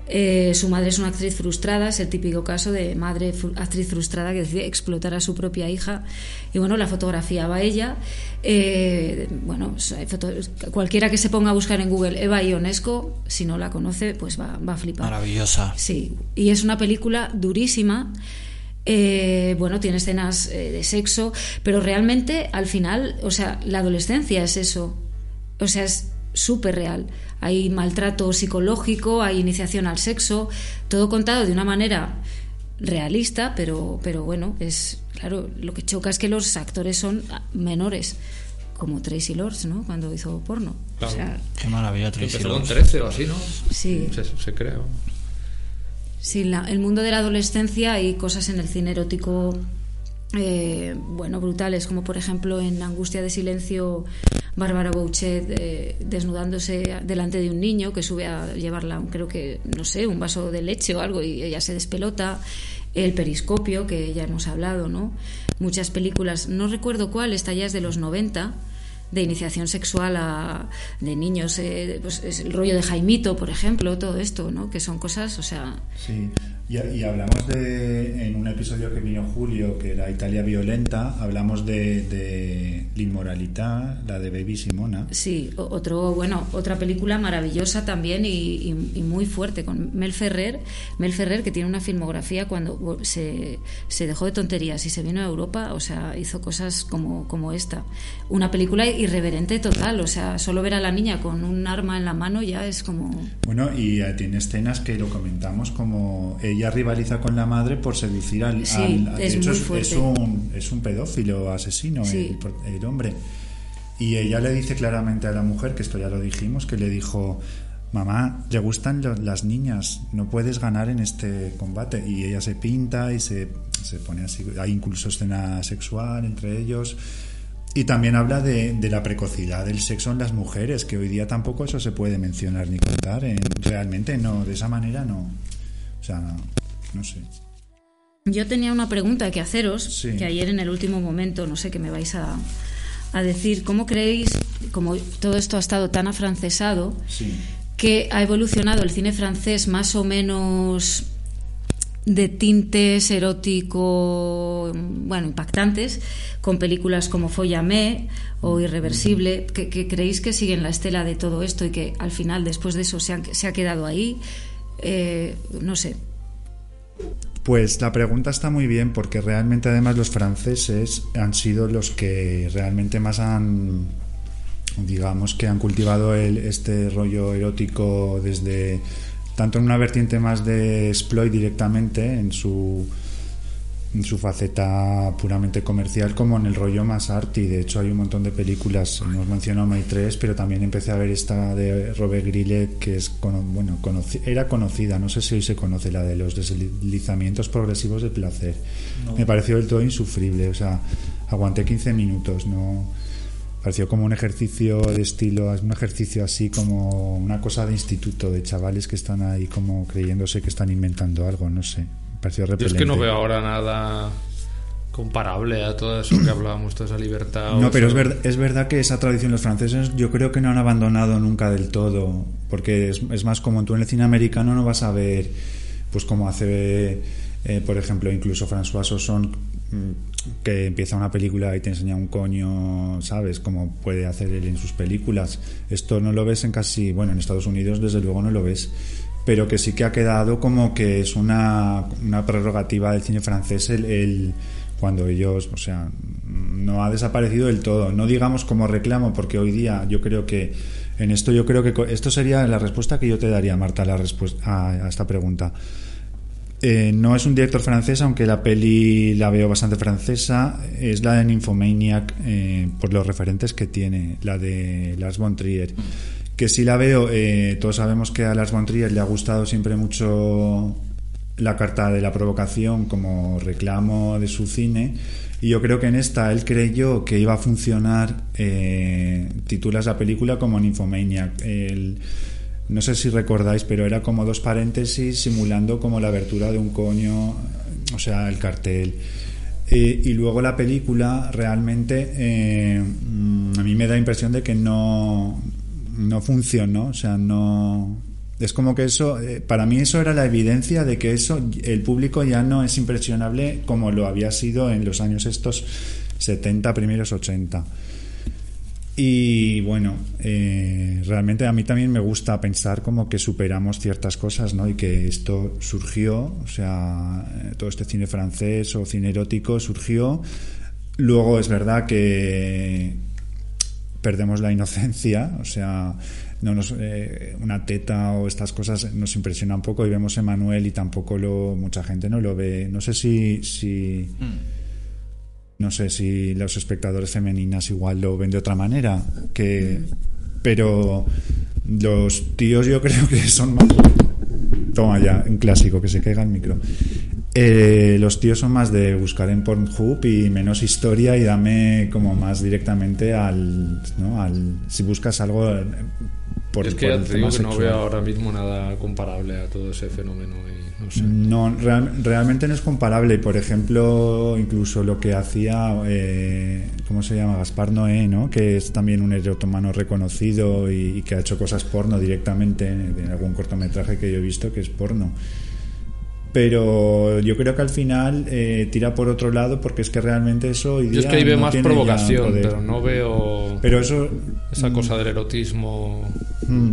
Eh, su madre es una actriz frustrada, es el típico caso de madre fru- actriz frustrada que decide explotar a su propia hija. Y bueno, la fotografiaba ella. Eh, bueno, cualquiera que se ponga a buscar en Google Eva Ionesco, si no la conoce, pues va, va a flipar. Maravillosa. Sí, y es una película durísima. Eh, bueno, tiene escenas eh, de sexo, pero realmente al final, o sea, la adolescencia es eso. O sea, es súper real. Hay maltrato psicológico, hay iniciación al sexo, todo contado de una manera realista, pero, pero bueno, es claro, lo que choca es que los actores son menores, como Tracy Lords, ¿no? Cuando hizo porno. Claro. O sea, Qué maravilla, Tracy Empezó con Lords. 13 o así, ¿no? Sí. Se, se. Sí, la- el mundo de la adolescencia hay cosas en el cine erótico, eh, bueno, brutales, como por ejemplo en Angustia de Silencio, Bárbara Bouchet eh, desnudándose delante de un niño que sube a llevarla, creo que, no sé, un vaso de leche o algo y ella se despelota. El periscopio, que ya hemos hablado, ¿no? Muchas películas, no recuerdo cuál, esta ya es de los 90, de iniciación sexual a, de niños, eh, pues es el rollo de Jaimito, por ejemplo, todo esto, ¿no? Que son cosas, o sea, Sí, y, y hablamos de, en un episodio que vino Julio, que era Italia Violenta, hablamos de, de L'Immoralità, la de Baby Simona. Sí, otro, bueno, otra película maravillosa también y, y- y muy fuerte con Mel Ferrer, Mel Ferrer que tiene una filmografía cuando vo- se, se dejó de tonterías y se vino a Europa, o sea, hizo cosas como, como esta. Una película irreverente total, o sea, solo ver a la niña con un arma en la mano ya es como... Bueno, y eh, tiene escenas que lo comentamos como ella ella rivaliza con la madre por seducir al, Sí, al- es de hecho muy es, un es un pedófilo asesino Sí. el, el hombre y ella le dice claramente a la mujer que esto ya lo dijimos que le dijo mamá le gustan lo- las niñas no puedes ganar en este combate y ella se pinta y se, se pone así hay incluso escena sexual entre ellos y también habla de, de la precocidad del sexo en las mujeres, que hoy día tampoco eso se puede mencionar ni contar. en- realmente no, de esa manera no. O sea, no, sé. Yo tenía una pregunta que haceros, Sí. que ayer en el último momento, no sé qué me vais a, a decir. ¿Cómo creéis, como todo esto ha estado tan afrancesado, Sí. que ha evolucionado el cine francés más o menos de tintes erótico, bueno, impactantes, con películas como Follame o Irreversible, que, que creéis que siguen la estela de todo esto y que al final, después de eso, se, han- se ha quedado ahí? Eh, no sé. Pues la pregunta está muy bien porque realmente además los franceses han sido los que realmente más han, digamos, que han cultivado el, este rollo erótico desde tanto en una vertiente más de exploit directamente en su en su faceta puramente comercial como en el rollo más arty. De hecho, hay un montón de películas, hemos mencionado May 3, pero también empecé a ver esta de Robert Grillet, que es bueno, era conocida, no sé si hoy se conoce, la de los deslizamientos progresivos de placer. Me pareció del todo insufrible, o sea, aguanté 15 minutos, no pareció como un ejercicio de estilo, es un ejercicio así como una cosa de instituto, de chavales que están ahí como creyéndose que están inventando algo, no sé. Yo es que no veo ahora nada comparable a todo eso que hablábamos, toda esa libertad. No, pero es, ver- es verdad que esa tradición los franceses yo creo que no han abandonado nunca del todo, porque es, es más como tú en el cine americano no vas a ver, pues como hace, eh, por ejemplo, incluso François Sosson, mm, que empieza una película y te enseña un coño, ¿sabes? Como puede hacer él en sus películas. Esto no lo ves en casi, bueno, en Estados Unidos desde luego no lo ves, pero que sí que ha quedado como que es una, una prerrogativa del cine francés el- el cuando ellos, o sea, no ha desaparecido del todo. No digamos como reclamo, porque hoy día yo creo que en esto yo creo que esto sería la respuesta que yo te daría, Marta, la respuesta a esta pregunta. Eh, no es un director francés, aunque la peli la veo bastante francesa. Es la de Nymphomaniac, eh, por los referentes que tiene, la de Lars von Trier. Que si la veo, eh, todos sabemos que a Lars von le ha gustado siempre mucho la carta de la provocación como reclamo de su cine. Y yo creo que en esta él creyó que iba a funcionar. Eh, titulas la película como Nymphomaniac. El, no sé si recordáis, pero era como dos paréntesis simulando como la abertura de un coño, o sea, el cartel. Eh, y luego la película realmente eh, mm, a mí me da impresión de que no, no funcionó, o sea, no... Es como que eso, eh, para mí eso era la evidencia de que eso, el público ya no es impresionable como lo había sido en los años estos 70, primeros 80. Y bueno, eh, realmente a mí también me gusta pensar como que superamos ciertas cosas, ¿no? Y que esto surgió, o sea, todo este cine francés o cine erótico surgió. Luego es verdad que perdemos la inocencia, o sea, no nos, eh, una teta o estas cosas nos impresiona un poco y vemos Emanuel y tampoco lo mucha gente no lo ve. No sé si, si no sé si los espectadores femeninas igual lo ven de otra manera que pero los tíos yo creo que son más toma ya un clásico que se caiga el micro Eh, los tíos son más de buscar en Pornhub y menos historia y dame como más directamente al, ¿no? al si buscas algo eh, por, es que por el te digo tema que no veo ahora mismo nada comparable a todo ese fenómeno y no sé. No, real- realmente no es comparable. Y, Por ejemplo, incluso lo que hacía, eh, ¿cómo se llama? Gaspar Noé, ¿no? Que es también un erotomano reconocido y, y que ha hecho cosas porno directamente en algún cortometraje que yo he visto que es porno. Pero yo creo que al final eh, tira por otro lado porque es que realmente eso hoy Yo es día que ahí veo no más provocación, pero no veo Pero eso esa cosa del erotismo. Mm.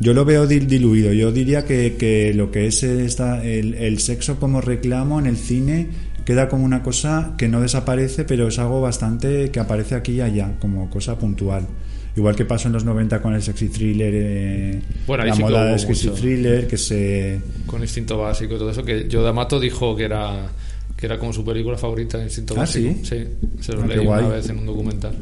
Yo lo veo dil- diluido. Yo diría que, que lo que es esta, el, el sexo como reclamo en el cine queda como una cosa que no desaparece, pero es algo bastante que aparece aquí y allá, como cosa puntual. Igual que pasó en los 90 con el sexy thriller, eh, Bueno, la sí moda del sexy mucho. thriller, que se... Con Instinto Básico y todo eso, que yo D'Amato dijo que era que era como su película favorita, Instinto ¿Ah, Básico. sí? se lo Ah, leí una vez en un documental.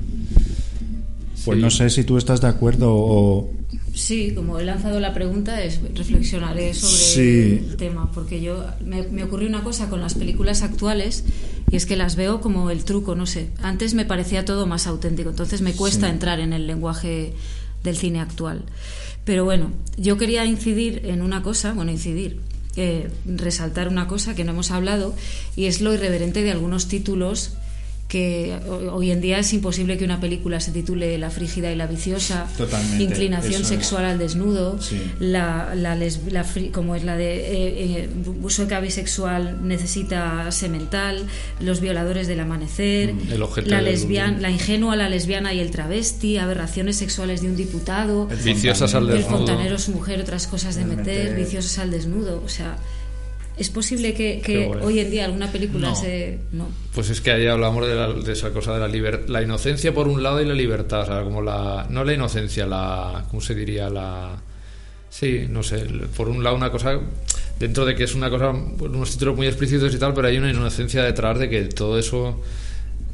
Pues Sí. no sé si tú estás de acuerdo o... Sí, como he lanzado la pregunta, es, reflexionaré sobre Sí. el tema, porque yo me, me ocurrió una cosa con las películas actuales y es que las veo como el truco, no sé. Antes me parecía todo más auténtico, entonces me cuesta Sí. entrar en el lenguaje del cine actual. Pero bueno, yo quería incidir en una cosa, bueno, incidir, eh, resaltar una cosa que no hemos hablado y es lo irreverente de algunos títulos que ho- hoy en día es imposible que una película se titule La frígida y la viciosa, Totalmente, inclinación es. sexual al desnudo, Sí. la, la, les- la fri- como es la de eh, eh, sueca bisexual necesita semental, los violadores del amanecer, Mm, la, lesbian- la ingenua, la lesbiana y el travesti, aberraciones sexuales de un diputado, El Viciosas al fontanero. el desnudo. fontanero su mujer, otras cosas de De meter, meter. viciosos al desnudo, o sea, es posible que, que hoy en día alguna película No. se no Pues es que ahí hablamos de, la- de esa cosa de la libertad, la inocencia por un lado y la libertad, o sea, como la, no la inocencia, la, ¿cómo se diría? La, sí, no sé, por un lado una cosa, dentro de que es una cosa, unos títulos muy explícitos y tal, pero hay una inocencia detrás de que todo eso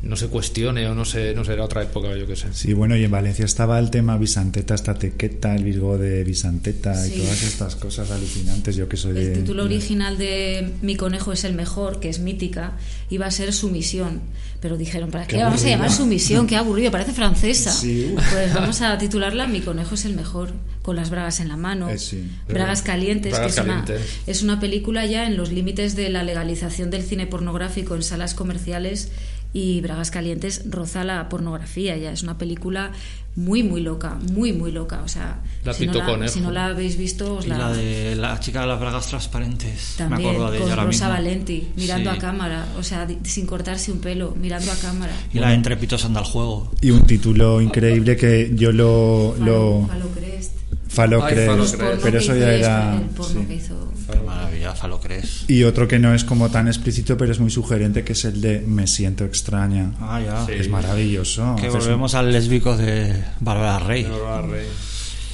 no se cuestione o no se, no sé, era otra época, yo qué sé. Sí, bueno, y en Valencia estaba el tema Bisanteta, esta tequeta, el Virgo de Bisanteta Sí. y todas estas cosas alucinantes. Yo que soy de... El título original de Mi conejo es el mejor, que es mítica, iba a ser Sumisión. Pero dijeron, ¿para qué, Qué vamos a llamar Sumisión? Qué aburrido, parece francesa. Sí. Pues vamos a titularla Mi conejo es el mejor, con las bragas en la mano. Eh, sí. Bragas calientes, Bragas que es una, es una película ya en los límites de la legalización del cine pornográfico en salas comerciales y Bragas Calientes roza la pornografía ya. Es una película muy, muy loca, muy, muy loca. O sea, La si, no la, si no la habéis visto, os Y la, la de la chica de las bragas transparentes. también, me acuerdo de ella con Rosa. Valenti, mirando Sí. a cámara, o sea, sin cortarse un pelo, mirando a cámara. Y la de Entrepitos anda al juego. Y un título increíble que yo lo... lo... Falo Crest. Falo Crest, Falo Los Crest. porno pero que eso ya era... El porno sí. que hizo. Qué maravilla, lo crees. Y otro que no es como tan explícito, pero es muy sugerente, que es el de Me siento extraña. Ah, ya. Sí. Es maravilloso. Que Haces un- volvemos al lésbico de Bárbara Rey. Rey.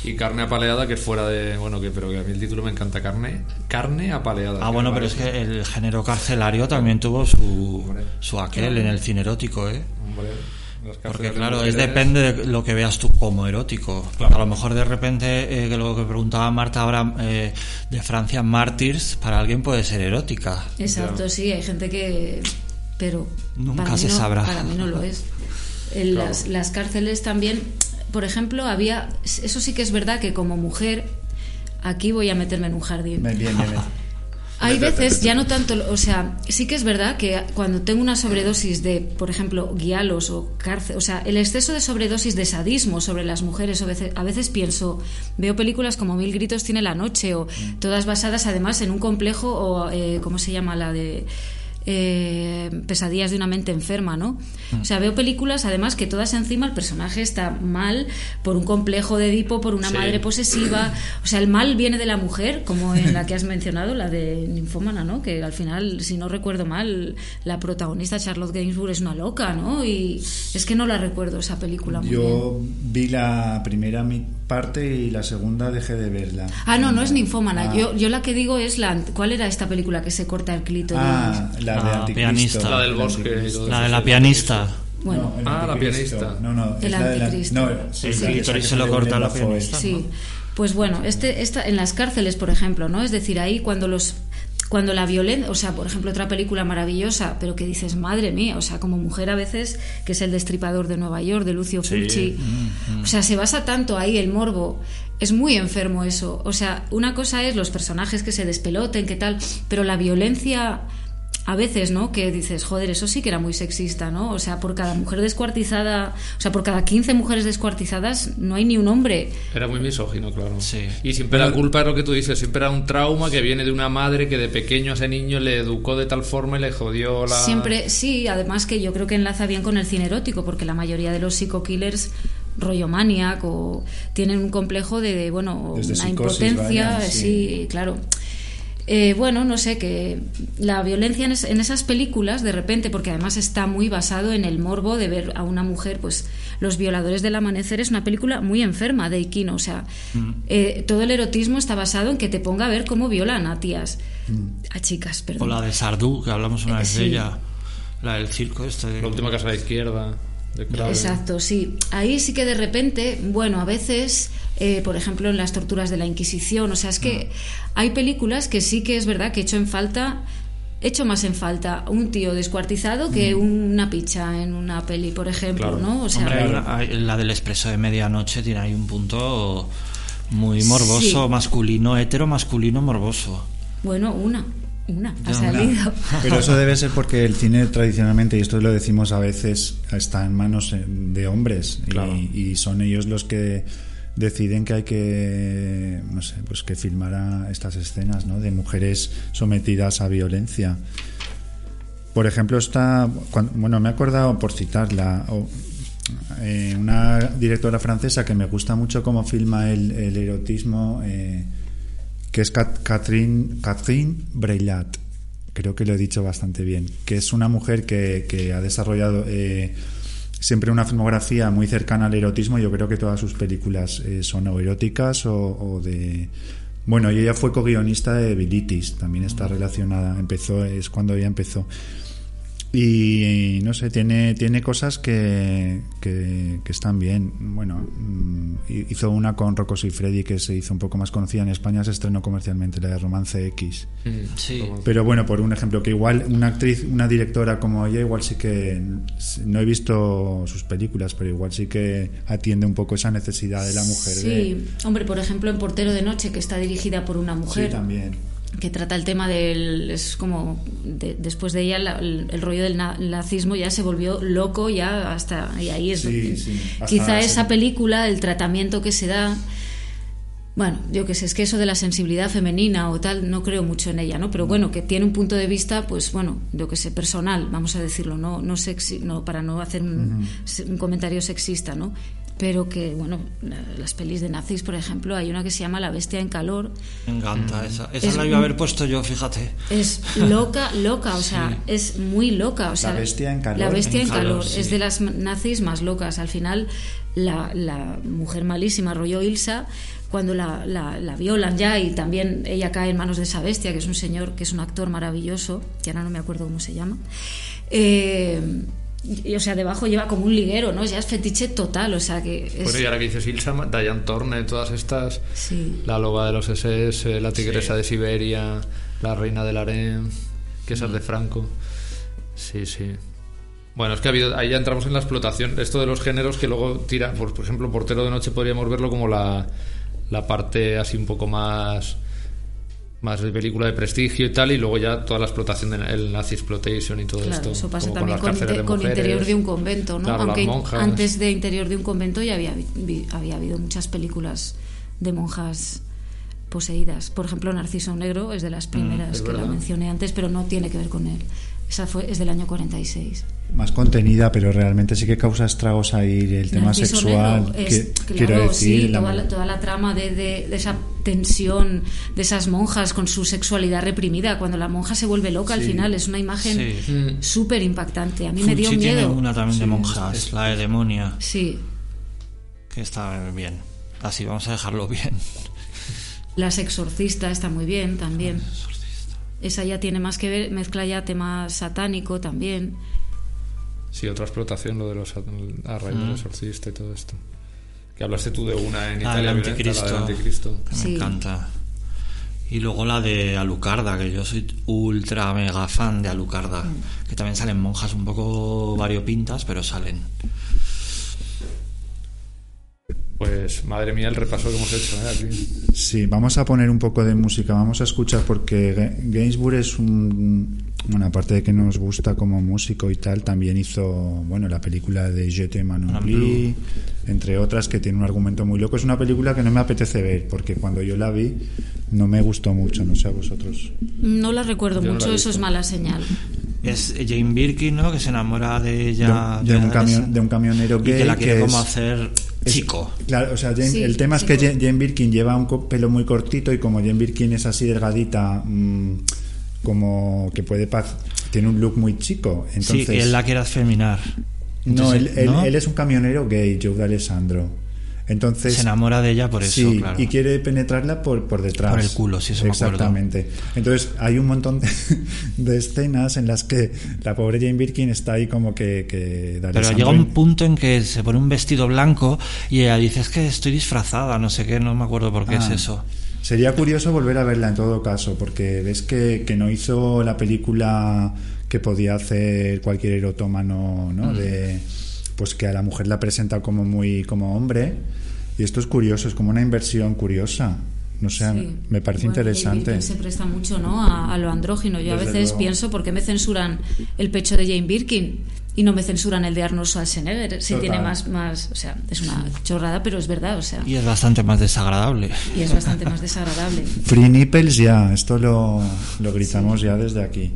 Y carne apaleada, que es fuera de. Bueno, que pero que a mí el título me encanta. Carne, carne apaleada. Ah, bueno, pero es que el género carcelario también tuvo su, Hombre. su aquel en el cine erótico, ¿eh? Hombre, las Porque de claro, es depende de lo que veas tú como erótico. A lo mejor de repente, eh, que lo que preguntaba Marta ahora eh, de Francia Martyrs, para alguien puede ser erótica. Exacto, sí, hay gente que. Pero. Nunca se no- sabrá. Para mí no lo es. En las, las cárceles también, por ejemplo, había. Eso sí que es verdad que como mujer. Aquí voy a meterme en un jardín. Me viene, me- Hay veces, ya no tanto, o sea, sí que es verdad que cuando tengo una sobredosis de, por ejemplo, guialos o cárcel, o sea, el exceso de sobredosis de sadismo sobre las mujeres, a veces, a veces pienso, veo películas como Mil Gritos tiene la noche, o todas basadas además en un complejo, o, eh, ¿cómo se llama? La de... eh, pesadillas de una mente enferma, ¿no? O sea, veo películas además que todas encima el personaje está mal por un complejo de Edipo, por una Sí. madre posesiva, o sea, el mal viene de la mujer, como en la que has mencionado, la de Ninfómana, ¿no? Que al final, si no recuerdo mal, la protagonista Charlotte Gainsbourg es una loca, ¿no? Y es que no la recuerdo esa película muy bien. Yo vi la primera mi parte y la segunda dejé de verla. Ah, no, no es ninfómana. Ah. Yo, yo la que digo es la. ¿Cuál era esta película que se corta el clítoris? Ah, la de Ah, Anticristo. pianista. La del El bosque Anticristo. La de la pianista. Bueno, No, Ah, la Anticristo. pianista. No, no, El es la de la- Anticristo. no, Sí, que se lo corta la pianista. Sí, pues bueno, este, esta, en las cárceles, por ejemplo, ¿no? Es decir, ahí cuando los cuando la violencia, o sea, por ejemplo, otra película maravillosa, pero que dices, madre mía, o sea, como mujer a veces, que es El Destripador de Nueva York, de Lucio Fulci, o sea, se basa tanto ahí el morbo, es muy enfermo eso, o sea, una cosa es los personajes que se despeloten, qué tal, pero la violencia a veces, ¿no? Que dices, joder, eso sí que era muy sexista, ¿no? O sea, por cada mujer descuartizada, o sea, por cada 15 mujeres descuartizadas no hay ni un hombre. Era muy misógino, claro. Sí. Y siempre la culpa es lo que tú dices, siempre era un trauma que viene de una madre que de pequeño a ese niño le educó de tal forma y le jodió la... Siempre, sí, además que yo creo que enlaza bien con el cine erótico, porque la mayoría de los psico-killers rollo maniac o tienen un complejo de, de, bueno, Desde una psicosis, impotencia, vaya, sí. sí. claro. Eh, bueno, no sé, que la violencia en, es- en esas películas, de repente, porque además está muy basado en el morbo de ver a una mujer, pues Los violadores del amanecer es una película muy enferma de Iquino, o sea, eh, todo el erotismo está basado en que te ponga a ver cómo violan a tías, a chicas, O perdón. la de Sardú, que hablamos una Eh, vez sí. de ella. La del circo este. de- La última casa la izquierda. De. Exacto, sí. Ahí sí que de repente, bueno, a veces, eh, por ejemplo, en las torturas de la Inquisición, o sea, es que hay películas que sí que es verdad que echo en falta, echo más en falta un tío descuartizado que una picha en una peli, por ejemplo, Claro. ¿no? O sea, Hombre, la del expreso de medianoche tiene ahí un punto muy morboso, Sí. masculino, hetero masculino morboso. bueno, una, una, ha salido. Pero eso debe ser porque el cine tradicionalmente, y esto lo decimos a veces, está en manos eh, de hombres y, son ellos los que deciden que hay que, no sé, pues que filmara estas escenas, ¿no? De mujeres sometidas a violencia. Por ejemplo, está, bueno, me he acordado por citarla, eh, una directora francesa que me gusta mucho cómo filma el, erotismo, eh, que es Cat- Catherine, Catherine Breillat. Creo que lo he dicho bastante bien. Que es una mujer que, que ha desarrollado eh, siempre una filmografía muy cercana al erotismo. Yo creo que todas sus películas eh, son o eróticas o, o de. Bueno, ella fue co-guionista de Bilitis, también está relacionada. Empezó, es cuando ella empezó. Y no sé, tiene, tiene cosas que, que, que están bien. Bueno, mm, hizo una con Rocco y Freddy que se hizo un poco más conocida en España, se estrenó comercialmente, la de Romance X. Mm, Sí. Pero bueno, por un ejemplo, que igual una actriz, una directora como ella, igual sí que no he visto sus películas, pero igual sí que atiende un poco esa necesidad de la mujer. Sí, de- hombre, por ejemplo, en Portero de Noche, que está dirigida por una mujer. sí, también. Que trata el tema del es como de- después de ella la- el, el rollo del na- nazismo ya se volvió loco ya hasta y ahí es Sí, quizá esa película el tratamiento que se da bueno yo que sé es que eso de la sensibilidad femenina o tal no creo mucho en ella no pero bueno que tiene un punto de vista pues bueno yo que sé personal vamos a decirlo no no sexi no para no hacer un, un comentario sexista no pero que bueno la- las pelis de nazis por ejemplo hay una que se llama La bestia en calor Me encanta esa. Esa Es la iba a haber puesto yo, fíjate. es loca, loca, o sea, es muy loca. O sea, bestia en calor. La bestia en En calor, calor, sí. es de las nazis más locas. Al final, la, la mujer malísima, rollo Ilsa, cuando la, la- la violan ya y también ella cae en manos de esa bestia, que es un señor, que es un actor maravilloso, que ahora no me acuerdo cómo se llama. eh, y, o sea, debajo lleva como un liguero, ¿no? Ya es fetiche total, o sea que es... Bueno, y ahora que dices Ilsa, Diane Torne, todas estas. Sí. La loba de los SS, la tigresa de Siberia, la reina del harem, que esa es de Franco. Sí, sí. Bueno, es que ha habido, ahí ya entramos en la explotación. Esto de los géneros que luego tira, por, por ejemplo, Portero de Noche podríamos verlo como la, la parte así un poco más más de película de prestigio y tal, y luego ya toda la explotación del Nazi Exploitation y todo Claro, esto. eso pasa también con, de con interior de un convento, ¿no? Claro, Aunque antes de interior de un convento ya había, vi- había habido muchas películas de monjas poseídas. Por ejemplo, Narciso Negro es de las primeras Mm, es que la verdad. mencioné antes, pero no tiene que ver con él. Esa fue es del año 46. Más contenida, pero realmente sí que causa estragos ahí el tema Narciso sexual. Es, que- claro, quiero decir, sí, la- toda, la, toda la trama de, de- de esa tensión de esas monjas con su sexualidad reprimida. Cuando la monja se vuelve loca al Sí. final es una imagen Sí. Mm. súper impactante. A mí me dio Fulci tiene miedo. una también de monjas, la de Demonia, Sí, que está bien. Así, vamos a dejarlo bien. Las exorcista está muy bien también. Esa ya tiene más que ver, mezcla ya tema satánico también. Sí, otra explotación, lo de los a raíz del exorcista y todo esto. Que hablaste tú de una en La Italia, violenta, anticristo. la del anticristo. que Sí. me encanta. Y luego la de Alucarda, que yo soy ultra mega fan de Alucarda. Mm. Que también salen monjas un poco variopintas, pero salen. Pues madre mía el repaso que hemos hecho ¿eh? aquí. Sí, vamos a poner un poco de música, vamos a escuchar porque Ga- Gainsbourg es un... Bueno, aparte de que nos gusta como músico y tal, también hizo, bueno, la película de Je Blue. entre otras, que tiene un argumento muy loco. Es una película que no me apetece ver, porque cuando yo la vi no me gustó mucho, no sé a vosotros. No la recuerdo Yo no mucho, la eso es mala señal. Es Jane Birkin, ¿no? Que se enamora de ella. de, de un camion- de un camionero y gay que la quiere que como es- hacer Es- chico. Claro, o sea, Jane- Sí, el tema es que. Jane, Jane Birkin lleva un pelo muy cortito y como Jane Birkin es así delgadita, mm, como que puede tiene un look muy chico. Entonces, sí, y él la quiere afeminar. no, él, él- ¿no? él es un camionero gay, Joe D'Alessandro. Entonces se enamora de ella por eso, sí, claro. y quiere penetrarla por, por detrás. Por el culo, sí, eso me acuerdo. Exactamente. Entonces, hay un montón de, de escenas en las que la pobre Jane Birkin está ahí como que... que Pero llega un punto en que se pone un vestido blanco y ella dice, es que estoy disfrazada, no sé qué, no me acuerdo por qué Ah. es eso. Sería curioso volver a verla en todo caso, porque ves que, que no hizo la película que podía hacer cualquier erotómano, ¿no? Mm. De, pues que a la mujer la presenta como muy como hombre. Y esto es curioso, es como una inversión curiosa. No sé, Sí. me parece Igual interesante. Se presta mucho ¿no? a, a lo andrógino. Yo a veces luego. pienso, ¿por qué me censuran el pecho de Jane Birkin? Y no me censuran el de Arnold Schwarzenegger. Si Total. tiene más, más. O sea, es una chorrada, pero es verdad. O sea, Y es bastante más desagradable. y es bastante más desagradable. Free nipples ya, esto lo, lo gritamos ya desde aquí.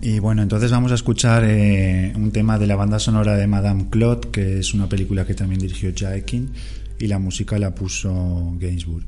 Y bueno, entonces vamos a escuchar eh, un tema de la banda sonora de Madame Claude, que es una película que también dirigió Jaekin, y la música la puso Gainsbourg.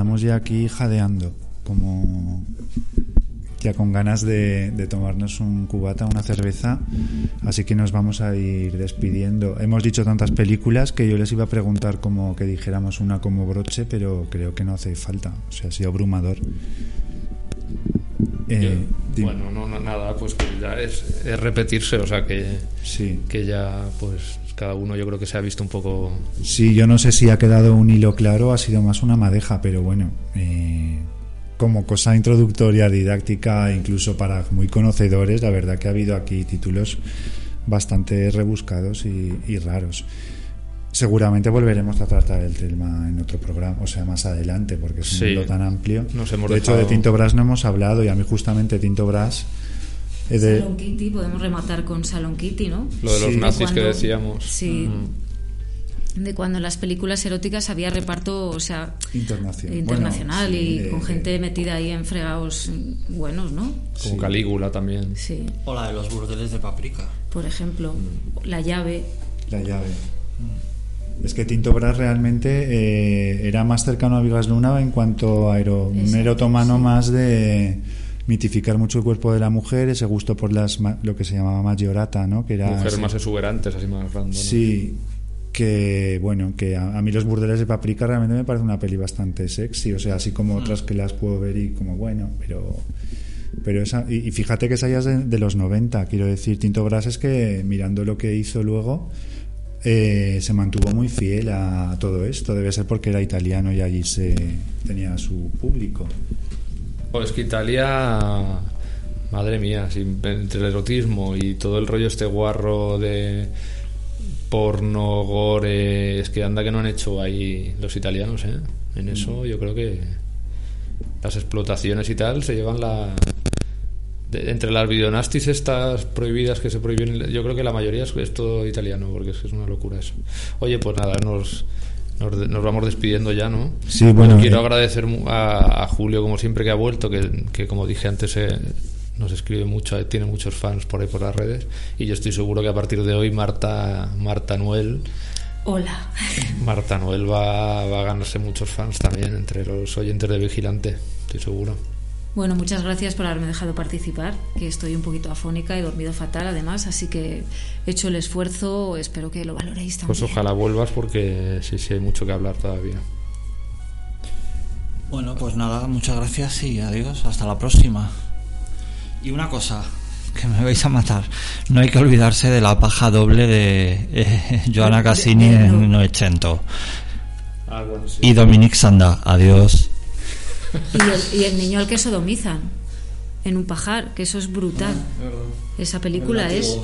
Estamos ya aquí jadeando, como ya con ganas de, tomarnos un cubata, una cerveza, así que nos vamos a ir despidiendo. Hemos dicho tantas películas que yo les iba a preguntar como que dijéramos una como broche, pero creo que no hace falta, o sea, ha sido abrumador. Eh, Yo- bueno, no, no, nada, pues que ya es, es repetirse, o sea que, sí. que ya pues cada uno yo creo que se ha visto un poco Sí, yo no sé si ha quedado un hilo claro, ha sido más una madeja, pero bueno, eh, como cosa introductoria, didáctica, incluso para muy conocedores, la verdad que ha habido aquí títulos bastante rebuscados y, y raros. Seguramente volveremos a tratar el tema en otro programa, o sea, más adelante, porque es un Sí. mundo tan amplio. Nos hemos de hecho, de dejado- Tinto Brass no hemos hablado y a mí justamente Tinto Brass... eh, de- Salon Kitty, podemos rematar con Salon Kitty, ¿no? lo de los Sí. nazis que Cuando- decíamos. Sí. Mm. De cuando en las películas eróticas había reparto, o sea, Internacional. internacional Bueno, sí, y con eh, gente metida ahí en fregados buenos, ¿no? Como Sí. Calígula también. Sí. O la de los burdeles de paprika. Por ejemplo, Mm. La llave. La llave. Es que Tinto Brass realmente eh, era más cercano a Vigas Luna en cuanto a aero- un erotomano sí. más de mitificar mucho el cuerpo de la mujer, ese gusto por las ma- lo que se llamaba maggiorata, ¿no? Que era Mujeres ese- más exuberantes, así más random. Sí, que bueno, que a, a mí los burdeles de Paprika realmente me parece una peli bastante sexy, o sea, así como otras que las puedo ver y como bueno, pero pero esa y, y fíjate que esa ya es de, de los 90, quiero decir, Tinto Brass es que mirando lo que hizo luego eh, se mantuvo muy fiel a todo esto, debe ser porque era italiano y allí se tenía su público. Pues que Italia, madre mía, entre el erotismo y todo el rollo este guarro de porno, gore, es que anda que no han hecho ahí los italianos, ¿eh? En eso yo creo que las explotaciones y tal se llevan la... de- entre las videonastis estas prohibidas que se prohíben, yo creo que la mayoría es, es todo italiano, porque es que es una locura eso. Oye, pues nada, nos... Nos, vamos despidiendo ya, ¿no? Sí, bueno, quiero eh, agradecer a Julio, como siempre, que ha vuelto, que, que como dije antes, eh, nos escribe mucho, eh, tiene muchos fans por ahí por las redes. Y yo estoy seguro que a partir de hoy Marta, Marta Noel, Hola. Marta Noel va, va a ganarse muchos fans también entre los oyentes de Vigilante, estoy seguro. Bueno, muchas gracias por haberme dejado participar, que estoy un poquito afónica, he dormido fatal además, así que he hecho el esfuerzo, espero que lo valoréis también. Pues ojalá vuelvas porque sí, sí hay mucho que hablar todavía. Bueno, pues nada, muchas gracias y adiós, hasta la próxima. Y una cosa, que me vais a matar, no hay que olvidarse de la paja doble de eh, Joana Cassini de- en Novecento. Y Dominique Sanda, adiós. Y el, y el niño al que sodomizan en un pajar, que eso es brutal. Esa película es...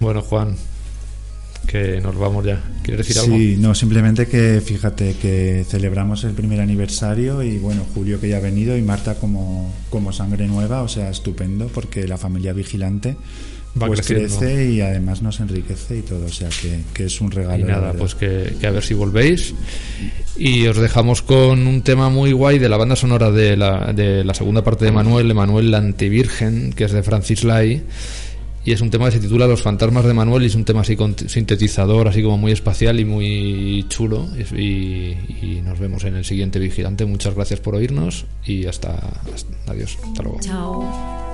Bueno, Juan, que nos vamos ya. ¿Quieres decir algo? Sí, no, simplemente que fíjate que celebramos el primer aniversario y bueno, Julio que ya ha venido y Marta como, como sangre nueva, o sea, estupendo porque la familia vigilante Va pues creciendo. crece y además nos enriquece y todo, o sea, que, que es un regalo. Y nada, pues que, que a ver si volvéis. Y os dejamos con un tema muy guay de la banda sonora de la, de la segunda parte de Manuel, Emanuel la Antivirgen, que es de Francis Lai. Y es un tema que se titula Los fantasmas de Manuel y es un tema así con sintetizador, así como muy espacial y muy chulo. Y, y nos vemos en el siguiente Vigilante. Muchas gracias por oírnos y hasta, hasta adiós. Hasta luego. Chao.